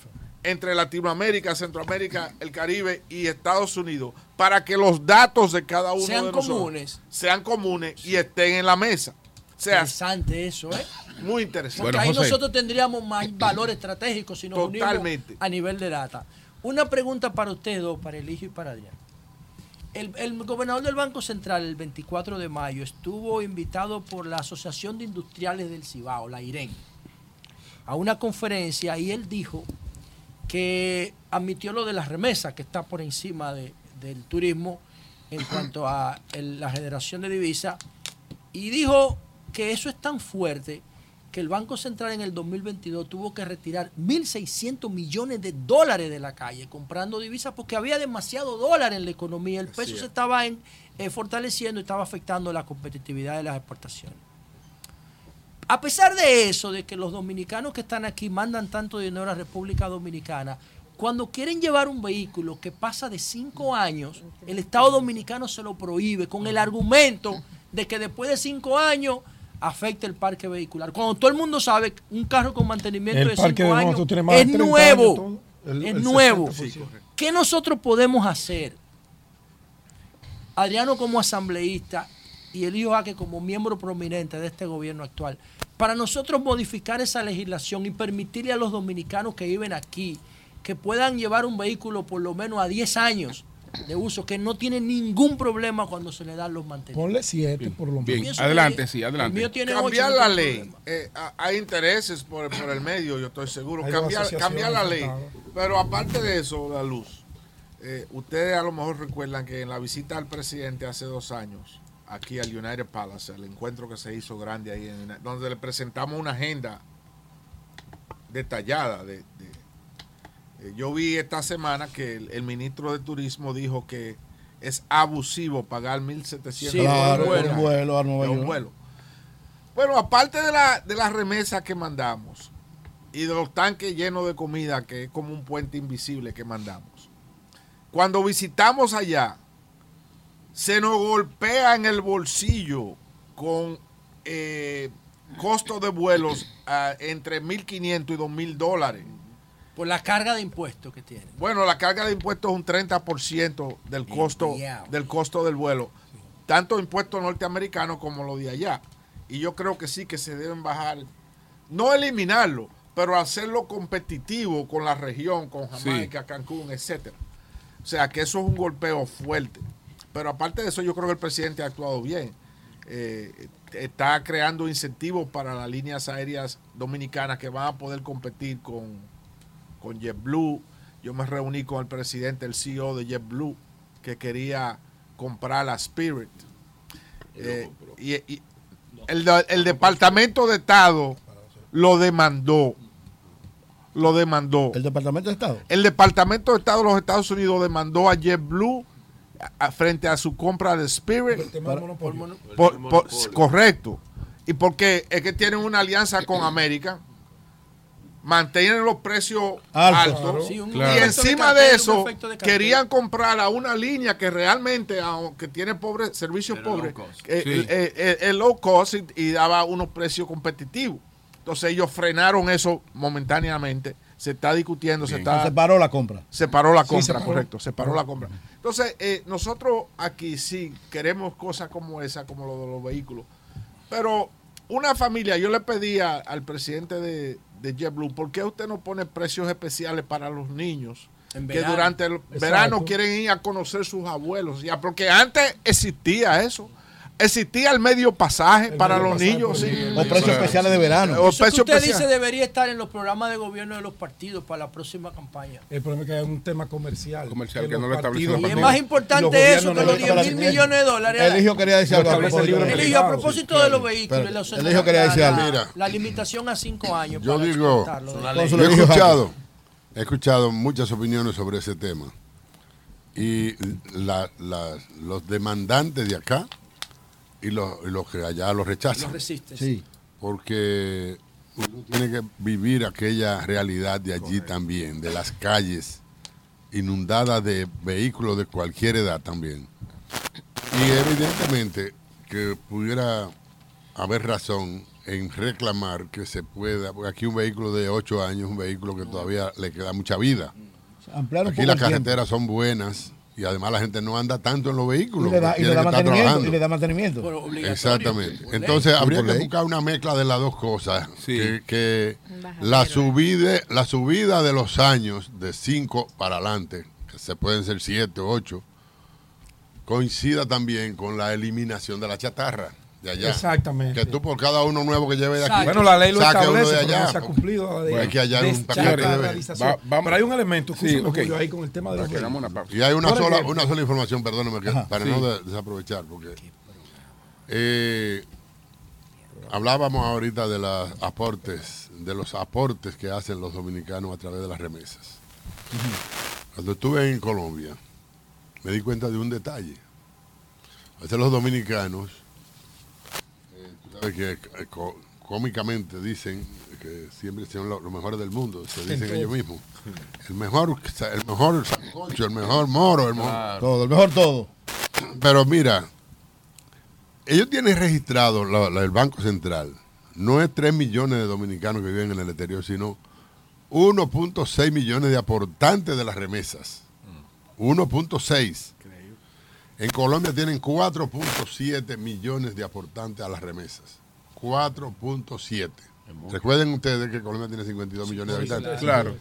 entre Latinoamérica, Centroamérica, el Caribe y Estados Unidos para que los datos de cada uno Sean de nosotros comunes. sean comunes y estén en la mesa. O sea, Interesante eso, ¿eh? muy interesante. Porque ahí nosotros tendríamos más valor estratégico si nos Totalmente. unimos a nivel de data. Una pregunta para ustedes dos, para Eligio y para Adrián. El, el gobernador del Banco Central el 24 de mayo estuvo invitado por la Asociación de Industriales del Cibao, la IREN, a una conferencia y él dijo que admitió lo de las remesas, que está por encima de- del turismo en cuanto a el- la generación de divisas, y dijo que eso es tan fuerte que el Banco Central en el 2022 tuvo que retirar 1.600 millones de dólares de la calle comprando divisas porque había demasiado dólar en la economía. El peso es. se estaba en- eh, fortaleciendo y estaba afectando la competitividad de las exportaciones. A pesar de eso, de que los dominicanos que están aquí mandan tanto dinero a la República Dominicana, cuando quieren llevar un vehículo que pasa de cinco años, el Estado Dominicano se lo prohíbe con el argumento de que después de cinco años afecta el parque vehicular. Cuando todo el mundo sabe que un carro con mantenimiento El de parque 5 de años es 30 nuevo. El- es el nuevo. 60%. ¿Qué nosotros podemos hacer? Adriano como asambleísta y Elío Jaque como miembro prominente de este gobierno actual, para nosotros modificar esa legislación y permitirle a los dominicanos que viven aquí que puedan llevar un vehículo por lo menos a 10 años de uso, que no tienen ningún problema cuando se le dan los mantenimientos. Ponle siete por lo Bien, menos. adelante, sí, adelante. El mío tiene cambiar ocho, no la tiene ley. eh, ha- hay intereses por, por el medio, yo estoy seguro. Hay Cambiar, cambiar la ley. Pero aparte de eso, la luz. eh, ustedes a lo mejor recuerdan que en la visita al presidente hace dos años, aquí al United Palace, el encuentro que se hizo grande ahí, en, donde le presentamos una agenda detallada. De, de- yo vi esta semana que el, el ministro de Turismo dijo que es abusivo pagar 1.700 Sí, claro, por vuelo a Nueva York. vuelo. Bueno, aparte de la, de las remesas que mandamos y de los tanques llenos de comida, que es como un puente invisible que mandamos, cuando visitamos allá, se nos golpea en el bolsillo con eh, costos de vuelos ah, entre 1.500 y 2.000 dólares. Por la carga de impuestos que tiene. Bueno, la carga de impuestos es un 30% del costo, del costo del vuelo. Tanto impuestos norteamericanos como los de allá. Y yo creo que sí que se deben bajar. No eliminarlo, pero hacerlo competitivo con la región, con Jamaica, Cancún, etcétera. O sea, que eso es un golpeo fuerte. Pero aparte de eso, yo creo que el presidente ha actuado bien. Eh, está creando incentivos para las líneas aéreas dominicanas que van a poder competir con, con JetBlue. Yo me reuní con el presidente, el CEO de JetBlue, que quería comprar la Spirit. Eh, y, y el, de- el Departamento de Estado lo demandó. Lo demandó. ¿El Departamento de Estado? El Departamento de Estado de los Estados Unidos demandó a JetBlue a- a- frente a su compra de Spirit. Por- por- correcto. Y porque es que tienen una alianza con América, mantienen los precios Altos. altos. Claro. Sí, un y de encima cartel, de eso, de querían comprar a una línea que realmente, aunque tiene pobre, servicios pobres, eh, Sí. eh, eh, es low cost y, y daba unos precios competitivos. Entonces ellos frenaron eso momentáneamente. Se está discutiendo, se está... Se paró la compra. Se paró la Sí, compra, se paró. correcto, se paró la compra. Entonces, eh, nosotros aquí sí queremos cosas como esa, como lo de los vehículos. Pero una familia, yo le pedía al presidente de, de JetBlue, ¿por qué usted no pone precios especiales para los niños? En que durante el Exacto. verano quieren ir a conocer sus abuelos. Ya, porque antes existía eso. Existía el medio pasaje para los niños. sí. O precios especiales de verano. O Eso que precios usted especiales. dice debería estar en los programas de gobierno de los partidos para la próxima campaña. El problema es que hay un tema comercial. Comercial que no lo establece partidos- Y es más importante eso que los 10 mil millones de dólares. Eligio quería decir algo a establece propósito. de los vehículos, los- Eligio quería decir algo. la- Mira. La limitación a 5 años. Yo para digo, yo he escuchado, he escuchado muchas opiniones sobre ese tema. Y la- la- los demandantes de acá y los, y los que allá los rechazan. Los resisten. Sí. Porque uno tiene que vivir aquella realidad de allí también, de las calles inundadas de vehículos de cualquier edad también. Y evidentemente que pudiera haber razón en reclamar que se pueda, porque aquí un vehículo de 8 años es un vehículo que todavía le queda mucha vida. Ampliar un Aquí poco las tiempo. carreteras son buenas y además la gente no anda tanto en los vehículos. Y le da, y le da mantenimiento. Y le da mantenimiento. Exactamente. Entonces habría que buscar una mezcla de las dos cosas. Sí. Que, que la subida, la subida de los años de 5 para adelante, que se pueden ser 7 o 8, coincida también con la eliminación de la chatarra de allá. Exactamente. Que tú por cada uno nuevo que lleve de aquí, Bueno, la ley lo saque uno establece, de pero no allá. se ha cumplido. de Bueno, aquí allá hay un paquete de. Va- vamos- Pero hay un elemento Sí, escúchame, ok. Julio, ahí con el tema de los Que una. Y hay una sola, ejemplo, una sola información, perdóname, que- Ajá, para sí. no de- desaprovechar, porque eh, hablábamos ahorita de los aportes, de los aportes que hacen los dominicanos a través de las remesas. Cuando estuve en Colombia, me di cuenta de un detalle. A veces los dominicanos, sabes que eh, cómicamente dicen que siempre son lo- los mejores del mundo, se dicen ellos mismos. El mejor, el mejor sancocho, el mejor moro, el mejor Todo, el mejor todo. pero mira, ellos tienen registrado, la- la- el Banco Central, no es 3 millones de dominicanos que viven en el exterior, sino 1.6 millones de aportantes de las remesas. 1.6. En Colombia tienen 4.7 millones de aportantes a las remesas. 4.7. Recuerden ustedes que Colombia tiene 52 millones de habitantes. Claro.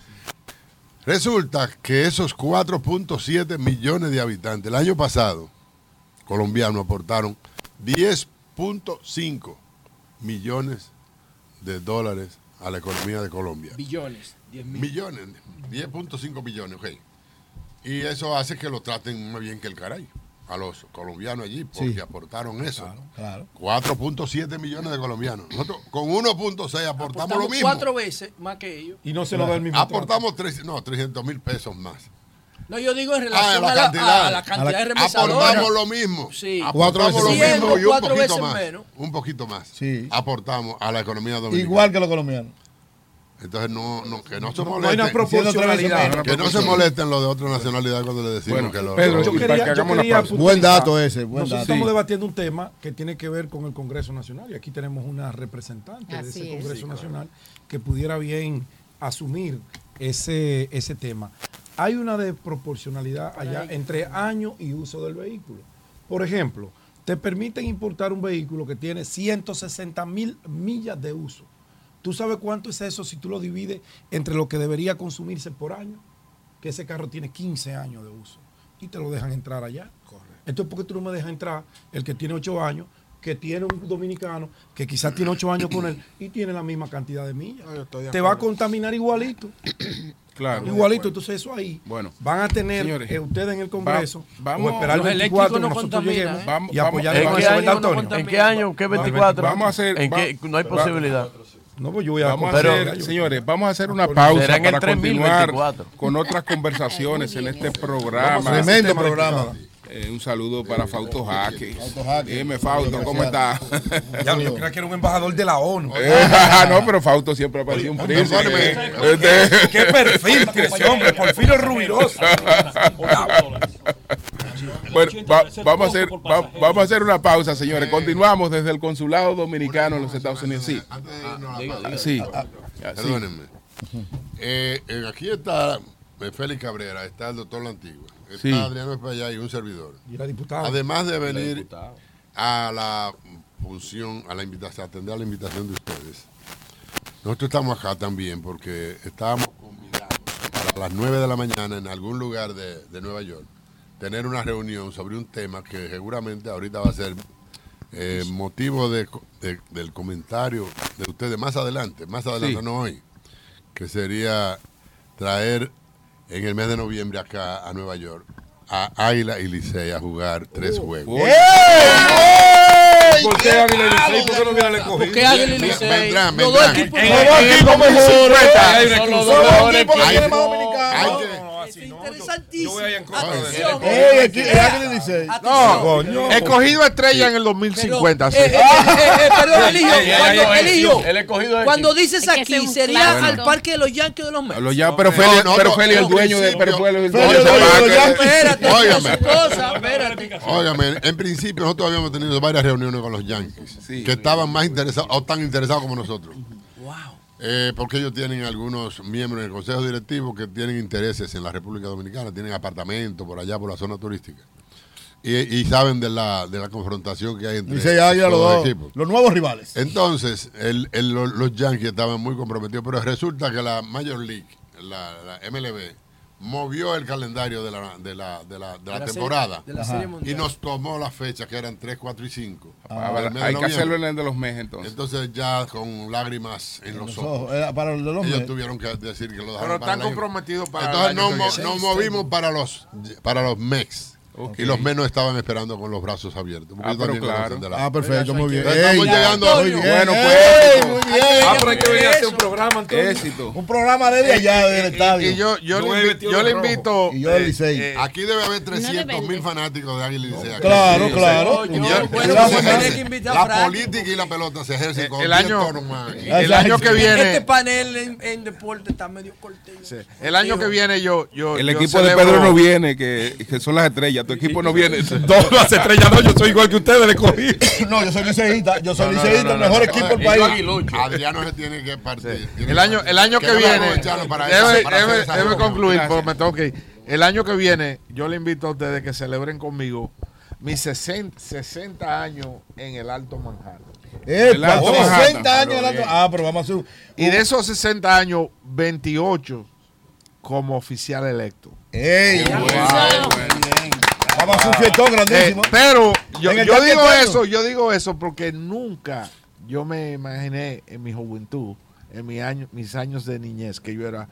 Resulta que esos 4.7 millones de habitantes, el año pasado, colombianos aportaron 10.5 millones de dólares a la economía de Colombia. Billones. 10 mil. Millones, 10.5 millones, ok. Y eso hace que lo traten más bien que el caray a los colombianos allí, porque Sí. aportaron eso. Claro. 4.7 millones de colombianos. Nosotros con 1.6 aportamos lo Aportamos mismo. cuatro veces más que ellos. Y no se lo da el mismo. Aportamos tres, no, 300 mil pesos más. No, yo digo en Ah, relación la a, la, cantidad. a la cantidad A la- de remesadores. Aportamos lo mismo. Sí. Aportamos lo Siendo mismo y un cuatro poquito veces más. menos. Un poquito más. Aportamos a la economía dominicana. Igual que los colombianos. Entonces, no, no, que no se No, no molesten. proporcionalidad. Que no se molesten los de otra nacionalidad cuando le decimos Bueno, que lo. Pedro, yo quería Buen dato ese, buen Nosotros dato. estamos debatiendo un tema que tiene que ver con el Congreso Nacional y aquí tenemos una representante de ese es. Congreso Sí, claro. Nacional que pudiera bien asumir ese, ese tema. Hay una desproporcionalidad allá entre año y uso del vehículo. Por ejemplo, te permiten importar un vehículo que tiene 160 mil millas de uso. ¿Tú sabes cuánto es eso si tú lo divides entre lo que debería consumirse por año? Que ese carro tiene 15 años de uso y te lo dejan entrar allá. Entonces, ¿por qué tú no me dejas entrar el que tiene 8 años, que tiene un dominicano, que quizás tiene 8 años con él y tiene la misma cantidad de millas? Te va a contaminar igualito. Claro. Igualito, entonces eso ahí. Bueno. Van a tener Señores, eh, ustedes en el Congreso va- vamos- o esperar el los 24 que eléctricos no nosotros contaminan, lleguemos ¿eh? Y apoyar ¿En. ¿En qué año? ¿Qué 24? Vamos a hacer. ¿En qué? No hay va- posibilidad. No, pues yo voy a Vamos a pero- hacer, señores, vamos a hacer una pausa para continuar 3024. con otras conversaciones en este programa. Tremendo programa. Eh, un saludo para Fausto Jaque. Fausto Jaque. Dime, Fausto, ¿cómo está? Ya, yo creía que era un embajador de la ONU. Eh, no, pero Fausto siempre ha parecido un príncipe. Este- ¿Qué perfil ese hombre? Porfirio Rubirosa. Bueno, va- vamos, a hacer, va- vamos a hacer una pausa, señores. Continuamos desde el consulado dominicano en los Estados Unidos. Sí. Sí. Sí. Perdónenme. Eh, eh, aquí está eh, Félix Cabrera, está el doctor La Antigua, está Sí. Adriano Espallá y un servidor. Y la diputada. Además de la venir a la función, a la invitación, a atender a la invitación de ustedes, nosotros estamos acá también porque estábamos convidados para las 9 de la mañana en algún lugar de, de Nueva York, tener una reunión sobre un tema que seguramente ahorita va a ser eh, motivo de, de- del comentario de ustedes más adelante, más adelante, Sí. no hoy, que sería traer en el mes de noviembre acá a Nueva York a Águila y Licey a jugar tres juegos. ¿Por qué Águila y Licey? ¿Por qué no viene el escogido? ¿Por qué Águila y Licey? Vendrán, Los dos vendrán. equipos mejores. en el equipos mejores. 50. Hay una Son los exclusión. dos mejores equipos Hay- que más hay dominicanos. que- Interesantísimo. Atención. Ey, aquí- Águila y Licey. No, Coño. escogido estrella en el 2050. sí. Eh, eh, eh, eh, perdón, Eligio, cuando, El escogido dices aquí, sería al parque de los Yankees de los Mets. Pero Feli, pero Feli, el dueño de, pero. Feli, el dueño. Espérate. Óigame, en principio nosotros habíamos tenido varias reuniones con los Yankees, que estaban más interesados o tan interesados como nosotros. Eh, porque ellos tienen algunos miembros en el consejo directivo que tienen intereses en la República Dominicana, tienen apartamentos por allá, por la zona turística. Y, y saben de la, de la confrontación que hay entre los los dos. equipos. Los nuevos rivales. Entonces, el- el- lo- los Yankees estaban muy comprometidos, pero resulta que la Major League, la, la MLB, movió el calendario de la, de la, de la, de la la serie- temporada de la serie y nos tomó las fechas que eran 3, 4 y 5. Ah, vale, hay que hacerlo en el de los meses entonces. Entonces ya con lágrimas en los Los ojos. ojos. Era para los de los Ellos Mets. tuvieron que decir que lo dejaron Pero para están comprometidos para Entonces nos, mo- nos movimos para los para los MEX. Ok. Y los menos estaban esperando con los brazos abiertos. Ah, pero claro. la- Ah, perfecto, muy bien. Entonces, estamos Ey, llegando muy Antonio. bien. Bueno, Ey, pues, muy éxito. bien. Ah, pero hay que venir a hacer un programa, Antonio. Éxito. Un programa desde allá, del estadio. Y yo, yo, Yo le, voy invi- vestido yo le invito. Y yo del eh, Licey. eh, Aquí debe haber No 300 mil fanáticos de Águila y Licey. aquí. Claro, Sí, claro. Coño, Y bueno, pues ejerce- tener que invitar a la política y la pelota se ejercen Eh, con el 10 año- el año que viene. Este panel en, deporte está medio cortito. el año que viene yo. yo El yo equipo de Pedro no viene, que, que son las estrellas tu equipo no viene. Dos las estrellas no, yo soy igual que ustedes, le cogí. No, yo soy liceísta, yo soy No, no, liceísta, no, no, mejor no, equipo del no, país. no, Adriano se tiene que partir. Tiene El año, el año que viene, reunión. concluir, Gracias. porque me tengo que ir. El año que viene, yo le invito a ustedes que celebren conmigo mis 60, 60 años en el Alto Manhattan. Epa, 60 años en el Alto- Ah, pero vamos a hacer Y de esos 60 años, 28 como oficial electo. Ey, Vamos a hacer un fiestón grandísimo. Eh, pero yo, digo eso, yo digo eso porque nunca yo me imaginé en mi juventud, en mi año, mis años de niñez, que yo era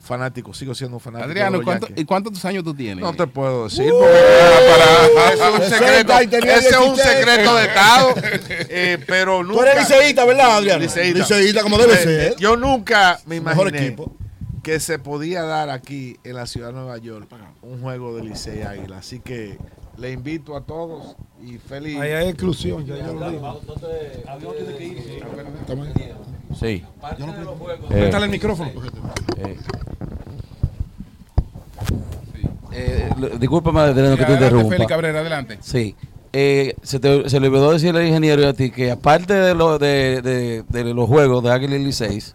fanático, sigo siendo fanático. Adriano, ¿y los cuánto- Yankees. ¿y cuántos años tú tienes? No te puedo decir, Uh. porque para- es un 60 secreto, ese es un 16. secreto de Estado, eh, pero nunca. Tú eres liceísta, ¿verdad, Adriano? Liceísta. Liceísta, como debe Eh, ser. Yo nunca me Mejor imaginé equipo. Que se podía dar aquí en la ciudad de Nueva York un juego de Licey Águila. Así que le invito a todos y feliz. Ahí hay exclusión, ya yo lo digo. Sí. Préstale el micrófono. Eh, discúlpame, Adriano, que te interrumpa. Félix Cabrera, adelante. Sí. Eh, se, te, se le olvidó decirle al ingeniero y a ti que aparte de, lo, de, de- de los juegos de Águila y Liceis,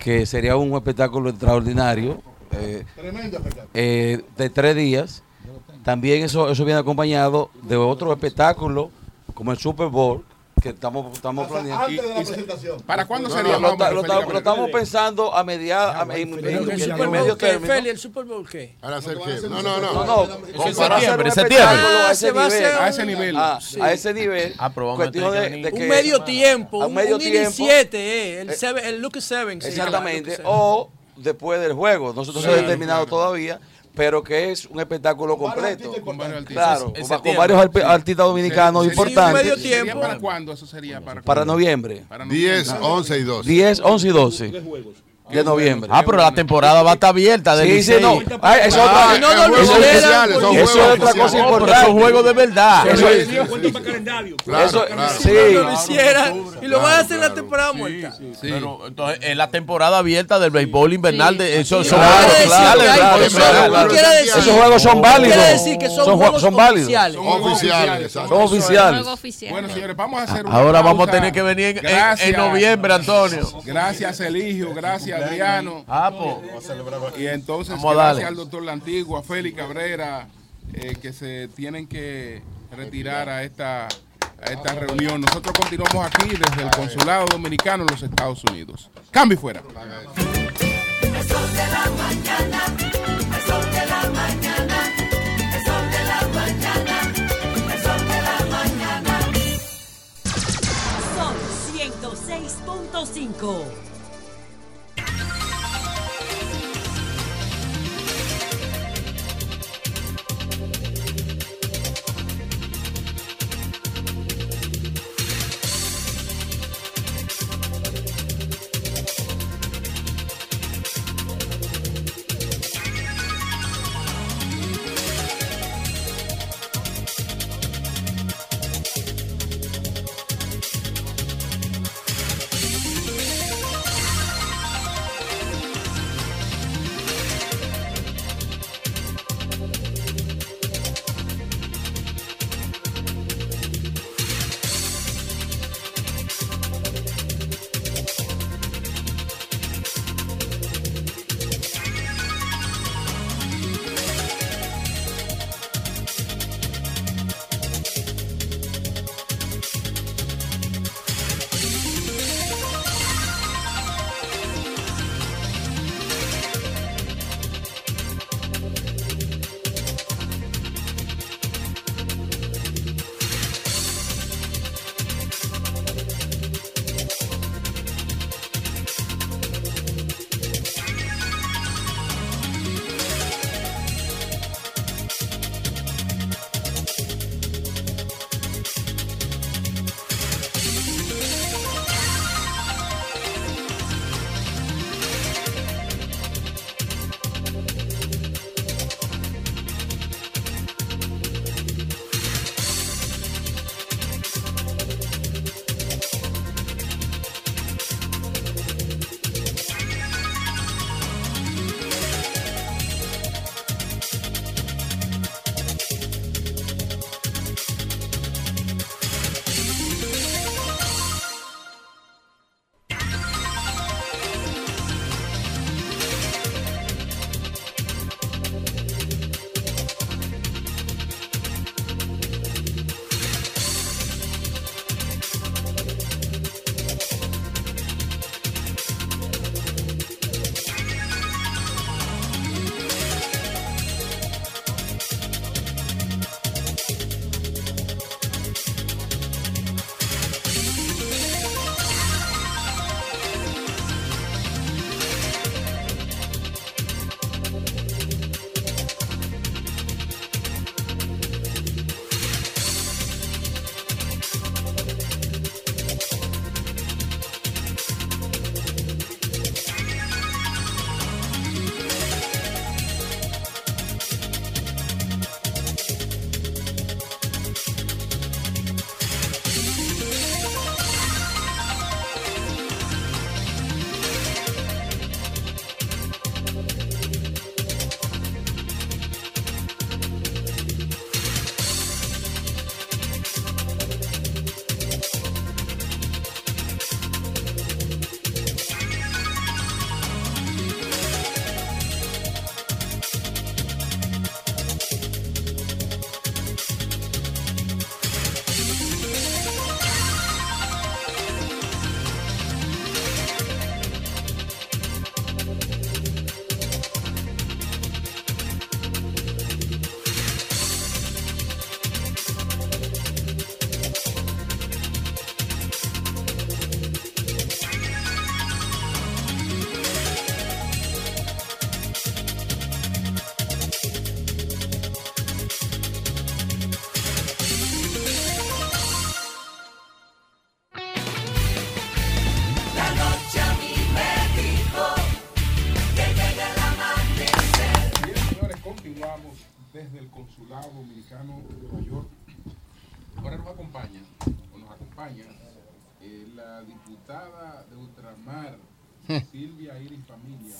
que sería un espectáculo extraordinario, eh, Tremendo espectáculo. eh, de tres días, también eso, eso viene acompañado de otro espectáculo, como el Super Bowl, que estamos, estamos planeando. Antes de la presentación. ¿Para cuándo No, sería no, lo, lo- lo- estamos pensando a mediados, a- en, medio Bowl, ¿qué, término. ¿El Super Bowl qué? ¿Para hacer qué? No, No, no, no. No, en para hacer septiembre, septiembre. Ah, a ese se va a nivel. hacer A ese nivel. Ah, Sí. a ese nivel. Ah, Un medio tiempo, un, medio tiempo. 17, eh, el, Eh, seven- el Luke 7. Exactamente. O después del juego. Nosotros no se ha determinado todavía, pero que es un espectáculo completo. Con varios artistas. Claro, con, con varios artistas dominicanos Sería- importantes. medio ¿Sería tiempo. para cuándo? Eso sería para Para noviembre. Para 10, noviembre. 11 y 12. 10, 11 y 12 de noviembre. Ah, pero la temporada va a estar abierta. Sí, sí, Licey. no. Ay, eso Ah, otra- no, no, no, son eso es otra cosa importante. son juegos de verdad. Eso es- eso- sí. No lo hiciera y lo van a hacer en la temporada muerta. Pero entonces es la temporada abierta del béisbol invernal de son eso- claro, claro. quiere decir- Esos juegos son válidos. Quiere decir que son, Son jue- juegos son válidos. oficiales. Son Oficiales. Son oficiales. Juego oficial. Bueno, señores, vamos a hacer Ahora vamos a tener que venir en, noviembre, Antonio. Gracias, Eligio. Gracias, Adriano. Ah, pues. Y entonces, Vamos a gracias al doctor La Antigua, Félix Cabrera, eh, que se tienen que retirar a esta, a esta reunión. Nosotros continuamos aquí desde el Consulado Dominicano en los Estados Unidos. Cambio y fuera. El sol de la mañana, el sol de la mañana, el sol de la mañana, el sol de la mañana. Sol 106.5.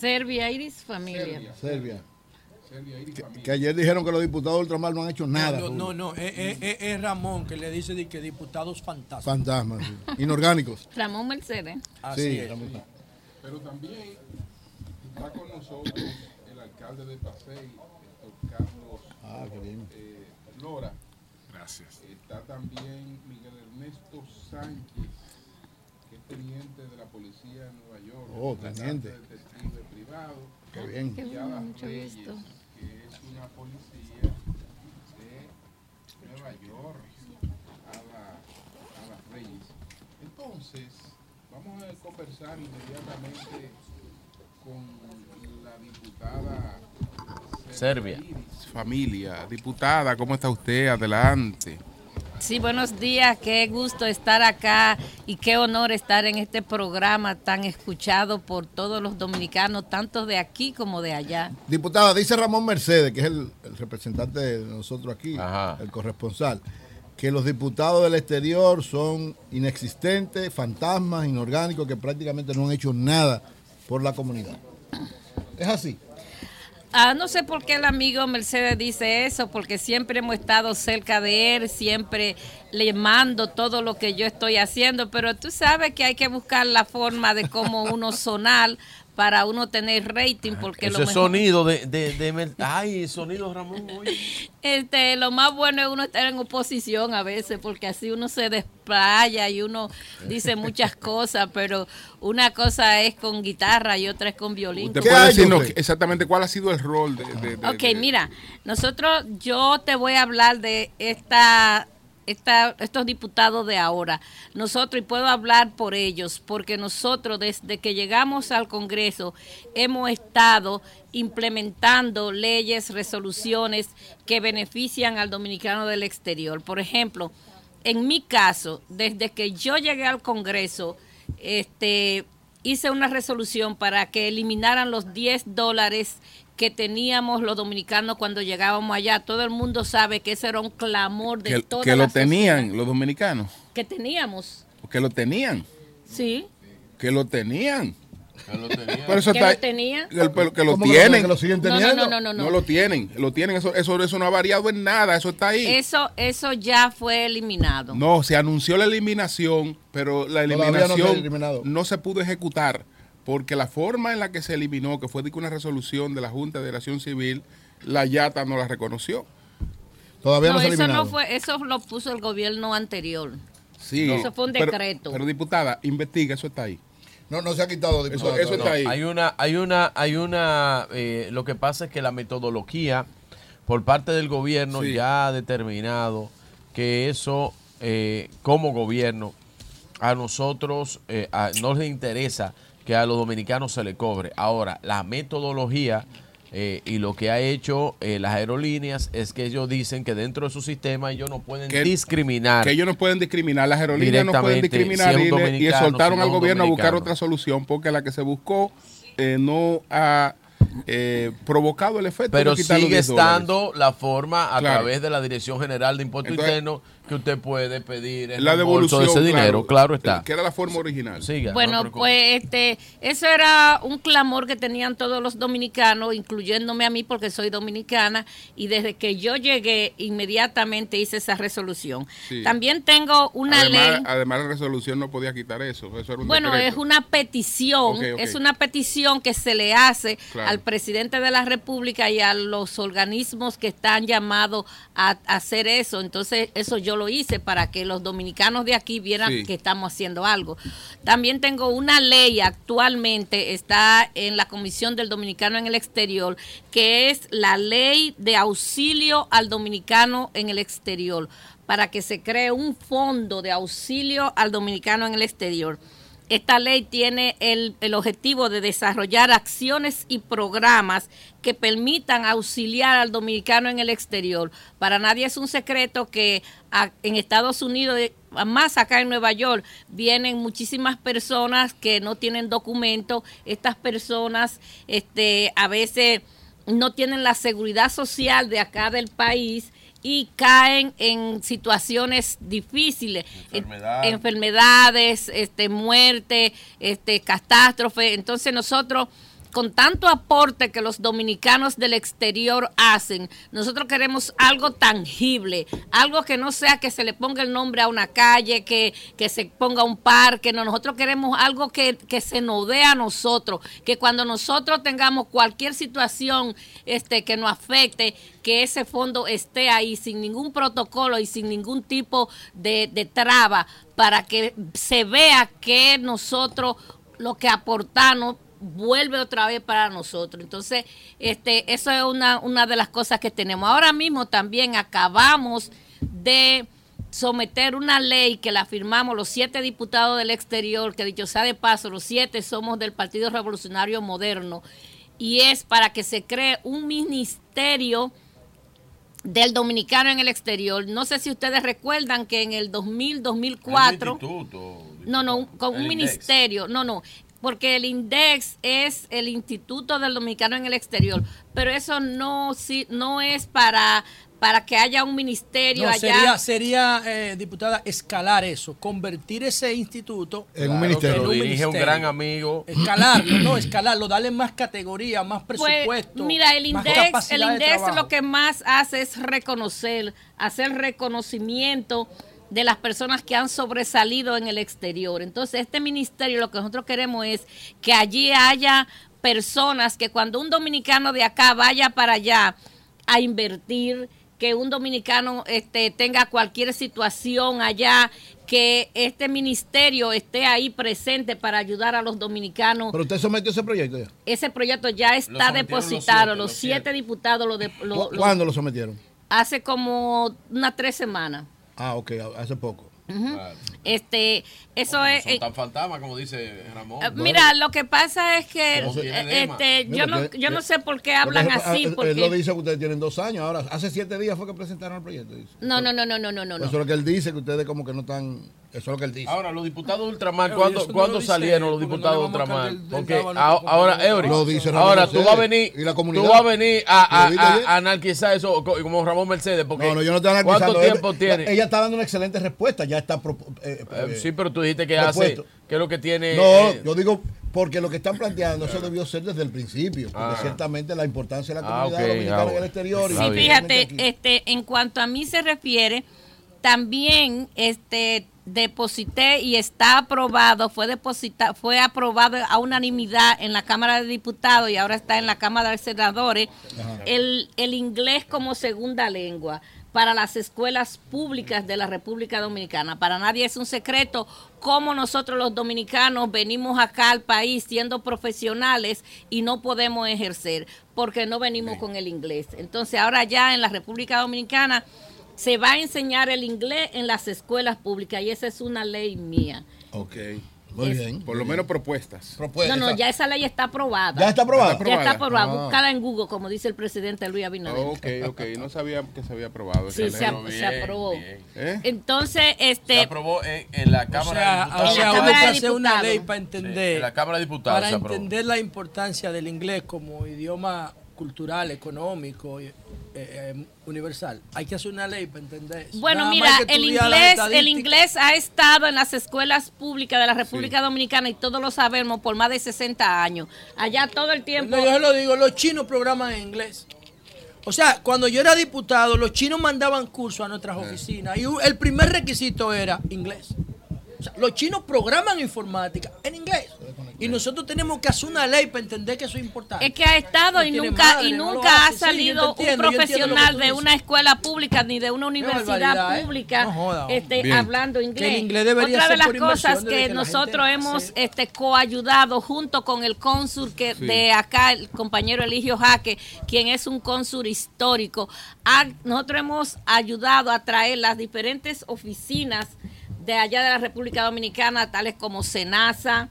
Serbia Iris Familia. Serbia. Serbia. Que, Familia. que ayer dijeron que los diputados de ultramar no han hecho nada. No, no, no, es, es- es- es Ramón que le dice que diputados fantasmas. Fantasmas, sí. inorgánicos. Ramón Mercedes. Así Sí, es. Ramón. Pero también está con nosotros el alcalde de Pasey, Carlos Ah, qué bien. eh, Lora. Gracias. Está también Miguel Ernesto Sánchez, que es teniente de la policía de Nueva York. Oh, teniente. Privado. Qué bien. Qué bueno, mucho Reyes, gusto. que es una policía de Nueva York. Ada, Ada Reyes. Entonces, vamos a conversar inmediatamente con la diputada Serbia. Iris Familia. Diputada, ¿cómo está usted? Adelante. Sí, buenos días, qué gusto estar acá y qué honor estar en este programa tan escuchado por todos los dominicanos, tanto de aquí como de allá. Diputada, dice Ramón Mercedes, que es el, el representante de nosotros aquí, Ajá. el corresponsal, que los diputados del exterior son inexistentes, fantasmas, inorgánicos, que prácticamente no han hecho nada por la comunidad. Es así. Ah, no sé por qué el amigo Mercedes dice eso, porque siempre hemos estado cerca de él, siempre le mando todo lo que yo estoy haciendo, pero tú sabes que hay que buscar la forma de cómo uno sonar para uno tener rating, porque lo Ese mejor- sonido de, de, de Ay, sonido Ramón. oye. Este, lo más bueno es uno estar en oposición a veces, porque así uno se desplaya y uno dice muchas cosas, pero una cosa es con guitarra y otra es con violín. ¿Usted puede decirnos exactamente cuál ha sido el rol de... de- de- Ok, de- mira, nosotros, yo te voy a hablar de esta, estos diputados de ahora. Nosotros, y puedo hablar por ellos, porque nosotros desde que llegamos al Congreso hemos estado implementando leyes, resoluciones que benefician al dominicano del exterior. Por ejemplo, en mi caso, desde que yo llegué al Congreso, este, hice una resolución para que eliminaran los 10 dólares que teníamos los dominicanos cuando llegábamos allá. Todo el mundo sabe que ese era un clamor de que, toda que la lo sociedad tenían los dominicanos. que teníamos. Que lo tenían. Sí. Que lo tenían. Que Pero eso que está- lo tenía. Que, lo ¿Cómo que tienen. que lo siguen No, no, teniendo? no, no, no, no. lo tienen. Lo tienen. Eso, eso, eso no ha variado en nada. Eso está ahí. Eso, eso ya fue eliminado. No, se anunció la eliminación, pero la no se eliminación eliminado. no se pudo ejecutar porque la forma en la que se eliminó, que fue de una resolución de la Junta de Relación Civil, la Yata no la reconoció. Todavía no, eso no fue, eso lo puso el gobierno anterior. Sí. Eso fue un decreto. Pero, diputada, investiga, eso está ahí. No, no se ha quitado, Eso, eso está ahí. Hay una, hay una, hay una, eh, lo que pasa es que la metodología por parte del gobierno Sí. ya ha determinado que eso, eh, como gobierno, a nosotros eh, a- no les interesa que a los dominicanos se le cobre. Ahora, la metodología eh, y lo que ha hecho eh, las aerolíneas es que ellos dicen que dentro de su sistema ellos no pueden Que- discriminar. Que ellos no pueden discriminar, las aerolíneas no pueden discriminar si y, soltaron si no al gobierno a buscar otra solución porque la que se buscó eh, no ha eh, provocado el efecto. Pero sigue 10 dólares. estando la forma a Claro. través de la Dirección General de Impuestos Internos que usted puede pedir el La devolución de ese dinero, claro está. Que era la forma original. Siga, no Bueno, pues este, eso era un clamor que tenían todos los dominicanos, incluyéndome a mí porque soy dominicana, y desde que yo llegué inmediatamente hice esa resolución. Sí. También tengo una además, ley. además, la resolución no podía quitar eso. eso era un Bueno, decreto. es una petición, es una petición que se le hace Claro. al presidente de la República y a los organismos que están llamados a, a hacer eso. Entonces, eso yo lo hice para que los dominicanos de aquí vieran Sí. que estamos haciendo algo. También tengo una ley actualmente, está en la Comisión del Dominicano en el Exterior, que es la ley de auxilio al dominicano en el exterior, para que se cree un fondo de auxilio al dominicano en el exterior. Esta ley tiene el, el objetivo de desarrollar acciones y programas que permitan auxiliar al dominicano en el exterior. Para nadie es un secreto que en Estados Unidos, eh, más acá en Nueva York, vienen muchísimas personas que no tienen documentos. Estas personas este, a veces no tienen la seguridad social de acá del país y caen en situaciones difíciles, Enfermedad. En- enfermedades, este, muerte, este, catástrofe. Entonces nosotros, con tanto aporte que los dominicanos del exterior hacen, nosotros queremos algo tangible, algo que no sea que se le ponga el nombre a una calle, que, que se ponga un parque, no, nosotros queremos algo que, que se nos dé a nosotros, que cuando nosotros tengamos cualquier situación este, que nos afecte, que ese fondo esté ahí sin ningún protocolo y sin ningún tipo de, de traba para que se vea que nosotros lo que aportamos vuelve otra vez para nosotros. Entonces, este, eso es una, una de las cosas que tenemos. Ahora mismo también acabamos de someter una ley que la firmamos los siete diputados del exterior, que dicho sea de paso, los siete somos del Partido Revolucionario Moderno, y es para que se cree un ministerio del dominicano en el exterior. No sé si ustedes recuerdan que en el 2000, 2004... No, no, un- con El un INDEX. ministerio. No, no. Porque el INDEX es el Instituto del Dominicano en el Exterior. Pero eso no, sí, no es para, para que haya un ministerio No, allá. sería, sería eh, diputada, escalar eso, convertir ese instituto En un ministerio. Lo dirige un gran amigo. Escalarlo, no, escalarlo, darle más categoría, más Pues, presupuesto. mira, el más INDEX, el INDEX lo que más hace es reconocer, hacer reconocimiento de las personas que han sobresalido en el exterior. Entonces, este ministerio lo que nosotros queremos es que allí haya personas que cuando un dominicano de acá vaya para allá a invertir, que un dominicano este, tenga cualquier situación allá, que este ministerio esté ahí presente para ayudar a los dominicanos Pero usted sometió ese proyecto ya. ese proyecto ya está los depositado, siete, los siete, diputados lo, de, lo- ¿Cu- lo- ¿Cuándo lo sometieron? hace como unas tres semanas. Ah, ok, hace poco. Este, eso es. Son eh, tan fantasmas como dice Ramón. eh, Mira, lo que pasa es que eh, este, yo no, que- yo no sé por qué hablan Porque, así, ah, Él porque lo dice que ustedes tienen dos años. Ahora, hace siete días fue que presentaron el proyecto. Dice. no, no, no, no, no, no, no, Eso es lo que él dice, que ustedes como que no están... Eso es lo que él dice. Ahora, los diputados de ultramar, ¿cuándo, eso no ¿cuándo lo dice salieron los diputados de no ultramar? del Porque ahora. Eury, Lo dice Ramón ahora tú vas a venir, y la tú vas a venir a, anarquizar eso co- como Ramón Mercedes. Porque No, no, yo no estoy analizando. ¿Cuánto tiempo tiene? Ella está dando una excelente respuesta. Ya está... pro- eh, Eh, eh, sí, pero tú dijiste que hace, que es lo que tiene... No, eh, yo digo porque lo que están planteando eso debió ser desde el principio, porque Ah. ciertamente la importancia de la Ah, comunidad ok, dominicana ah, en el exterior. Sí, fíjate, aquí. este, en cuanto a mí se refiere, también este deposité y está aprobado, fue depositado, fue aprobado a unanimidad en la Cámara de Diputados y ahora está en la Cámara de Senadores el, el inglés como segunda lengua para las escuelas públicas de la República Dominicana. Para nadie es un secreto cómo nosotros los dominicanos venimos acá al país siendo profesionales y no podemos ejercer porque no venimos con el inglés. Entonces ahora ya en la República Dominicana se va a enseñar el inglés en las escuelas públicas y esa es una ley mía. Ok. Muy Es- bien. Por lo menos propuestas. No, no, ya esa ley está aprobada. ¿Ya está aprobada? Ya está aprobada. Ah. Búscala en Google, como dice el presidente Luis Abinader. Ok, ok. No sabía que se había aprobado. Sí, esa se, se aprobó. ¿Eh? Entonces, este... Se aprobó en, en la O Cámara sea, de o Diputados. sea, En la hubo Cámara que de hacer una Diputados. ley para entender, en la Cámara de Diputados para entender la importancia del inglés como idioma cultural, económico, eh, eh, universal. Hay que hacer una ley para entender eso. Bueno, Nada mira, el inglés, el inglés ha estado en las escuelas públicas de la República Dominicana y todos lo sabemos por más de 60 años. Allá todo el tiempo. No, yo se lo digo, los chinos programan en inglés. O sea, cuando yo era diputado, los chinos mandaban cursos a nuestras oficinas y el primer requisito era inglés. O sea, los chinos programan informática en inglés. Y nosotros tenemos que hacer una ley para entender que eso es importante. Es que ha estado No y nunca madre, y no nunca ha. Sí, salido un profesional de una escuela pública ni de una universidad ¿eh? pública No joda, este, hablando inglés. Que el inglés debería Otra de las cosas que, que la gente nosotros hemos este, coayudado junto con el cónsul que Sí. de acá, el compañero Eligio Jaque, quien es un cónsul histórico, ha- nosotros hemos ayudado a traer las diferentes oficinas de allá de la República Dominicana, tales como Senasa,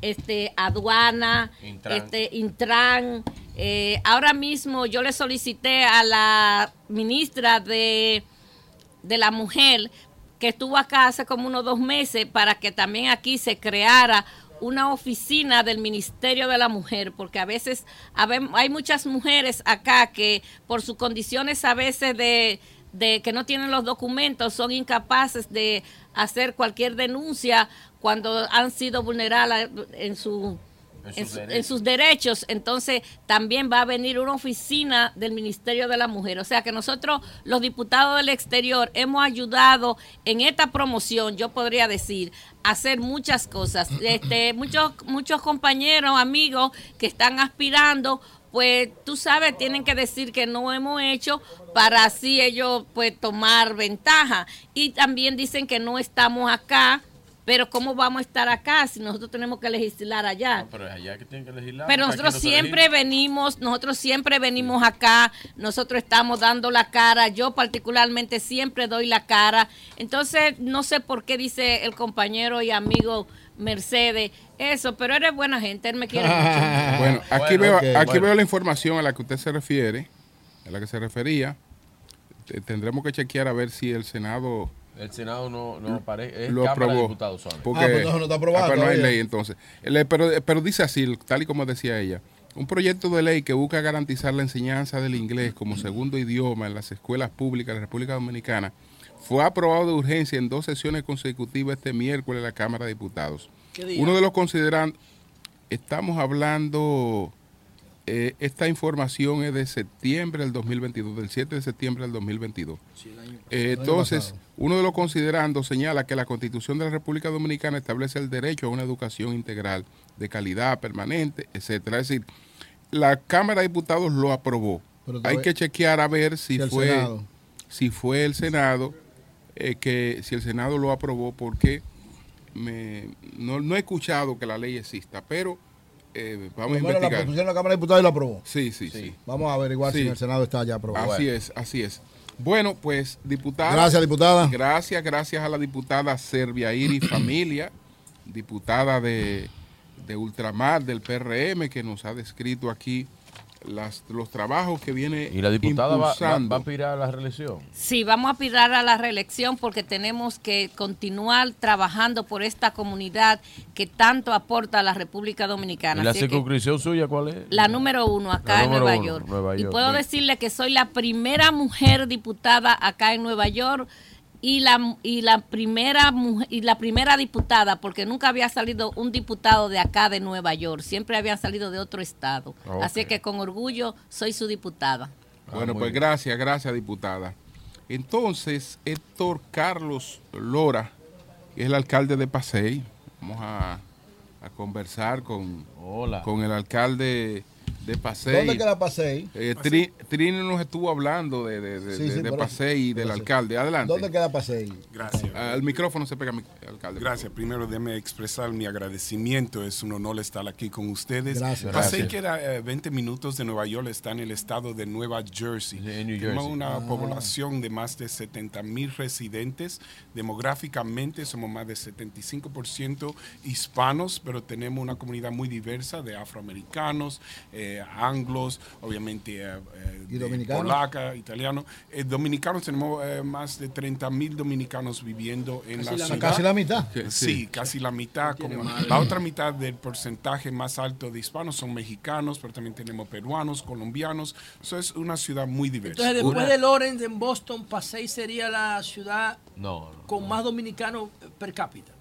este, aduana, Intran. este, Intran. Eh, ahora mismo yo le solicité a la ministra de, de la mujer que estuvo acá hace como unos dos meses para que también aquí se creara una oficina del Ministerio de la Mujer, porque a veces hay muchas mujeres acá que por sus condiciones a veces de, de que no tienen los documentos son incapaces de hacer cualquier denuncia cuando han sido vulneradas en su En sus su- en derechos. sus derechos, entonces también va a venir una oficina del Ministerio de la Mujer. O sea que nosotros, los diputados del exterior, hemos ayudado en esta promoción, yo podría decir, a hacer muchas cosas. Este, muchos, muchos compañeros, amigos que están aspirando, pues tú sabes, tienen que decir que no hemos hecho para así ellos pues tomar ventaja. Y también dicen que no estamos acá. Pero ¿cómo vamos a estar acá si nosotros tenemos que legislar allá? Pero es allá que tienen que legislar. Pero nosotros no siempre venimos, nosotros siempre venimos acá, nosotros estamos dando la cara, yo particularmente siempre doy la cara. Entonces, no sé por qué dice el compañero y amigo Mercedes eso, pero eres buena gente, él me quiere mucho. Bueno, aquí, veo, aquí bueno. veo la información a la que usted se refiere, a la que se refería. Te- Tendremos que chequear a ver si el Senado El Senado no, no aparece. Es lo Cámara de aprobó. Diputados solamente. Porque, Ah, pues entonces no está aprobado ah, pues no hay ley entonces. El- pero, pero dice así, tal y como decía ella, un proyecto de ley que busca garantizar la enseñanza del inglés como segundo idioma en las escuelas públicas de la República Dominicana fue aprobado de urgencia en dos sesiones consecutivas este miércoles en la Cámara de Diputados. Uno de los consideran, estamos hablando, eh, esta información es de septiembre del 2022, del 7 de septiembre del 2022. Eh, entonces, uno de los considerandos señala que la Constitución de la República Dominicana establece el derecho a una educación integral de calidad permanente, etcétera. Es decir, la Cámara de Diputados lo aprobó. Hay que chequear a ver si, Si fue Senado. si fue el Senado eh, que si el Senado lo aprobó porque me, no, no he escuchado que la ley exista, pero eh, vamos a Bueno, la investigar. pusieron en la Cámara de Diputados y la aprobó. Sí, sí, sí. Vamos a averiguar si Sí. en el Senado está ya aprobado. Así es, así es. Bueno, pues diputada. Gracias, diputada. Gracias, gracias a la diputada Servia Iri Familia, diputada de, de Ultramar del PRM, que nos ha descrito aquí las, los trabajos que viene Y la diputada va, va, impulsando. va a aspirar a la reelección. Sí, vamos a aspirar a la reelección porque tenemos que continuar trabajando por esta comunidad que tanto aporta a la República Dominicana. ¿Y la circunscripción suya cuál es? La número uno acá La en Nueva uno, York. Nueva Y puedo bien. decirle que soy la primera mujer diputada acá en Nueva York y la y la primera mujer, y la primera diputada porque nunca había salido un diputado de acá de Nueva York, siempre habían salido de otro estado. Así que con orgullo soy su diputada. Bueno, muy pues bien. gracias, gracias, diputada. Entonces, Héctor Carlos Lora, que es el alcalde de Pasey, vamos a, a conversar con, con el alcalde de Pasey. ¿Dónde queda Pasey? Eh, Tri- Trini nos estuvo hablando de, de, de- Sí, sí, de. Pasey y del eso. alcalde. Adelante. ¿Dónde queda Pasey? Gracias. Al micrófono se pega, mi- alcalde. Gracias. Primero, déme expresar mi agradecimiento. Es un honor estar aquí con ustedes. Gracias. Pasey Gracias. queda eh, 20 minutos de Nueva York, está en el estado de Nueva Jersey. en New Tenemos Jersey. una Ah. población de más de 70 mil residentes. Demográficamente somos más de 75% hispanos, pero tenemos una comunidad muy diversa de afroamericanos, eh, anglos, obviamente eh, eh, ¿Y dominicanos? polaca, italiano. Eh, dominicanos tenemos eh, más de 30 mil dominicanos viviendo en Casi la la ciudad. Casi la mitad. Sí, Sí. casi la mitad. como- la otra mitad del porcentaje más alto de hispanos son mexicanos, pero también tenemos peruanos, colombianos. Eso es una ciudad muy diversa. Entonces, después de Lawrence, en Boston, Pasey sería la ciudad No, no. con más dominicanos eh, per cápita.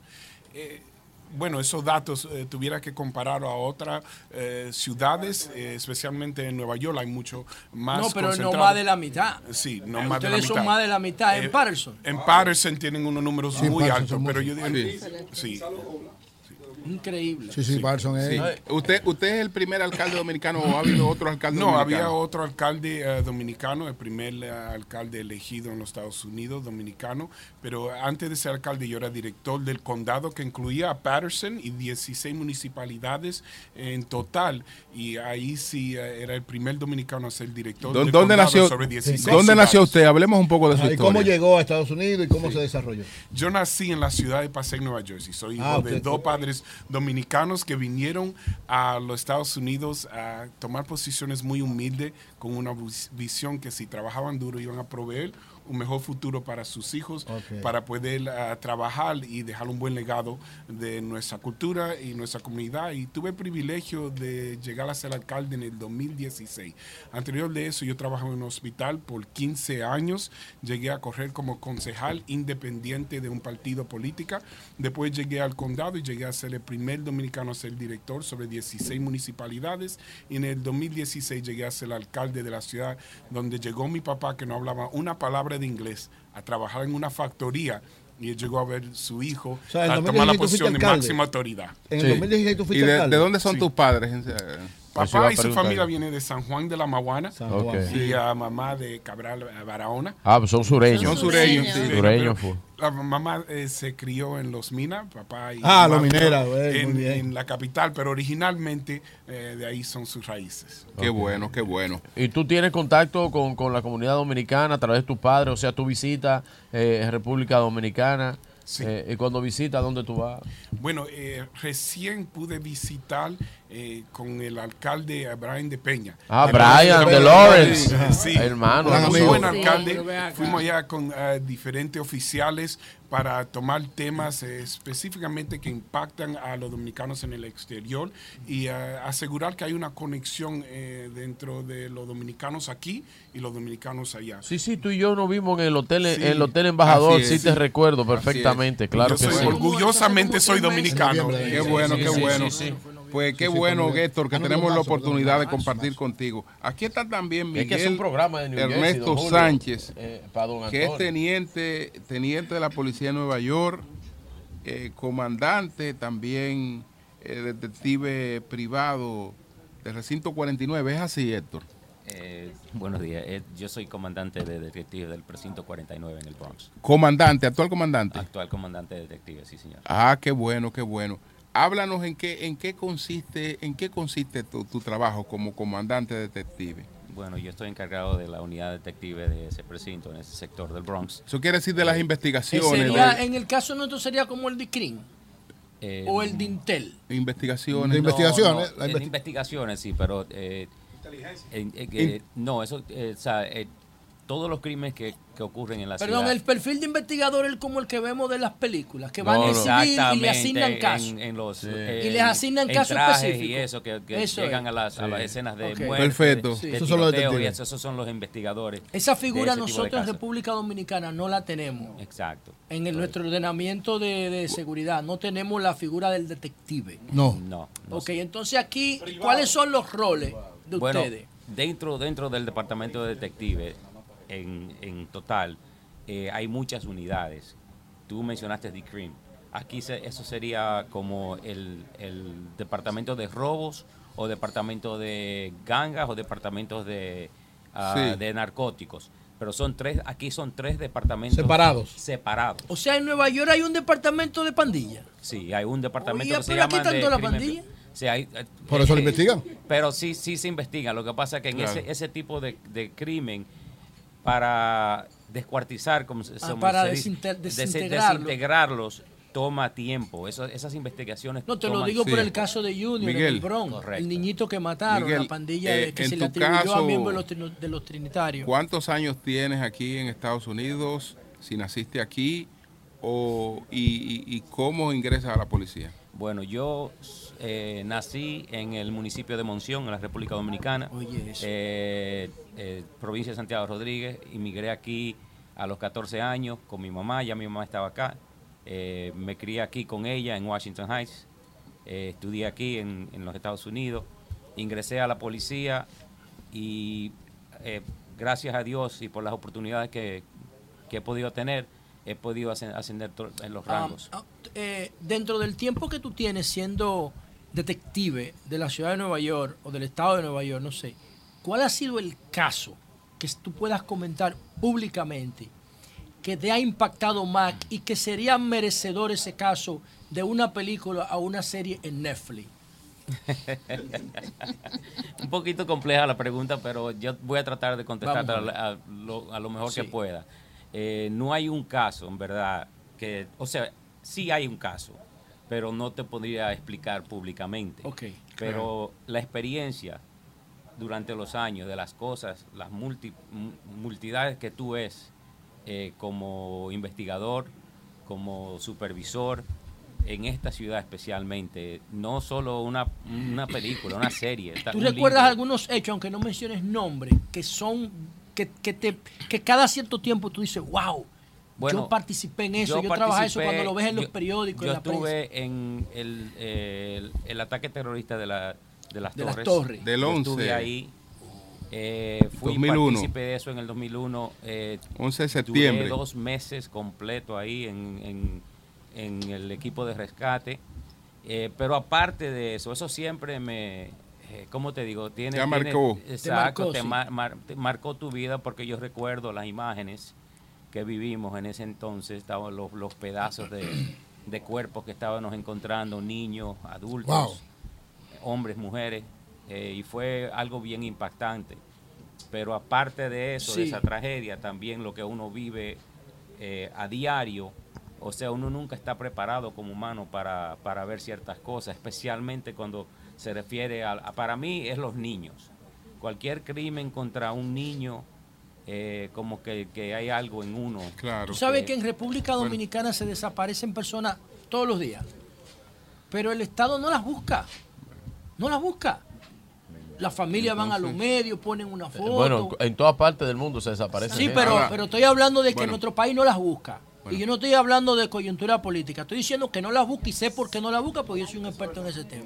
Bueno, esos datos eh, tuviera que comparar a otras eh, ciudades, eh, especialmente en Nueva York hay mucho más no, pero no más de la mitad. Sí, no Eh, más de la Ustedes son mitad. más de la mitad en Eh, Patterson. En Patterson tienen unos números Sí, muy altos, pero yo digo, Sí. sí. Increíble. Sí, sí, Barson es. Sí. ¿Usted, ¿Usted es el primer alcalde dominicano o ha habido otro alcalde No, dominicano? había otro alcalde eh, dominicano, el primer eh, alcalde elegido en los Estados Unidos, dominicano, pero antes de ser alcalde yo era director del condado que incluía a Patterson y 16 municipalidades en total, y ahí sí eh, era el primer dominicano a ser director ¿Dó- del ¿Dónde condado nació, sobre 16 ¿dónde ciudades. nació usted? Hablemos un poco de su ¿Y historia. cómo llegó a Estados Unidos y cómo se desarrolló? Yo nací en la ciudad de Pasay, Nueva Jersey. Soy hijo Ah, de usted dos padres dominicanos que vinieron a los Estados Unidos a tomar posiciones muy humildes con una vis- visión que si trabajaban duro iban a proveer un mejor futuro para sus hijos, para poder ah, trabajar y dejar un buen legado de nuestra cultura y nuestra comunidad. Y tuve el privilegio de llegar a ser alcalde en el 2016. Anterior de eso, yo trabajaba en un hospital por 15 años. Llegué a correr como concejal independiente de un partido político. Después llegué al condado y llegué a ser el primer dominicano a ser director sobre 16 municipalidades. Y en el 2016 llegué a ser alcalde de la ciudad donde llegó mi papá que no hablaba una palabra de inglés a trabajar en una factoría. Y él llegó a ver su hijo O sea, a 2016 tomar la posición de máxima autoridad. En el 2016 tú ¿Y de, alcalde. de dónde son Sí. tus padres? En- Papá y su familia viene de San Juan de la Maguana San Juan. Ok. y a mamá de Cabral eh, Barahona. Ah, pues son sureños. Son sureños, sí. Sureños, Pero fue. La mamá eh, se crió en Los Minas, papá y Ah, mamá Los Mineras, en, bien. en la capital, pero originalmente eh, de ahí son sus raíces. Qué bueno, qué bueno. ¿Y tú tienes contacto con, con la comunidad dominicana a través de tus padres? O sea, tú visitas eh, República Dominicana. Sí. eh, y cuando visitas, ¿dónde tú vas? Bueno, eh, recién pude visitar eh, con el alcalde Brian de Peña. Ah, De Brian de Lawrence. Sí, Hermano, Un amigo. buen alcalde. Fuimos allá con eh, diferentes oficiales para tomar temas eh, específicamente que impactan a los dominicanos en el exterior y eh, asegurar que hay una conexión eh, dentro de los dominicanos aquí y los dominicanos allá. Sí, sí, tú y yo nos vimos en el hotel, Sí. en el hotel Embajador, Así sí, es, te sí. recuerdo es. perfectamente, claro Yo que soy sí. orgullosamente soy dominicano. Qué bueno, sí, qué sí, bueno. Pues qué Sí, sí, bueno, Héctor, que Ah, no, tenemos no, la oportunidad de compartir contigo. Aquí está también Es Miguel que es un programa de New Jersey, Ernesto Julio. Sánchez, Eh, que es Antonio. teniente, teniente de la Policía de Nueva York, eh, comandante también, eh, detective privado del recinto 49. ¿Es así, Héctor? Eh, buenos días. Eh, yo soy comandante de detectives del precinto 49 en el Bronx. Comandante, actual comandante. Actual comandante de detectives, sí, señor. Ah, qué bueno, qué bueno. Háblanos en qué, en qué consiste, en qué consiste tu, tu trabajo como comandante detective. Bueno, yo estoy encargado de la unidad detective de ese precinto, en ese sector del Bronx. Eso quiere decir de las Que investigaciones, sería, de en el caso nuestro sería como el DICRIN Eh, o el DINTEL. investigaciones. De investigaciones, no, investi- investigaciones, sí, pero... eh, en- eh, no, eso... eh, o sea, eh, todos los crímenes que, que ocurren en la Perdón, ciudad... el perfil de investigador es como el que vemos de las películas, que van No, en civil y le asignan casos. en los, y eh, les asignan casos específicos. y eso, que, que Eso llegan es. a las, a las escenas de Ok. muerte, Perfecto. de Esos son los y detectives. eso, esos son los investigadores. Esa figura nosotros en. República Dominicana no la tenemos. Exacto. En el- nuestro ordenamiento de, de seguridad no tenemos la figura del detective. No. No. no Ok, entonces aquí, ¿cuáles son los roles de Bueno, ustedes? dentro, dentro del departamento de detective, en, en total, eh, hay muchas unidades. Tú mencionaste The Cream. Aquí se- eso sería como el, el departamento de robos o departamento de gangas o departamentos de, ah, Sí. de narcóticos. Pero son tres, aquí son tres departamentos Separados. Separados. O sea, en Nueva York hay un departamento de pandilla. Sí, hay un departamento Oye, que se pero aquí llama están de todas las crimen- pandillas. Sí, hay, eh, ¿Por eso lo eh, investigan? Pero sí, sí se investiga. Lo que pasa es que en Claro. ese, ese tipo de, de crimen, para descuartizar, como se, Ah, como para se dice, desinte- des- desintegrarlo. desintegrarlos, toma tiempo. Eso, esas investigaciones No, te lo toman digo por el caso de Junior en Miguel. el Bronx, Correcto. el niñito que mataron, Miguel, la pandilla eh, de- que se le atribuyó a miembros de los, de los trinitarios. ¿Cuántos años tienes aquí en Estados Unidos? Si naciste aquí o, y, y- y cómo ingresas a la policía. Bueno, yo eh, nací en el municipio de Monción, en la República Dominicana, eh, eh, provincia de Santiago Rodríguez. Inmigré aquí a los 14 años con mi mamá, ya mi mamá estaba acá. Eh, me crié aquí con ella en Washington Heights. Estudié aquí en, en los Estados Unidos. Ingresé a la policía y eh, gracias a Dios y por las oportunidades que, que he podido tener, he podido ascen- ascender en los Ah, rangos. ah, eh, dentro del tiempo que tú tienes siendo detective de la ciudad de Nueva York o del estado de Nueva York, no sé, ¿cuál ha sido el caso que tú puedas comentar públicamente que te ha impactado más y que sería merecedor ese caso de una película a una serie en Netflix? Un poquito compleja la pregunta, pero yo voy a tratar de contestar a a, a lo, a lo mejor Sí. que pueda. Eh, no hay un caso, en verdad, que, o sea, sí hay un caso, pero no te podría explicar públicamente. Ok. Pero la experiencia durante los años de las cosas, las multi, mu- multidades que tú ves eh, como investigador, como supervisor, en esta ciudad especialmente, no solo una, una película, una serie. ¿Tú un recuerdas libro. algunos hechos, aunque no menciones nombres, que son, que, que, te, que cada cierto tiempo tú dices, wow, Bueno, yo participé en eso, yo, trabajé eso cuando lo ves en los yo- periódicos, Yo en la prensa. estuve en el, eh, el, el ataque terrorista de, la, de las De las torres. torres. Del Yo 11. Estuve ahí. eh, fui 2001. partícipe de eso en el 2001. eh, 11 de septiembre. Duré dos meses completo ahí en, en- en el equipo de rescate. Eh, pero aparte de eso, eso siempre me, eh, ¿cómo te digo? Tiene, Te tiene- marcó. Te Exacto, marcó, te sí. mar- mar- te marcó tu vida porque yo recuerdo las imágenes que vivimos en ese entonces, estaban los, los pedazos de, de cuerpos que estábamos encontrando, niños, adultos, Wow. hombres, mujeres, eh, y fue algo bien impactante. Pero aparte de eso, de esa tragedia, también lo que uno vive eh, a diario, o sea, uno nunca está preparado como humano para, para ver ciertas cosas, especialmente cuando se refiere a, a- para mí, es los niños. Cualquier crimen contra un niño, eh, como que, que hay algo en uno. Claro. Tú sabes que en República Dominicana se desaparecen personas todos los días, pero el Estado no las busca, no las busca. Las familias van a los medios, ponen una foto. Bueno, en todas partes del mundo se desaparece. Sí, gente. pero, pero estoy hablando de que Bueno. nuestro país no las busca. Bueno. Y yo no estoy hablando de coyuntura política. Estoy diciendo que no las busca y sé por qué no las busca, porque yo soy un experto en ese tema.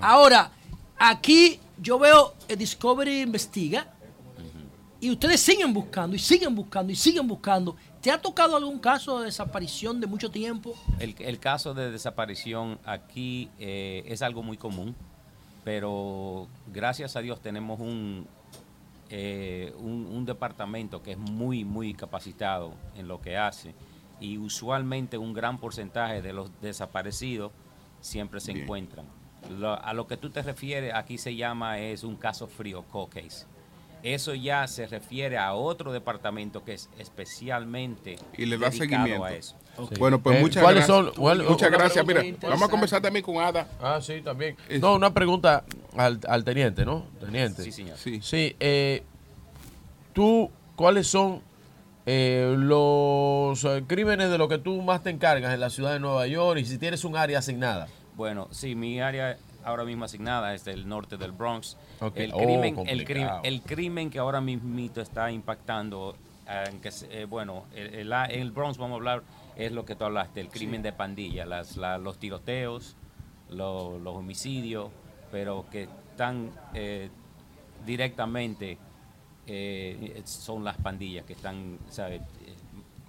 Ahora, aquí yo veo eh, Discovery investiga y ustedes siguen buscando y siguen buscando y siguen buscando. ¿Te ha tocado algún caso de desaparición de mucho tiempo? El, el caso de desaparición aquí eh, es algo muy común, pero gracias a Dios tenemos un, eh, un, un departamento que es muy, muy capacitado en lo que hace y usualmente un gran porcentaje de los desaparecidos siempre se Bien. encuentran. Lo- a lo que tú te refieres aquí se llama es un caso frío, cold case. Eso ya se refiere a otro departamento que es especialmente Y le da dedicado seguimiento. a eso. Bueno, pues Eh, muchas ¿cuáles gracias. son- muchas gracias. Mira, vamos a conversar también con Ada. Ah, sí, también. No, una pregunta al, al teniente, ¿no? Teniente. Sí, señor. Sí. Sí, eh, tú, ¿cuáles son eh, los eh, crímenes de lo que tú más te encargas en la ciudad de Nueva York y si tienes un área asignada? Bueno, sí, mi área ahora mismo asignada es el norte del Bronx. El, Oh, crimen, el, crimen, complicado. el crimen que ahora mismito está impactando, eh, en que se- eh, bueno, el, el- la- en el Bronx vamos a hablar, es lo que tú hablaste, el crimen de pandilla, las, la- los tiroteos, lo- los homicidios, pero que están eh, directamente, eh, son las pandillas que están, ¿sabes?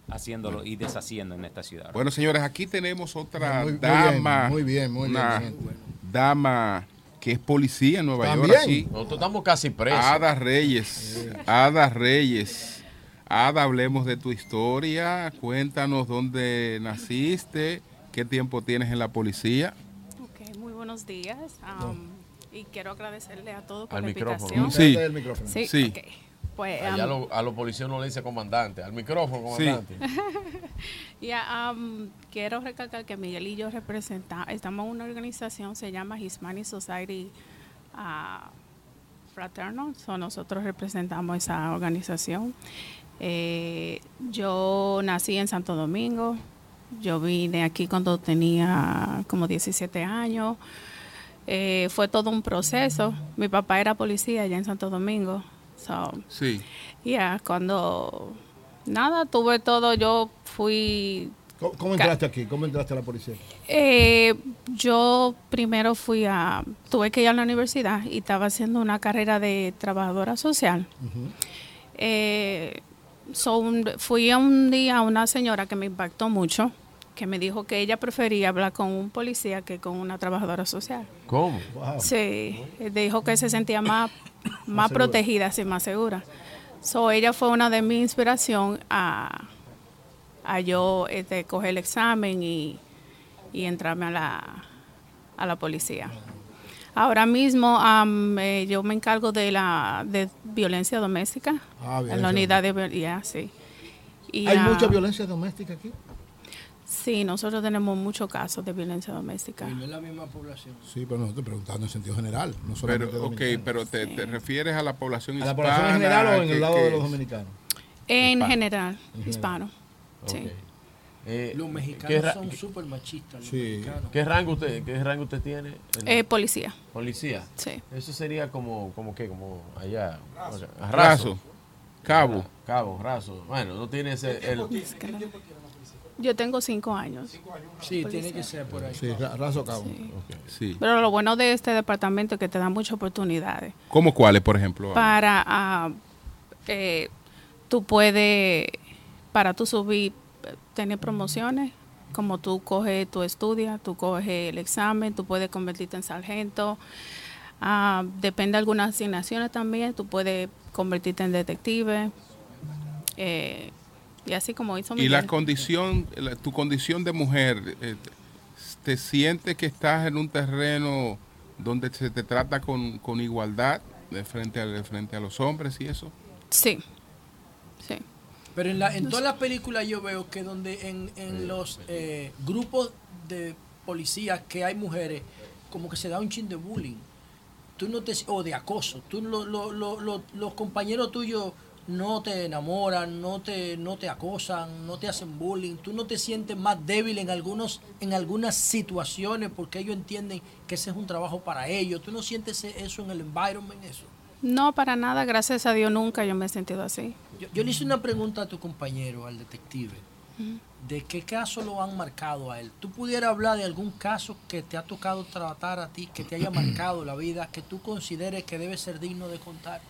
Haciéndolo y deshaciendo en esta ciudad. Bueno, señores, aquí tenemos otra Muy- muy dama. bien, muy bien, muy bien, dama que es policía en Nueva York. También. Aquí. Nosotros estamos casi presos. Ada Reyes. Ada Reyes. Ada, hablemos de tu historia. Cuéntanos dónde naciste, qué tiempo tienes en la policía. Ok, muy buenos días. y quiero agradecerle a todos por Al la micrófono. invitación. Sí. El micrófono. Sí. Pues, Allá lo- a los policías no le dice comandante, al micrófono Sí. comandante. ya, am, quiero recalcar que Miguel y yo representamos, estamos en una organización, se llama Hispanic Society ah, Fraternal, so nosotros representamos esa organización. Eh, yo nací en Santo Domingo, yo vine aquí cuando tenía como 17 años. Eh, fue todo un proceso. Mi papá era policía allá en Santo Domingo. So, Sí. ya, cuando nada, tuve todo, yo fui... ¿Cómo, cómo entraste aquí? ¿Cómo entraste a la policía? Eh, yo primero fui a, tuve que ir a la universidad y estaba haciendo una carrera de trabajadora social. Eh, so, un- fui a un día a una señora que me impactó mucho, que me dijo que ella prefería hablar con un policía que con una trabajadora social. ¿Cómo? Sí, dijo que se sentía más, más protegida, sí, más segura. So, ella fue una de mi inspiración a, a yo este, coger el examen y, y entrarme a la, a la policía. Ahora mismo am, eh, yo me encargo de la de violencia doméstica Ah, en la unidad de violencia, sí. Y, ¿Hay ah, mucha violencia doméstica aquí? Sí, nosotros tenemos muchos casos de violencia doméstica. Y no es la misma población. Sí, pero no estoy preguntando en sentido general. No Pero, ok, pero te, te refieres a la población ¿A la hispana. población en general o en el lado de los dominicanos? En Hispano. general, En hispano. Sí. Eh, Los ¿qué mexicanos son qué- súper machistas. los Sí. mexicanos. ¿Qué rango usted, qué rango usted tiene? Eh, policía. Policía. Sí. Eso sería como, como qué, como allá. Raso. Raso. Cabo. Cabo, raso. Bueno, no tiene ese. El, Yo tengo cinco años. Sí, Policía. tiene que ser por ahí. Sí, ra- raso cabo. Sí. Pero lo bueno de este departamento es que te da muchas oportunidades. ¿Cómo cuáles, por ejemplo? Para, ah, eh, tú puedes, para tú subir, tener promociones, como tú coges, tú estudias, tú coges el examen, tú puedes convertirte en sargento. Ah, depende de algunas asignaciones también, tú puedes convertirte en detective. eh, y así como hizo Y la Miguel. condición, la- tu condición de mujer, eh, ¿te sientes que estás en un terreno donde se te trata con, con igualdad de frente, a, de frente a los hombres y eso? Sí, sí. Pero en, la, en todas las películas yo veo que donde en, en los eh, grupos de policías que hay mujeres, como que se da un chin de bullying. Tú no te, o de acoso. Tú, lo- lo- lo- lo- los compañeros tuyos no te enamoran, no te, no te acosan, no te hacen bullying. Tú no te sientes más débil en, algunos, en algunas situaciones porque ellos entienden que ese es un trabajo para ellos. Tú no sientes eso en el environment, eso. No, para nada, gracias a Dios nunca yo me he sentido así. Yo, yo le hice una pregunta a tu compañero, al detective. ¿De qué caso lo han marcado a él? ¿Tú pudieras hablar de algún caso que te ha tocado tratar a ti, que te haya marcado la vida, que tú consideres que debe ser digno de contar?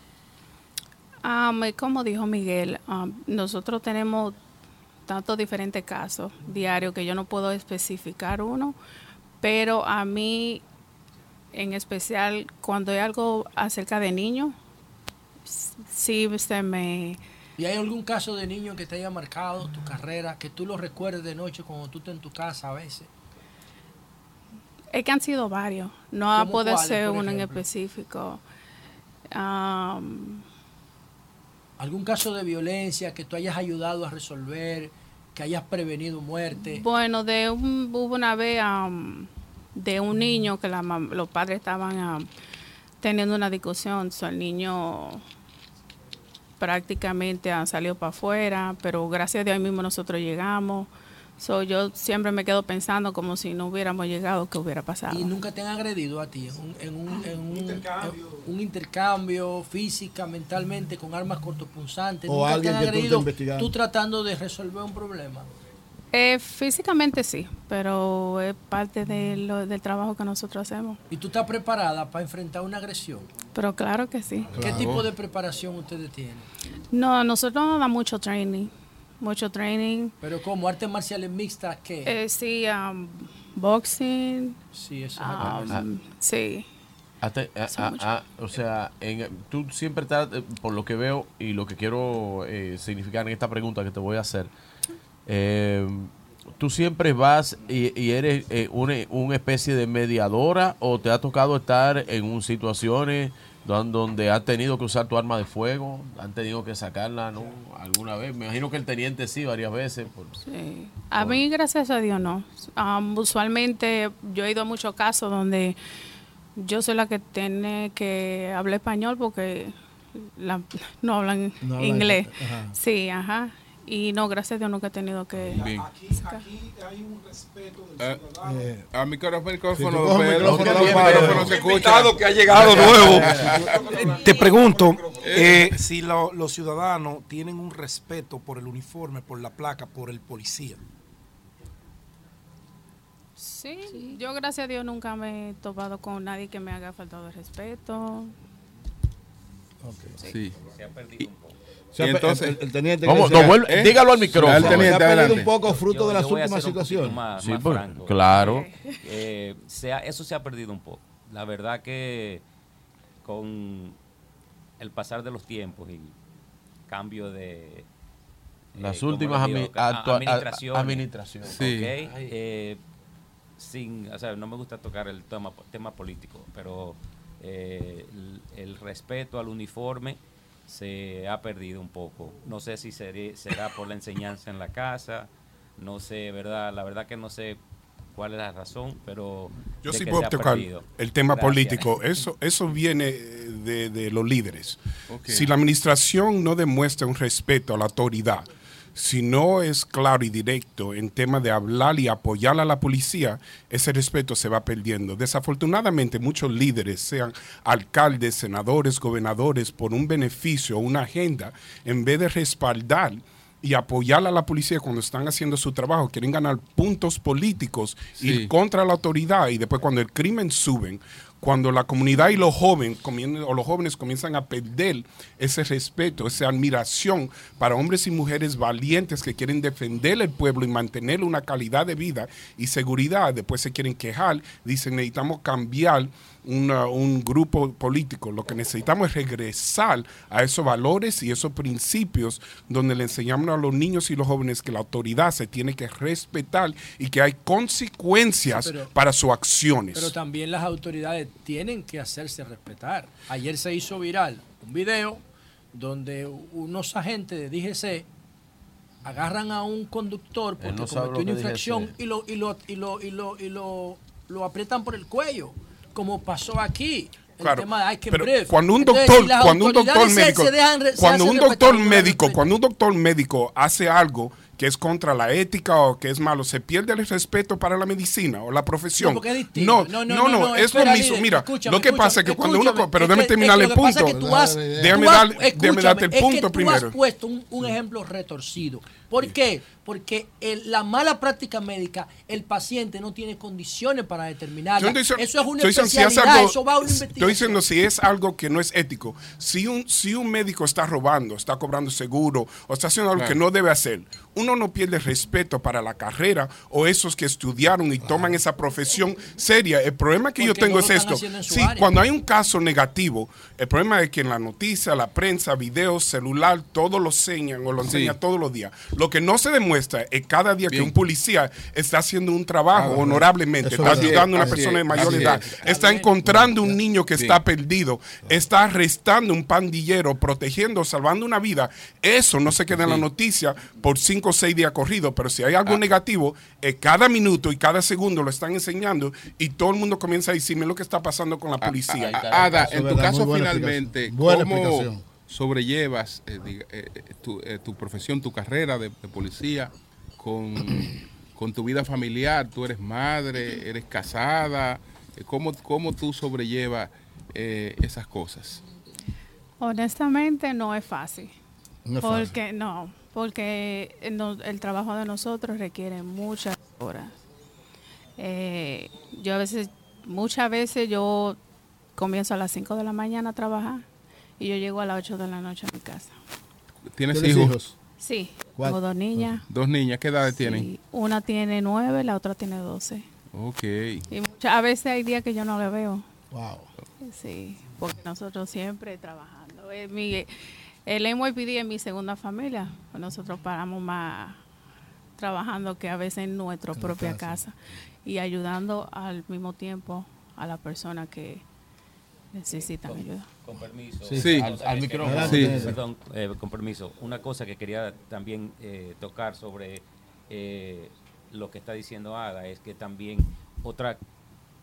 Me- como dijo Miguel, ah, nosotros tenemos tantos diferentes casos diarios que yo no puedo especificar uno, pero a mí en especial cuando hay algo acerca de niños, sí se me... ¿Y hay algún caso de niño que te haya marcado tu carrera, que tú lo recuerdes de noche cuando tú estás en tu casa a veces? Es que han sido varios, no ¿Cómo puede ser uno en específico. ¿Algún caso de violencia que tú hayas ayudado a resolver, que hayas prevenido muerte? Bueno, de un, hubo una vez am, de un niño que los padres estaban am, teniendo una discusión. So, el niño prácticamente ah, salió para afuera, pero gracias a Dios mismo nosotros llegamos. So, yo siempre me quedo pensando como si no hubiéramos llegado, ¿qué hubiera pasado? ¿Y nunca te han agredido a ti en un, en un, en un- en un intercambio física, mentalmente, con armas cortopunzantes? O ¿Nunca alguien te han que tú agredido investigando. tú tratando de resolver un problema? Eh, físicamente sí, pero es parte de lo- del trabajo que nosotros hacemos. ¿Y tú estás preparada para enfrentar una agresión? Pero claro que sí. ¿Qué tipo de preparación ustedes tienen? No, nosotros nos da mucho training, mucho training. Pero como artes marciales mixtas, ¿qué? Eh, sí, um, boxing. Sí, eso es um, marcial. sí. Hasta- a- Son a- muchos. a- o sea, en- tú siempre estás, eh, por lo que veo y lo que quiero eh, significar en esta pregunta que te voy a hacer, eh, tú siempre vas y, y eres eh, una, una especie de mediadora o te ha tocado estar en un situaciones donde has tenido que usar tu arma de fuego, han tenido que sacarla ¿no? alguna vez. Me imagino que el teniente sí varias veces. por- Sí. A mí, gracias a Dios, no. Um, usualmente yo he ido a muchos casos donde yo soy la que tiene que hablar español porque la- no hablan No hablan- inglés. ajá. Sí, ajá. Y no, gracias a Dios nunca he tenido que... Bien. sacar. Eh, a micrófono, Si tú micrófono, coges el Pedro, micrófono, el micrófono se escucha. que ha llegado nuevo. Te pregunto eh, si lo- los ciudadanos tienen un respeto por el uniforme, por la placa, por el policía. Sí, yo gracias a Dios nunca me he topado con nadie que me haga faltado de respeto. Sí. Se ha perdido un poco. Se ha Y pe- entonces- el, el teniente ¿Cómo? No, vuelve- ¿Eh? Dígalo al micrófono. Al teniente, se ha perdido un poco fruto Yo- de las últimas situaciones. Más, Sí, más pues, franco. claro. Eh, se ha- eso se ha perdido un poco. La verdad que con el pasar de los tiempos y cambio de Las como últimas digo, administraciones, administraciones. Sí. ¿ok? Eh, sin, o sea, no me gusta tocar el tema, tema político, pero eh, el, el respeto al uniforme se ha perdido un poco. No sé si seré- será por la enseñanza en la casa, no sé, verdad, la verdad que no sé cuál es la razón, pero Yo sí puedo tocar perdido. el tema Gracias. político. Eso, eso viene de, de los líderes. Si la administración no demuestra un respeto a la autoridad, si no es claro y directo en tema de hablar y apoyar a la policía, ese respeto se va perdiendo. Desafortunadamente, muchos líderes, sean alcaldes, senadores, gobernadores, por un beneficio o una agenda, en vez de respaldar y apoyar a la policía cuando están haciendo su trabajo, quieren ganar puntos políticos, Sí. ir contra la autoridad y después cuando el crimen suben, cuando la comunidad y los jóvenes o los jóvenes comienzan a perder ese respeto, esa admiración para hombres y mujeres valientes que quieren defender el pueblo y mantener una calidad de vida y seguridad, después se quieren quejar, dicen necesitamos cambiar una- un grupo político. Lo que necesitamos es regresar a esos valores y esos principios donde le enseñamos a los niños y los jóvenes que la autoridad se tiene que respetar y que hay consecuencias Sí, pero- para sus acciones. Pero también las autoridades tienen que hacerse respetar. Ayer se hizo viral un video donde unos agentes de DGC agarran a un conductor porque no cometió una infracción y lo y lo y lo y lo y lo, lo aprietan por el cuello, como pasó aquí. El Claro, tema de I can pero cuando un doctor, cuando un doctor médico, se dejan re- se cuando un doctor no médico, cuando un doctor médico hace algo que es contra la ética o que es malo, se pierde el respeto para la medicina o la profesión. No, es distinto. No, no, no, es lo mismo. Mira, lo que pasa es que cuando uno, pero déjame que- terminar que el que punto. que Déjame darte el que punto tú has primero. puesto un, un ejemplo retorcido. ¿Por qué? Porque el- la mala práctica médica, el paciente no tiene condiciones para determinarla. Yo no estoy- eso es una estoy diciendo si es especialidad, algo- eso va a una Estoy diciendo si es algo que no es ético. Si un, si un médico está robando, está cobrando seguro o está haciendo algo Claro. que no debe hacer, uno no pierde respeto para la carrera o esos que estudiaron y toman esa profesión seria. El problema que yo Porque tengo es esto. Sí, área. cuando hay un caso negativo, el problema es que en la noticia, la prensa, videos, celular, todo lo enseñan o lo Sí. enseñan todos los días. Lo que no se demuestra es cada día que un policía está haciendo un trabajo Ah, honorablemente, está es. ayudando a una es, persona de mayor es. edad, está encontrando un niño que está perdido, está arrestando un pandillero, protegiendo, salvando una vida. Eso no se queda en la noticia por cinco o seis días corridos, pero si hay algo Ah. negativo, eh, cada minuto y cada segundo lo están enseñando y todo el mundo comienza a decirme lo que está pasando con la policía. A- Ada, en tu caso finalmente, ¿cómo. Sobrellevas eh, diga- eh, eh, tu, eh, tu profesión, tu carrera de, de policía con, con tu vida familiar? Tú eres madre, eres casada. ¿Cómo, cómo tú sobrellevas eh, esas cosas? Honestamente no es fácil. No es fácil. porque no, porque el, no- el trabajo de nosotros requiere muchas horas. Eh, yo a veces, muchas veces yo comienzo a las 5 de la mañana a trabajar y yo llego a las 8 de la noche a mi casa. ¿Tienes, ¿Tienes hijos? hijos? Sí, ¿Cuál? tengo dos niñas. Dos niñas, ¿qué edades tienen? Una tiene 9, la otra tiene 12. Ok. Y muchas, a veces hay días que yo no le veo. Wow. Sí, porque nosotros siempre trabajando. Eh, mi- el NYPD es mi segunda familia. Nosotros paramos más trabajando que a veces en nuestra En la propia casa. casa y ayudando al mismo tiempo a la persona que necesita ayuda. Con permiso. Sí. Sí. Al, al Adelante, micrófono. Sí. Perdón, eh, con permiso. Una cosa que quería también eh, tocar sobre eh, lo que está diciendo Ada es que también otra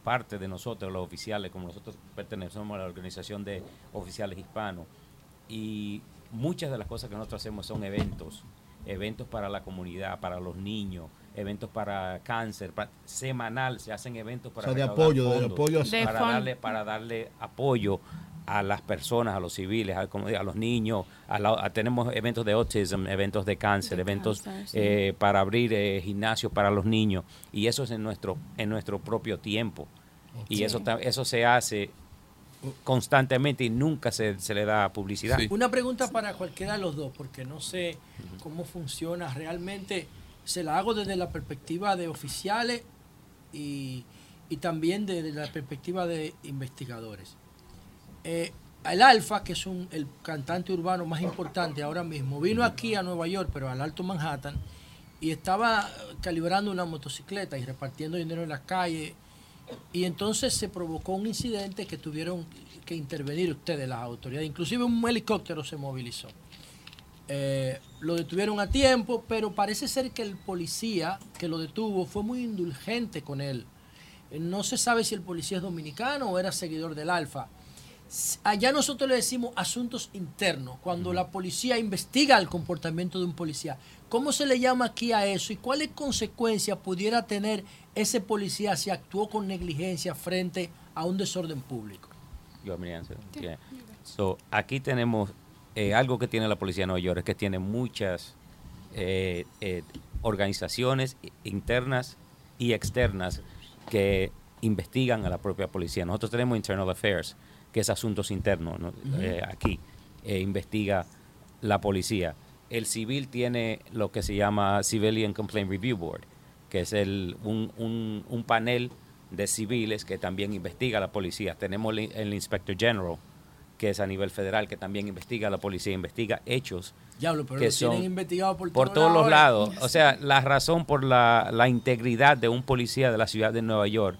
parte de nosotros, los oficiales, como nosotros pertenecemos a la organización de oficiales hispanos, y muchas de las cosas que nosotros hacemos son eventos, eventos para la comunidad, para los niños, eventos para cáncer, pa- semanal se hacen eventos para O sea, de apoyo, de apoyo para darle para darle apoyo a las personas, a los civiles, a, como digo, a los niños. A la- a- tenemos eventos de autism, eventos de cáncer, eventos cáncer, sí. eh, para abrir eh, gimnasios para los niños. Y eso es en nuestro, en nuestro propio tiempo. Y eso, eso se hace constantemente y nunca se, se le da publicidad. Una pregunta para cualquiera de los dos, porque no sé cómo funciona realmente. Se la hago desde la perspectiva de oficiales y, y también desde la perspectiva de investigadores. Eh, el Alfa, que es un, el cantante urbano más importante ahora mismo, vino aquí a Nueva York, pero al Alto Manhattan, y estaba calibrando una motocicleta y repartiendo dinero en las calles. Y entonces se provocó un incidente que tuvieron que intervenir ustedes, las autoridades. Inclusive un helicóptero se movilizó. Eh, lo detuvieron a tiempo, pero parece ser que el policía que lo detuvo fue muy indulgente con él. Eh, No se sabe si el policía es dominicano o era seguidor del Alfa. Allá nosotros le decimos asuntos internos, cuando la policía investiga el comportamiento de un policía. ¿Cómo se le llama aquí a eso y cuáles consecuencias pudiera tener ese policía si actuó con negligencia frente a un desorden público? Yeah. So, aquí tenemos eh, algo que tiene la policía de Nueva York, es que tiene muchas eh, eh, organizaciones internas y externas que investigan a la propia policía. Nosotros tenemos Internal Affairs, que es asuntos internos. Eh, aquí eh, investiga la policía. El civil tiene lo que se llama Civilian Complaint Review Board, que es el, un, un- un panel de civiles que también investiga a la policía. Tenemos el, el Inspector General, que es a nivel federal, que también investiga a la policía, investiga hechos Diablo, pero que lo tienen son investigado por, por todos los lados. O sea, la razón por la, la integridad de un policía de la ciudad de Nueva York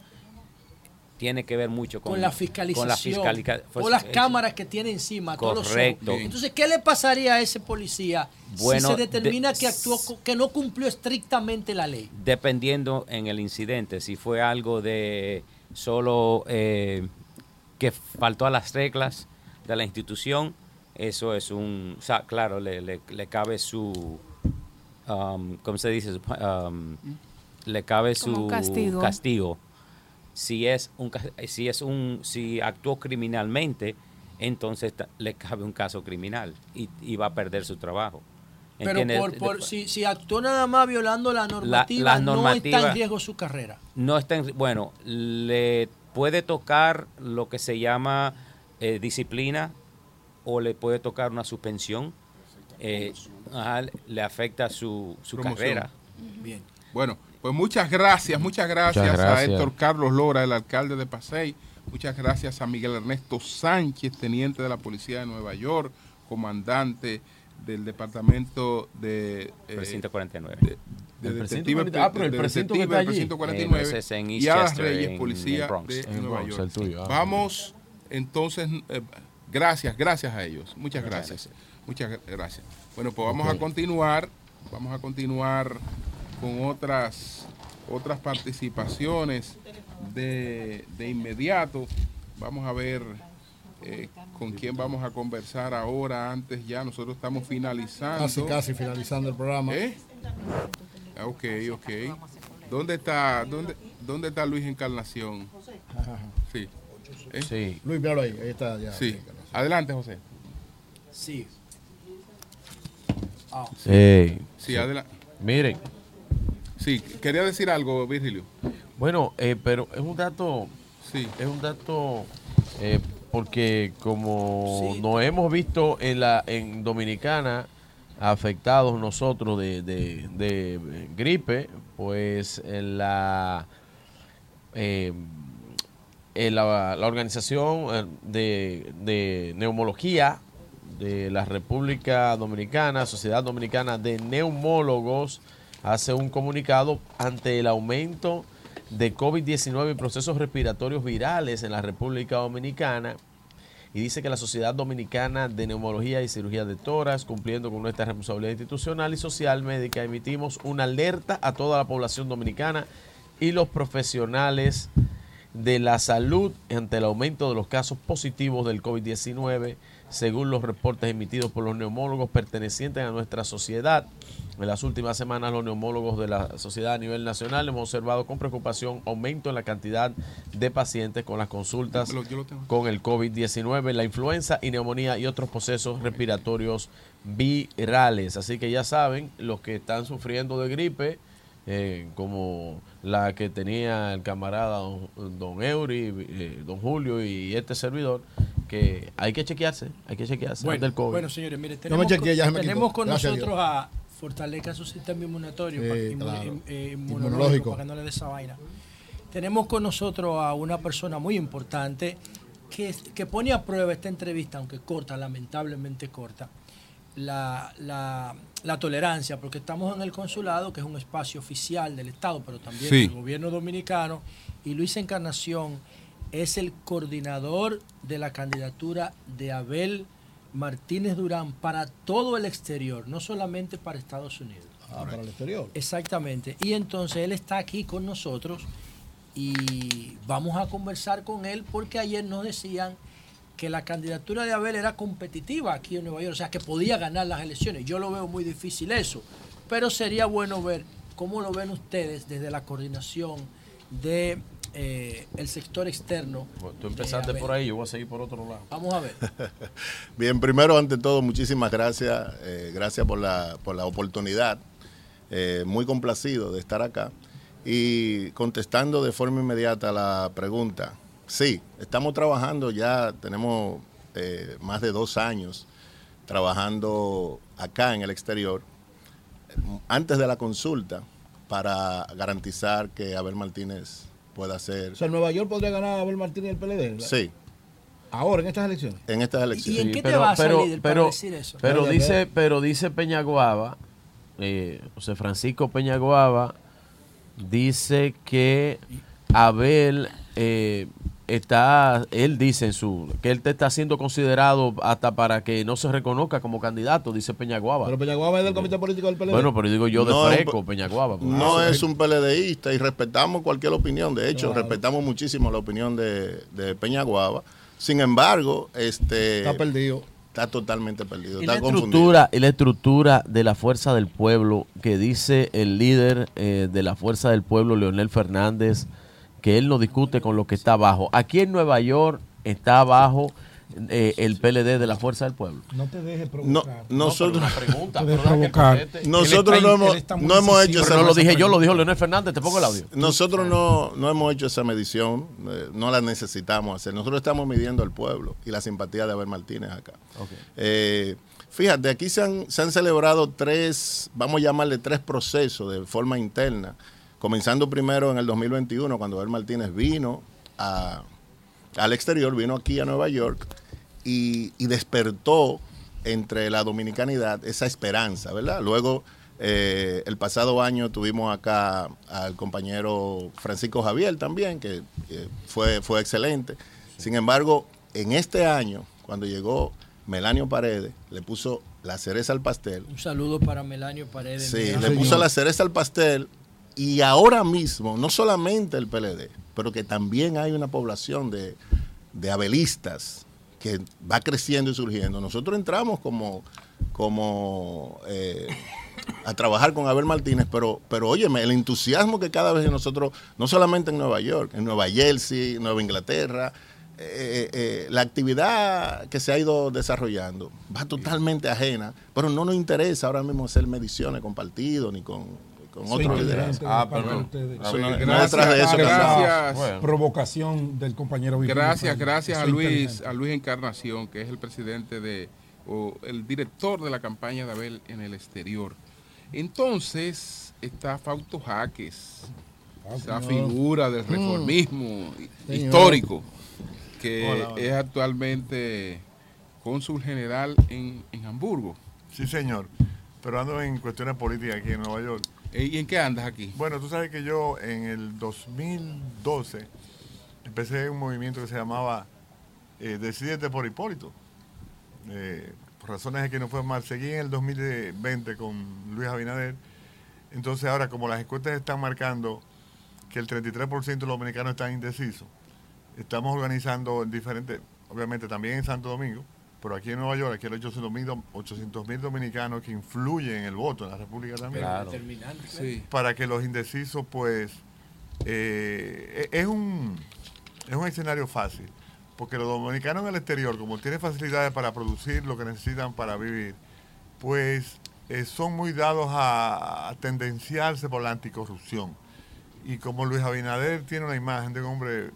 tiene que ver mucho con, con la fiscalización, con la fiscalica- por las cámaras que tiene encima, todos los Correcto. ojos. Entonces, ¿qué le pasaría a ese policía Bueno, si se determina de- que actuó que no cumplió estrictamente la ley? dependiendo en el incidente, si fue algo de solo eh, que faltó a las reglas de la institución, eso es un, o sea, claro, le, le- le cabe su, um, ¿cómo se dice? Um, le cabe Como su castigo. castigo. Si es un, ca- si es un, si actuó criminalmente, entonces le cabe un caso criminal y, y va a perder su trabajo. Pero por, por- si, si actuó nada más violando la normativa, la no está en riesgo su carrera. No está en, bueno, le puede tocar lo que se llama eh, disciplina o le puede tocar una suspensión. eh, ajá, le afecta su, su carrera. Bien. Bueno, pues muchas gracias, muchas gracias, Muchas a gracias. Héctor Carlos Lora, el alcalde de Pasey. Muchas gracias a Miguel Ernesto Sánchez, teniente de la Policía de Nueva York, comandante del departamento de... eh, Precinto 49. de- de El precinto detective- 40 ah, pero el de precinto detective allí. precinto Eh, 49 no, ese es en y a las Reyes, en- policía en Bronx. de En Nueva Bronx, York. el tuyo, ah. Vamos, entonces, eh, gracias, gracias a ellos. Muchas gracias. Muchas gra- gracias. Bueno, pues vamos Ok. a continuar, vamos a continuar con otras otras participaciones de, de inmediato. Vamos a ver eh, con quién vamos a conversar ahora. Antes ya nosotros estamos finalizando. Casi, casi finalizando el programa. ¿Eh? Ah, Ok, ok. ¿Dónde está, dónde, dónde está Luis Encarnación? Sí. ¿Eh? Sí. Luis, míralo ahí, ahí está ya. Sí. Adelante, José. Sí. Sí. Sí, adelante. Miren. Sí, quería decir algo, Virgilio. Bueno, eh, pero es un dato. Sí. Es un dato. eh, porque como nos hemos visto en la en Dominicana afectados nosotros de, de- de gripe, pues en la eh, en la, la organización de, de neumología de la República Dominicana, Sociedad Dominicana de Neumólogos, hace un comunicado ante el aumento de COVID-19 y procesos respiratorios virales en la República Dominicana. Y dice que la Sociedad Dominicana de Neumología y Cirugía de Toras, cumpliendo con nuestra responsabilidad institucional y social médica, emitimos una alerta a toda la población dominicana y los profesionales de la salud ante el aumento de los casos positivos del COVID-19, según los reportes emitidos por los neumólogos pertenecientes a nuestra sociedad. En las últimas semanas, los neumólogos de la sociedad a nivel nacional hemos observado con preocupación aumento en la cantidad de pacientes con las consultas con el COVID-19, la influenza y neumonía y otros procesos respiratorios virales. Así que ya saben, los que están sufriendo de gripe, eh, como la que tenía el camarada don, don Eury, eh, don Julio y este servidor, que hay que chequearse, hay que chequearse Bueno, del COVID. bueno, señores, mire, me tenemos, chequeé, con, ya se me tenemos con Gracias a nosotros a, fortalezca su sistema inmunitario, Sí, para- inmu- claro. in- eh, Inmunológico. inmunológico, para que no le dé esa vaina. Tenemos con nosotros a una persona muy importante que, que pone a prueba esta entrevista, aunque corta, lamentablemente corta, la, la- la tolerancia, porque estamos en el consulado, que es un espacio oficial del Estado, pero también Sí. del gobierno dominicano, y Luis Encarnación es el coordinador de la candidatura de Abel Martínez Durán para todo el exterior, no solamente para Estados Unidos. Ah, para el exterior. Exactamente. Y entonces él está aquí con nosotros y vamos a conversar con él porque ayer nos decían que la candidatura de Abel era competitiva aquí en Nueva York, o sea, que podía ganar las elecciones. Yo lo veo muy difícil eso, pero sería bueno ver cómo lo ven ustedes desde la coordinación de eh, el sector externo. Tú empezaste por ahí, yo voy a seguir por otro lado. Vamos a ver. Bien, primero, ante todo, muchísimas gracias. eh, gracias por la, por la oportunidad. Eh, muy complacido de estar acá. Y contestando de forma inmediata la pregunta, sí, estamos trabajando ya, tenemos eh, más de dos años trabajando acá en el exterior, antes de la consulta, para garantizar que Abel Martínez pueda ser... O sea, Nueva York podría ganar a Abel Martínez y el PLD. Sí, Ahora, en estas elecciones. en estas elecciones. en qué te pero, basas, pero, líder, para pero, decir eso? pero dice, pero dice Peñaguaba, eh, José Francisco Peñaguaba, dice que Abel eh, está, él dice en su, que él te está siendo considerado hasta para que no se reconozca como candidato, dice Peñaguaba. Pero Peñaguaba es del comité político del PLD. Bueno, pero digo yo de No, fresco, Peñaguaba. pues. No Ah, es un PLDista y respetamos cualquier opinión. De hecho, Claro. respetamos muchísimo la opinión de, de Peñaguaba. Sin embargo, este Está perdido. está totalmente perdido. Y la, confundido. estructura, y la estructura de la Fuerza del Pueblo que dice el líder eh, de la Fuerza del Pueblo, Leonel Fernández, que él no discute con lo que está abajo. Aquí en Nueva York está abajo eh, el PLD de la Fuerza del Pueblo. No te dejes No, provocar. nosotros, Una pregunta, Te dejes deja que provocar. nosotros Él no está- hemos, está no hemos hecho esa no lo dije yo, lo dijo Leonel Fernández, te pongo el audio. Nosotros no, no hemos hecho esa medición, eh, no la necesitamos hacer. Nosotros estamos midiendo al pueblo y la simpatía de Abel Martínez acá. Eh, fíjate, aquí se han, se han celebrado tres, vamos a llamarle tres procesos de forma interna, comenzando primero en el 2021, cuando Abel Martínez vino a- al exterior, vino aquí a Nueva York y, y despertó entre la dominicanidad esa esperanza, ¿verdad? Luego, eh, el pasado año tuvimos acá al compañero Francisco Javier también, que eh, fue, fue excelente. Sin embargo, en este año, cuando llegó Melanio Paredes, le puso la cereza al pastel. Un saludo para Melanio Paredes. Sí, le puso la cereza al pastel y ahora mismo, no solamente el PLD, pero que también hay una población de, de abelistas que va creciendo y surgiendo. Nosotros entramos como, como eh, a trabajar con Abel Martínez, pero, pero óyeme, el entusiasmo que cada vez nosotros, no solamente en Nueva York, en Nueva Jersey, Nueva Inglaterra, eh, eh, la actividad que se ha ido desarrollando va totalmente ajena, pero no nos interesa ahora mismo hacer mediciones con partidos ni con, con ustedes. Eso no- no Gracias, detrás de eso que andamos. gracias. Bueno. Provocación del compañero Virgilio Gracias, gracias a Luis, a Luis Encarnación, que es el presidente de, o el director de la campaña de Abel en el exterior. Entonces está Fausto Jaques, esa señor. figura del Mm. reformismo Señor. histórico, que Hola, hola. es actualmente cónsul general en, en Hamburgo. Sí, señor. Pero ando en cuestiones políticas aquí en Nueva York. ¿Y en qué andas aquí? Bueno, tú sabes que yo en el 2012 empecé un movimiento que se llamaba eh, Decídete por Hipólito. Eh, por razones de que no fue mal. Seguí en el 2020 con Luis Abinader. Entonces ahora, como las encuestas están marcando que el 33% de los dominicanos están indecisos, estamos organizando en diferentes, obviamente también en Santo Domingo, pero aquí en Nueva York, aquí hay 800 mil 800 mil dominicanos que influyen en el voto en la República también. Claro. Determinante, claro. Sí. Para que los indecisos, pues, eh, es, un, es un escenario fácil. Porque los dominicanos en el exterior, como tienen facilidades para producir lo que necesitan para vivir, pues eh, son muy dados a, a tendenciarse por la anticorrupción. Y como Luis Abinader tiene una imagen de un hombre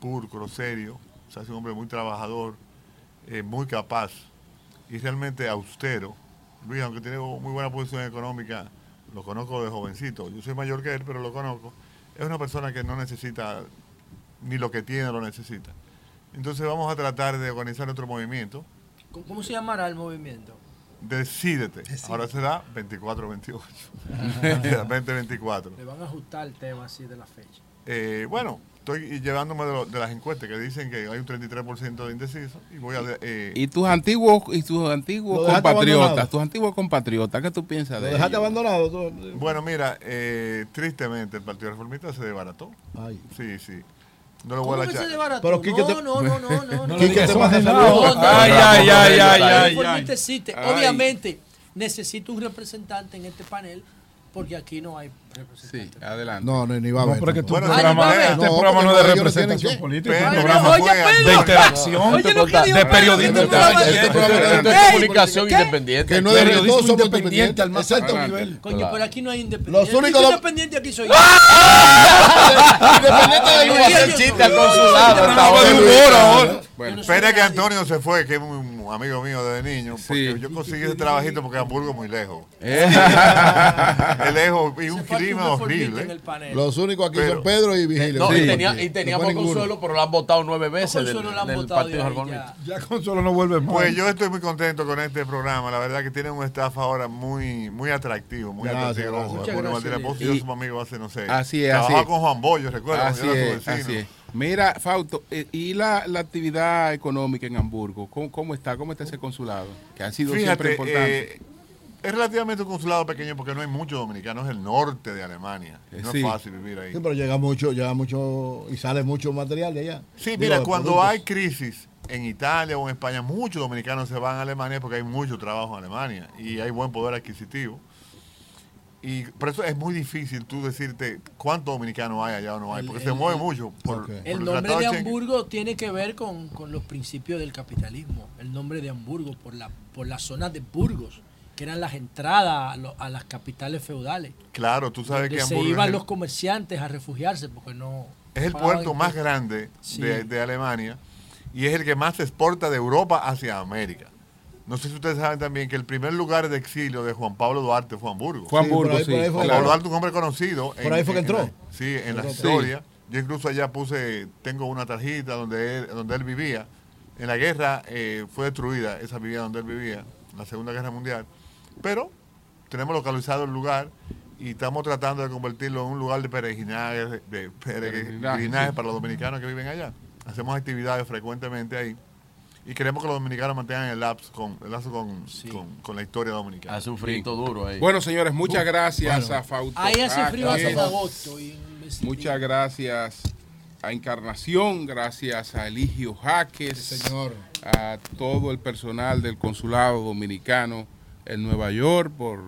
pulcro, serio, o sea, es un hombre muy trabajador, eh, muy capaz y realmente austero. Luis, aunque tiene muy buena posición económica, lo conozco de jovencito. Yo soy mayor que él, pero lo conozco. Es una persona que no necesita, ni lo que tiene lo necesita. Entonces vamos a tratar de organizar otro movimiento. ¿Cómo, se llamará el movimiento? Decídete. Ahora será 24-28. 20-24. Le van a ajustar el tema así de la fecha. Eh, bueno, estoy llevándome de, lo- de las encuestas que dicen que hay un 33% de indeciso y voy a... eh, Y tus antiguos, y tus antiguos Lo dejaste compatriotas, abandonado. tus antiguos compatriotas, ¿qué tú piensas de ¿Lo ellos? dejaste abandonado? Bueno, mira, eh, tristemente el Partido Reformista se desbarató. Sí, sí. No le voy a ¿Cómo la que se echar. desbarató? Pero Quique te- no, no, no, no, no, no. Quique te No, saludos. no, no, Ay, ay, ay, ay, ay, ay. Ay. Obviamente, necesito un representante en este panel porque aquí no hay representante. Sí, adelante. No, no, ni va a No, haber. pero es que tu tampoco. programa, a este haber. programa no es porque de no representación política, Pero, es un programa oye, Pedro. de interacción, Oye, lo que de Pedro, periodismo este este de comunicación ¿qué? independiente. Que no es de Periodismo todos somos independiente al más alto nivel. Coño, pero aquí no hay independiente. Los únicos- independiente aquí soy yo. Independiente de del Yo hacer chiste al consulado. Bueno. Espera que Antonio se fue, que es un un amigo mío desde niño, porque yo conseguí ese trabajito porque Hamburgo es muy lejos. Eh. es lejos y un clima horrible. Los únicos aquí Pero- son Pedro y Vigilio. No, Sí. y, tenía- y No teníamos. Consuelo, pero lo han votado nueve veces del, Consuelo la han del votado Partido de ahí, Reformista. Ya Consuelo no vuelve más. Pues yo estoy muy contento con este programa. La verdad que tiene un staff ahora muy muy atractivo, muy Gracias, atractivo. gracias. Gracias, Martínez y yo somos amigos hace, no sé. Así es, Trabajaba así es. con Juan Bollo, recuerdo. Es, así es. Mira, Fausto, eh, ¿y la, la actividad económica en Hamburgo? ¿Cómo, cómo está? ¿Cómo está ese consulado? Que ha sido siempre importante. eh, es relativamente un consulado pequeño porque no hay muchos dominicanos, es el norte de Alemania. No Sí. es fácil vivir ahí. Sí, pero llega mucho, llega mucho y sale mucho material de allá. Sí, Digo, mira, cuando productos. hay crisis en Italia o en España, muchos dominicanos se van a Alemania porque hay mucho trabajo en Alemania y hay buen poder adquisitivo. Y por eso es muy difícil tú decirte cuántos dominicanos hay allá o no hay, porque el- se mueve el- mucho. Por, por El nombre de Schengen. Hamburgo tiene que ver con, con los principios del capitalismo. El nombre de Hamburgo por la por la zona de Burgos, que eran las entradas a, lo- a las capitales feudales. Claro, tú sabes donde que se Hamburgo iban es el- los comerciantes a refugiarse porque no Es el puerto más grande Sí. de, de Alemania y es el que más se exporta de Europa hacia América. No sé si ustedes saben también que el primer lugar de exilio de Juan Pablo Duarte fue Hamburgo. Fue Hamburgo, Sí, por ahí- sí, por ahí fue- Juan claro. Pablo Duarte, un hombre conocido. Por ahí fue que en entró. la- sí, en la Sí. historia. Yo incluso allá puse, tengo una tarjeta donde él, donde él vivía. En la guerra eh, fue destruida esa vivienda donde él vivía, en la Segunda Guerra Mundial. Pero tenemos localizado el lugar y estamos tratando de convertirlo en un lugar de peregrinaje, de Peregrinaje, peregrinaje sí. para los dominicanos que viven allá. Hacemos actividades frecuentemente ahí y queremos que los dominicanos mantengan el lazo con, el lazo con, con, con la historia dominicana. Hace un frito duro ahí. Bueno, señores, muchas gracias Bueno. a Fausto. Ahí hace frío hasta agosto. Muchas gracias a Encarnación, gracias a Eligio Jaques, señor. a todo el personal del Consulado Dominicano en Nueva York por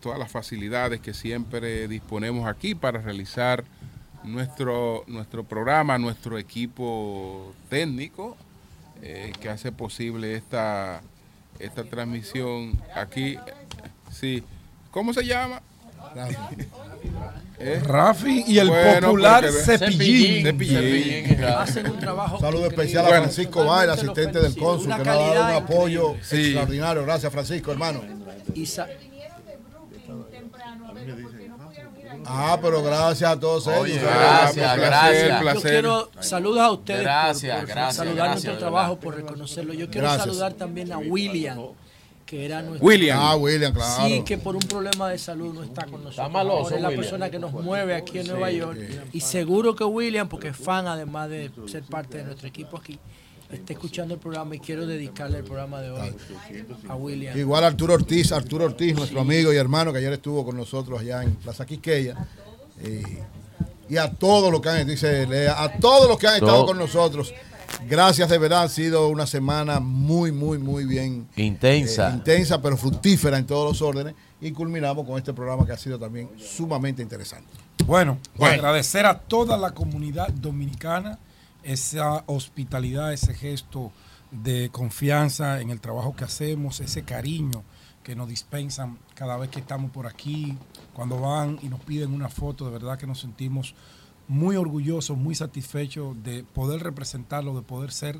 todas las facilidades que siempre disponemos aquí para realizar nuestro, nuestro programa, nuestro equipo técnico eh, que hace posible esta, esta transmisión aquí. Sí. ¿Cómo se llama? ¿Eh? Rafi y el Bueno, popular porque- Cepillín. Cepillín. Hacen un trabajo. Saludo increíble. especial a Francisco Bail, asistente del cónsul, que nos ha dado un apoyo. Sí. extraordinario. Gracias, Francisco, hermano. Y sa- Ah, pero gracias a todos Oye, ellos. gracias, un gracias. Yo quiero saludos a ustedes Gracias, por, por gracias, saludar gracias, nuestro trabajo, por reconocerlo. Yo quiero Gracias. saludar también a William, que era nuestro... William. Ah, William, claro. Sí, que por un problema de salud no está con nosotros. maloso, Ahora es la William. persona que nos mueve aquí en Nueva York. Y seguro que William, porque es fan además de ser parte de nuestro equipo aquí, está escuchando el programa y quiero dedicarle el programa de hoy a William. Igual Arturo Ortiz, Arturo Ortiz, nuestro amigo y hermano que ayer estuvo con nosotros allá en Plaza Quisqueya. Eh, y a todos los que han, dice Lea, a todos los que han estado con nosotros. Gracias, de verdad, ha sido una semana muy, muy, muy bien. Intensa. eh, intensa, pero fructífera en todos los órdenes. Y culminamos con este programa que ha sido también sumamente interesante. Bueno, Bueno. agradecer a toda la comunidad dominicana esa hospitalidad, ese gesto de confianza en el trabajo que hacemos, ese cariño que nos dispensan cada vez que estamos por aquí, cuando van y nos piden una foto, de verdad que nos sentimos muy orgullosos, muy satisfechos de poder representarlo, de poder ser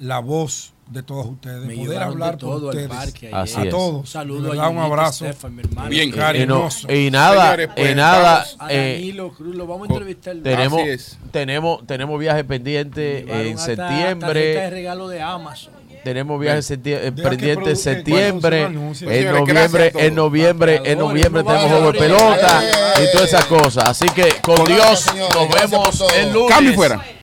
la voz de todos ustedes, Me poder llevaron de hablar todo por al ustedes. parque ayer. Así a es. todos. Un saludo de a verdad, un abrazo. Estefan, mi hermano. Bien, no- cariñoso. y nada, Señores, pues, y nada, eh, Danilo Cruz, lo vamos a entrevistar. tenemos, tenemos, tenemos viaje pendiente en hasta tarjeta de septiembre. regalo de Amazon. Tenemos viajes eh, pendientes en septiembre, en Señores, noviembre, en noviembre, en noviembre tenemos juego de pelota y todas esas cosas. Así que con Dios nos vemos el lunes. Cambio fuera.